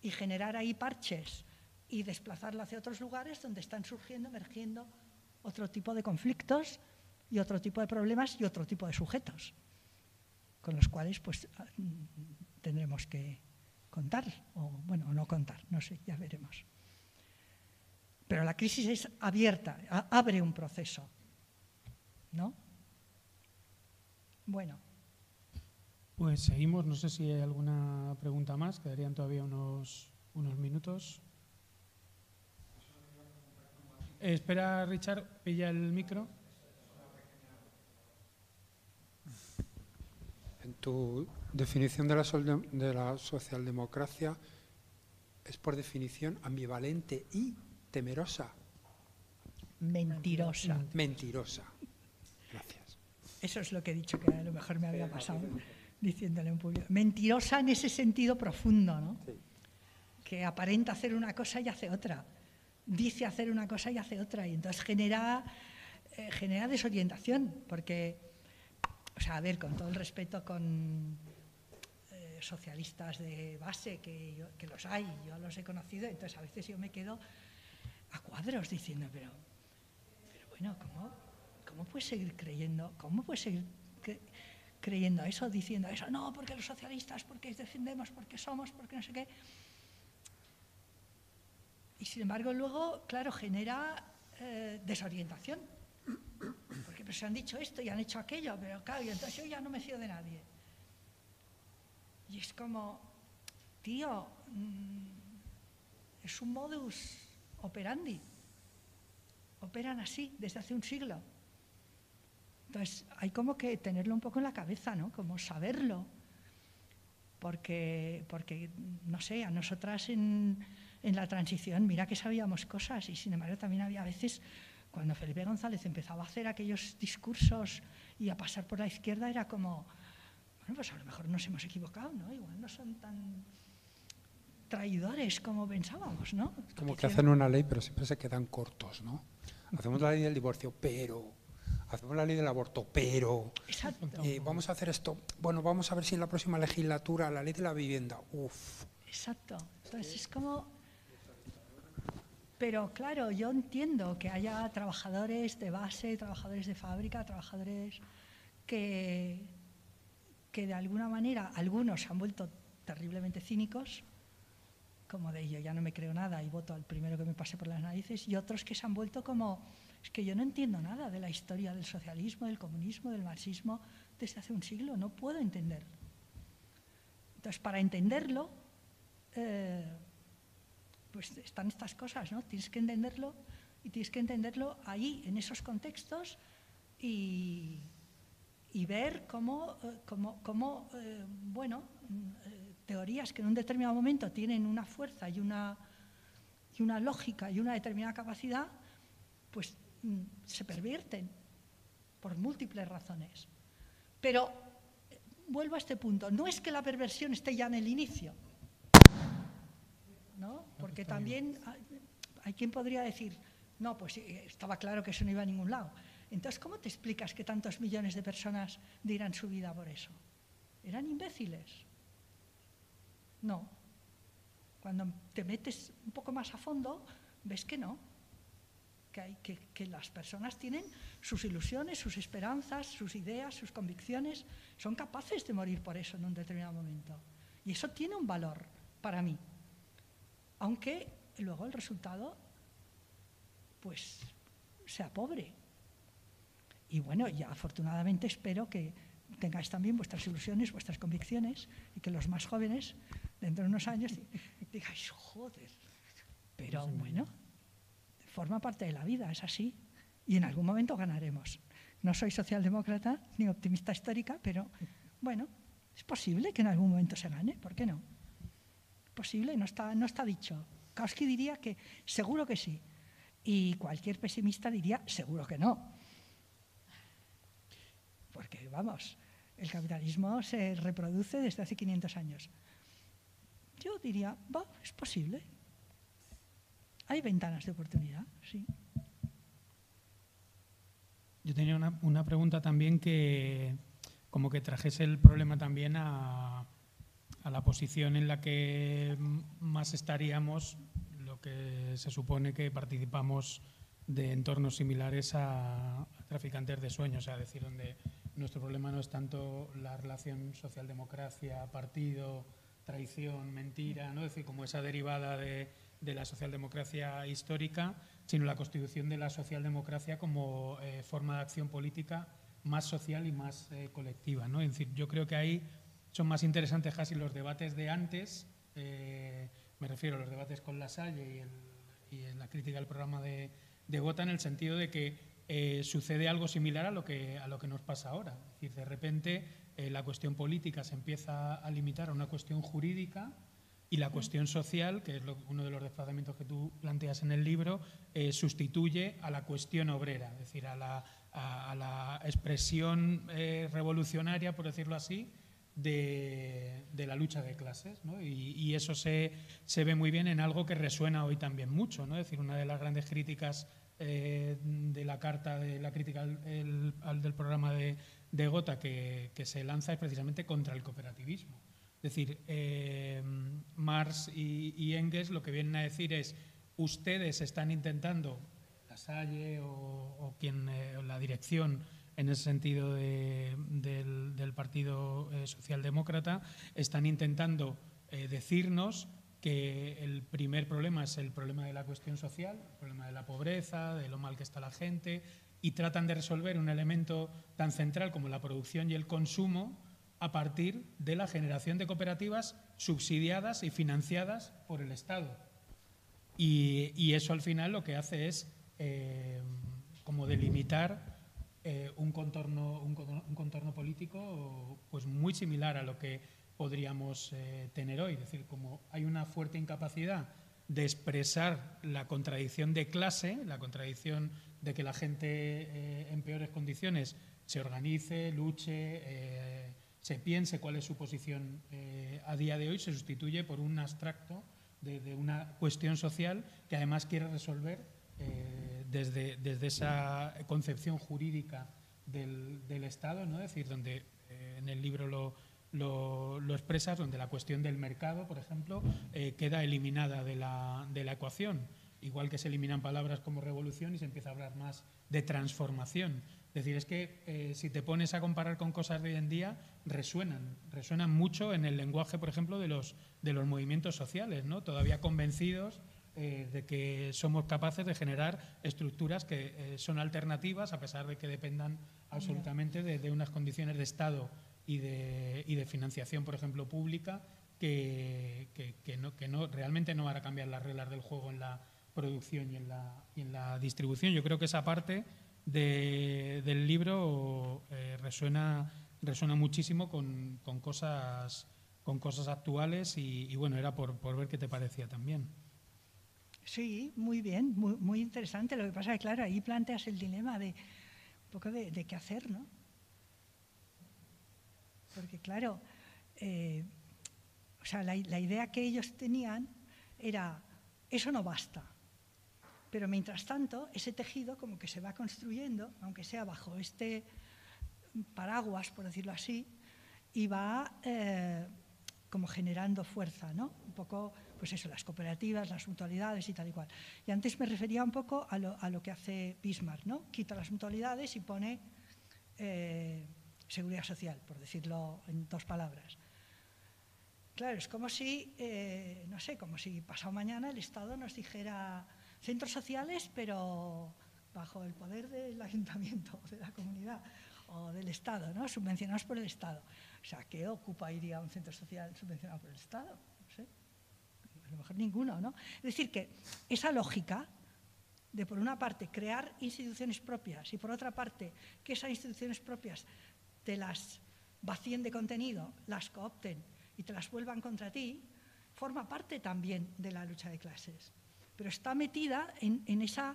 y generar ahí parches y desplazarlo hacia otros lugares donde están surgiendo, emergiendo otro tipo de conflictos y otro tipo de problemas y otro tipo de sujetos, con los cuales pues ah, tendremos que contar, o bueno, no contar, no sé, ya veremos. Pero la crisis es abierta, abre un proceso, ¿no? Bueno. Pues seguimos, no sé si hay alguna pregunta más, quedarían todavía unos, unos minutos. Eh, espera, Richard, pilla el micro. En tu definición de la, de la socialdemocracia es por definición ambivalente y temerosa. Mentirosa. Mentirosa. Gracias. Eso es lo que he dicho que a lo mejor me había pasado diciéndole un público. Mentirosa en ese sentido profundo, ¿no? Que aparenta hacer una cosa y hace otra. Dice hacer una cosa y hace otra. Y entonces genera, eh, genera desorientación, porque, o sea, a ver, con todo el respeto con eh, socialistas de base, que, que los hay, yo los he conocido, entonces a veces yo me quedo a cuadros diciendo, pero, pero bueno, ¿cómo, ¿cómo puedes seguir creyendo? ¿Cómo puedes seguir creyendo eso, diciendo eso? No, porque los socialistas, porque defendemos, porque somos, porque no sé qué. Y sin embargo luego, claro, genera eh, desorientación. Pues, se han dicho esto y han hecho aquello, pero claro, y entonces yo ya no me fío de nadie. Y es como, tío, mm, es un modus operandi. operan así desde hace un siglo. Entonces, hay como que tenerlo un poco en la cabeza, ¿no? Como saberlo. Porque, porque no sé, a nosotras en, en la transición, mira que sabíamos cosas y sin embargo también había veces cuando Felipe González empezaba a hacer aquellos discursos y a pasar por la izquierda, era como, bueno, pues a lo mejor nos hemos equivocado, ¿no? Igual no son tan traidores como pensábamos, ¿no? Como que hacen una ley, pero siempre se quedan cortos, ¿no? Hacemos la ley del divorcio, pero hacemos la ley del aborto, pero eh, vamos a hacer esto. Bueno, vamos a ver si en la próxima legislatura la ley de la vivienda. Uf. Exacto. Entonces es como. Pero claro, yo entiendo que haya trabajadores de base, trabajadores de fábrica, trabajadores que, que de alguna manera algunos se han vuelto terriblemente cínicos como de yo ya no me creo nada y voto al primero que me pase por las narices, y otros que se han vuelto como, es que yo no entiendo nada de la historia del socialismo, del comunismo, del marxismo desde hace un siglo, no puedo entenderlo. Entonces, para entenderlo, eh, pues están estas cosas, ¿no? Tienes que entenderlo y tienes que entenderlo ahí, en esos contextos, y, ver cómo, eh, cómo, eh, bueno, teorías que en un determinado momento tienen una fuerza y una, y una lógica y una determinada capacidad, pues mm, se pervierten por múltiples razones. Pero eh, vuelvo a este punto, no es que la perversión esté ya en el inicio, ¿no? Porque también hay, quien podría decir, no, pues eh, estaba claro que eso no iba a ningún lado. Entonces, ¿cómo te explicas que tantos millones de personas dirán su vida por eso? Eran imbéciles. No. Cuando te metes un poco más a fondo, ves que no. Que, hay, que, las personas tienen sus ilusiones, sus esperanzas, sus ideas, sus convicciones. Son capaces de morir por eso en un determinado momento. Y eso tiene un valor para mí. Aunque luego el resultado, pues, sea pobre. Y bueno, ya afortunadamente espero que tengáis también vuestras ilusiones, vuestras convicciones y que los más jóvenes dentro de unos años digáis, joder, pero bueno, forma parte de la vida, es así, y en algún momento ganaremos. No soy socialdemócrata ni optimista histórica, pero bueno, es posible que en algún momento se gane, ¿por qué no? Posible, no está, no está dicho. Kautsky diría que seguro que sí, y cualquier pesimista diría seguro que no. Porque, vamos, el capitalismo se reproduce desde hace 500 años. Yo diría, va, es posible. Hay ventanas de oportunidad, sí. Yo tenía una, pregunta también que como que trajese el problema también a, la posición en la que más estaríamos, lo que se supone que participamos de entornos similares a, a traficantes de sueños, o sea, decir, donde nuestro problema no es tanto la relación socialdemocracia-partido, traición, mentira, ¿no? es decir, como esa derivada de, la socialdemocracia histórica, sino la constitución de la socialdemocracia como eh, forma de acción política más social y más eh, colectiva. ¿no? Es decir, yo creo que ahí son más interesantes casi los debates de antes, eh, me refiero a los debates con La Salle y, en la crítica al programa de, de, Gota, en el sentido de que sucede algo similar a lo que, a lo que nos pasa ahora. Es decir, de repente eh, la cuestión política se empieza a limitar a una cuestión jurídica y la cuestión social, que es uno de los desplazamientos que tú planteas en el libro, eh, sustituye a la cuestión obrera, es decir, a la, expresión eh, revolucionaria, por decirlo así, de, la lucha de clases. Y, eso se, ve muy bien en algo que resuena hoy también mucho. Es decir, una de las grandes críticas de la carta, de la crítica del programa de, de Gota que, se lanza es precisamente contra el cooperativismo. Es decir, eh, Marx y, Engels lo que vienen a decir es, ustedes están intentando, la Salle o, quien, eh, la dirección en ese sentido del, Partido eh, Socialdemócrata, están intentando decirnos que el primer problema es el problema de la cuestión social, el problema de la pobreza, de lo mal que está la gente, y tratan de resolver un elemento tan central como la producción y el consumo a partir de la generación de cooperativas subsidiadas y financiadas por el Estado. Y, eso al final lo que hace es eh, como delimitar eh, un, contorno, un, contorno político pues muy similar a lo que podríamos tener hoy. Es decir, como hay una fuerte incapacidad de expresar la contradicción de clase, la contradicción de que la gente en peores condiciones se organice, luche, se piense cuál es su posición a día de hoy, se sustituye por un abstracto de, una cuestión social que además quiere resolver eh, desde, desde, esa concepción jurídica del, Estado, ¿no? decir, donde eh, en el libro lo, lo, expresas, donde la cuestión del mercado, por ejemplo, eh, queda eliminada de la, de la ecuación, igual que se eliminan palabras como revolución y se empieza a hablar más de transformación. Es decir, es que eh, si te pones a comparar con cosas de hoy en día, resuenan, resuenan mucho en el lenguaje, por ejemplo, de los, de los movimientos sociales, ¿no? todavía convencidos eh, de que somos capaces de generar estructuras que eh, son alternativas, a pesar de que dependan absolutamente de, unas condiciones de Estado y de, y de financiación, por ejemplo, pública, que, que, no, que no, realmente no van a cambiar las reglas del juego en la producción y en la, y en la distribución. Yo creo que esa parte del libro eh, resuena, resuena muchísimo con, con, cosas, con cosas actuales y, bueno, era por, por, ver qué te parecía también. Sí, muy bien, muy, muy, interesante. Lo que pasa es que, claro, ahí planteas el dilema de un poco de, qué hacer, ¿no? Porque, claro, eh, o sea, la, idea que ellos tenían era, eso no basta pero mientras tanto, ese tejido como que se va construyendo, aunque sea bajo este paraguas, por decirlo así, y va eh, como generando fuerza, ¿no? Un poco, pues eso, las cooperativas, las mutualidades y tal y cual. Y antes me refería un poco a lo, que hace Bismarck, ¿no? Quita las mutualidades y pone eh, seguridad social, por decirlo en dos palabras. Claro, es como si, eh, no sé, como si pasado mañana el Estado nos dijera centros sociales, pero bajo el poder del ayuntamiento, de la comunidad o del Estado, ¿no? subvencionados por el Estado. O sea, ¿qué ocupa iría un centro social subvencionado por el Estado? A lo mejor ninguno, ¿no? Es decir, que esa lógica de, por una parte, crear instituciones propias y, por otra parte, que esas instituciones propias te las vacíen de contenido, las coopten y te las vuelvan contra ti, forma parte también de la lucha de clases pero está metida en, esa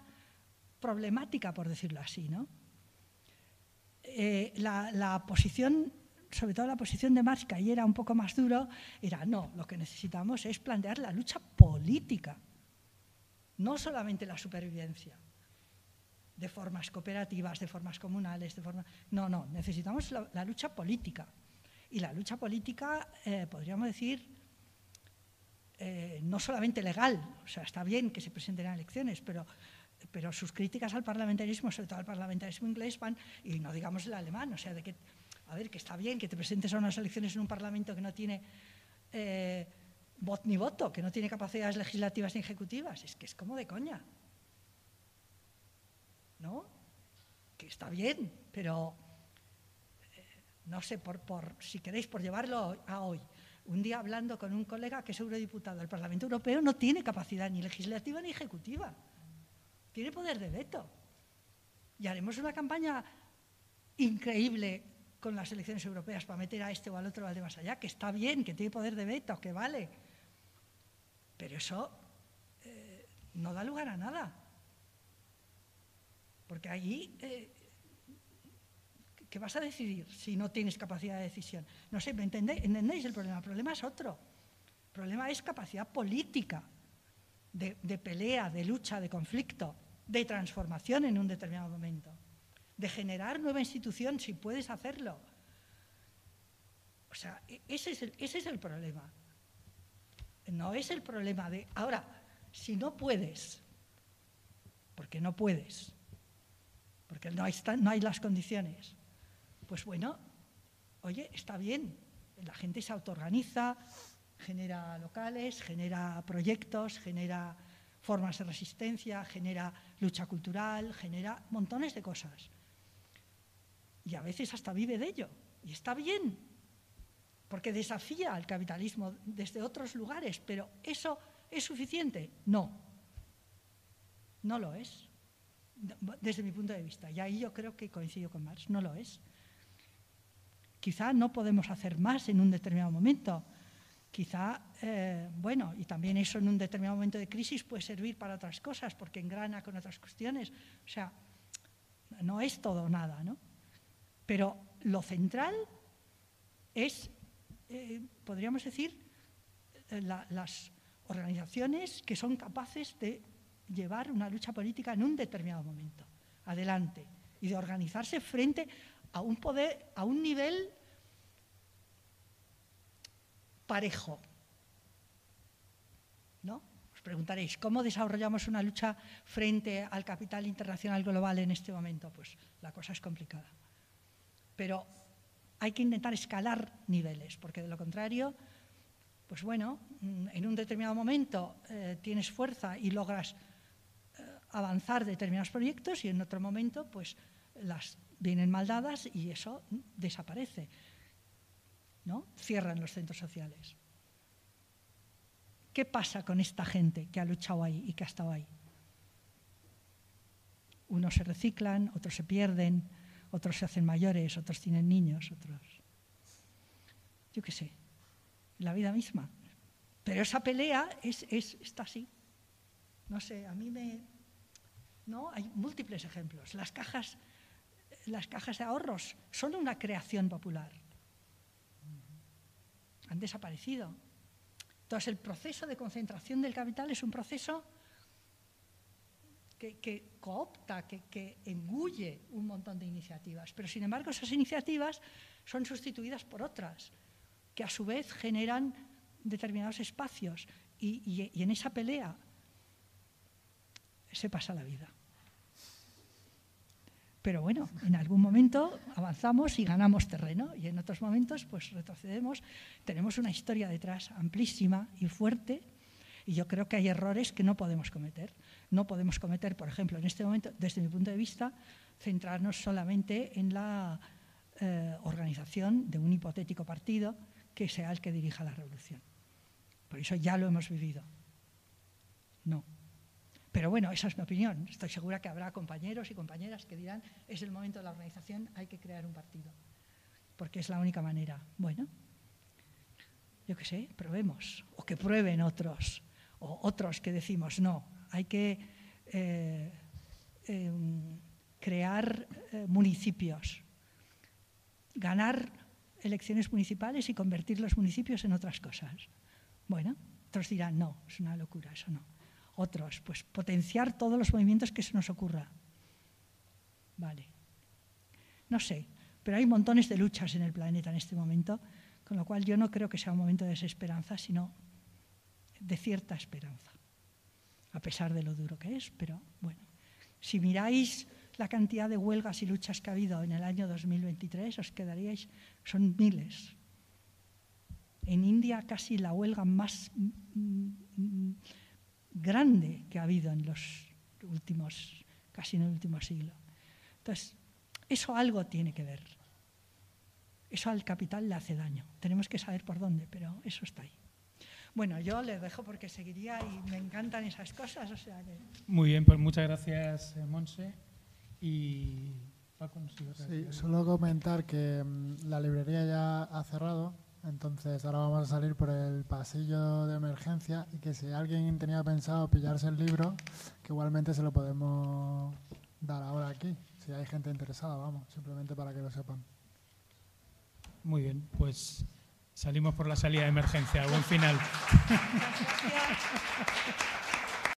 problemática, por decirlo así. ¿no? Eh, la, posición, sobre todo la posición de Marx, que ahí era un poco más duro, era no, lo que necesitamos es plantear la lucha política, no solamente la supervivencia de formas cooperativas, de formas comunales, de forma... No, no, necesitamos la, lucha política. Y la lucha política, eh, podríamos decir, eh, no solamente legal, o sea, está bien que se presenten a elecciones, pero, pero sus críticas al parlamentarismo, sobre todo al parlamentarismo inglés, van, y no digamos el alemán, o sea, de que, a ver, que está bien que te presentes a unas elecciones en un parlamento que no tiene eh, voz ni voto, que no tiene capacidades legislativas ni ejecutivas, es que es como de coña. ¿No? Que está bien, pero eh, no sé, por, por, si queréis, por llevarlo a hoy un día hablando con un colega que es eurodiputado del Parlamento Europeo, no tiene capacidad ni legislativa ni ejecutiva. Tiene poder de veto. Y haremos una campaña increíble con las elecciones europeas para meter a este o al otro al de más allá, que está bien, que tiene poder de veto, que vale. Pero eso eh, no da lugar a nada. Porque allí eh, ¿Qué vas a decidir si no tienes capacidad de decisión? No sé, ¿me entendéis? ¿Entendéis el problema? El problema es otro. El problema es capacidad política, de, pelea, de lucha, de conflicto, de transformación en un determinado momento, de generar nueva institución si puedes hacerlo. O sea, e, ese es el, ese es el problema. No es el problema de, ahora, si no puedes, porque no puedes, porque no hay, no hay las condiciones, pues bueno, oye, está bien, la gente se autoorganiza, genera locales, genera proyectos, genera formas de resistencia, genera lucha cultural, genera montones de cosas. Y a veces hasta vive de ello. Y está bien, porque desafía al capitalismo desde otros lugares, pero ¿eso es suficiente? No, no lo es. desde mi punto de vista. Y ahí yo creo que coincido con Marx, no lo es. Quizá no podemos hacer más en un determinado momento. Quizá, eh, bueno, y también eso en un determinado momento de crisis puede servir para otras cosas, porque engrana con otras cuestiones. O sea, no es todo nada, ¿no? Pero lo central es, eh, podríamos decir, eh, las organizaciones que son capaces de llevar una lucha política en un determinado momento, adelante, y de organizarse frente a un poder, a un nivel parejo. ¿No? Os preguntaréis, ¿cómo desarrollamos una lucha frente al capital internacional global en este momento? Pues la cosa es complicada. Pero hay que intentar escalar niveles, porque de lo contrario, pues bueno, mm, en un determinado momento eh, tienes fuerza y logras eh, avanzar determinados proyectos y en otro momento, pues las vienen mal dadas y eso desaparece. ¿no? Cierran los centros sociales. ¿Qué pasa con esta gente que ha luchado ahí y que ha estado ahí? Unos se reciclan, otros se pierden, otros se hacen mayores, otros tienen niños, otros... Yo qué sé, la vida misma. Pero esa pelea es, está así. No sé, a mí me... ¿no? Hay múltiples ejemplos. Las cajas, las cajas de ahorros son una creación popular. Han desaparecido. Entonces, el proceso de concentración del capital es un proceso que, coopta, que, engulle un montón de iniciativas. Pero, sin embargo, esas iniciativas son sustituidas por otras, que a su vez generan determinados espacios. Y, y en esa pelea se pasa la vida. Pero bueno, en algún momento avanzamos y ganamos terreno y en otros momentos pues retrocedemos. Tenemos una historia detrás amplísima y fuerte y yo creo que hay errores que no podemos cometer. No podemos cometer, por ejemplo, en este momento, desde mi punto de vista, centrarnos solamente en la eh, organización de un hipotético partido que sea el que dirija la revolución. Por eso ya lo hemos vivido. No. Pero bueno, esa es mi opinión. Estoy segura que habrá compañeros y compañeras que dirán, es el momento de la organización, hay que crear un partido, porque es la única manera. Bueno, yo qué sé, probemos, o que prueben otros, o otros que decimos, no, hay que eh, em, crear eh, municipios, ganar elecciones municipales y convertir los municipios en otras cosas. Bueno, otros dirán, no, es una locura, eso no. Otros, pues potenciar todos los movimientos que se nos ocurra. Vale. No sé, pero hay montones de luchas en el planeta en este momento, con lo cual yo no creo que sea un momento de desesperanza, sino de cierta esperanza, a pesar de lo duro que es, pero bueno. Si miráis la cantidad de huelgas y luchas que ha habido en el año 2023, os quedaríais, son miles. En India casi la huelga más grande que ha habido en los últimos, casi en el último siglo. Entonces, eso algo tiene que ver. Eso al capital le hace daño. Tenemos que saber por dónde, pero eso está ahí. Bueno, yo le dejo porque seguiría y me encantan esas cosas. O sea Muy bien, pues muchas gracias, eh, Monse. Y sí, solo comentar que mm, la librería ya ha cerrado entonces ahora vamos a salir por el pasillo de emergencia y que si alguien tenía pensado pillarse el libro, que igualmente se lo podemos dar ahora aquí, si hay gente interesada, vamos, simplemente para que lo sepan. Muy bien, pues salimos por la salida de emergencia. Buen final.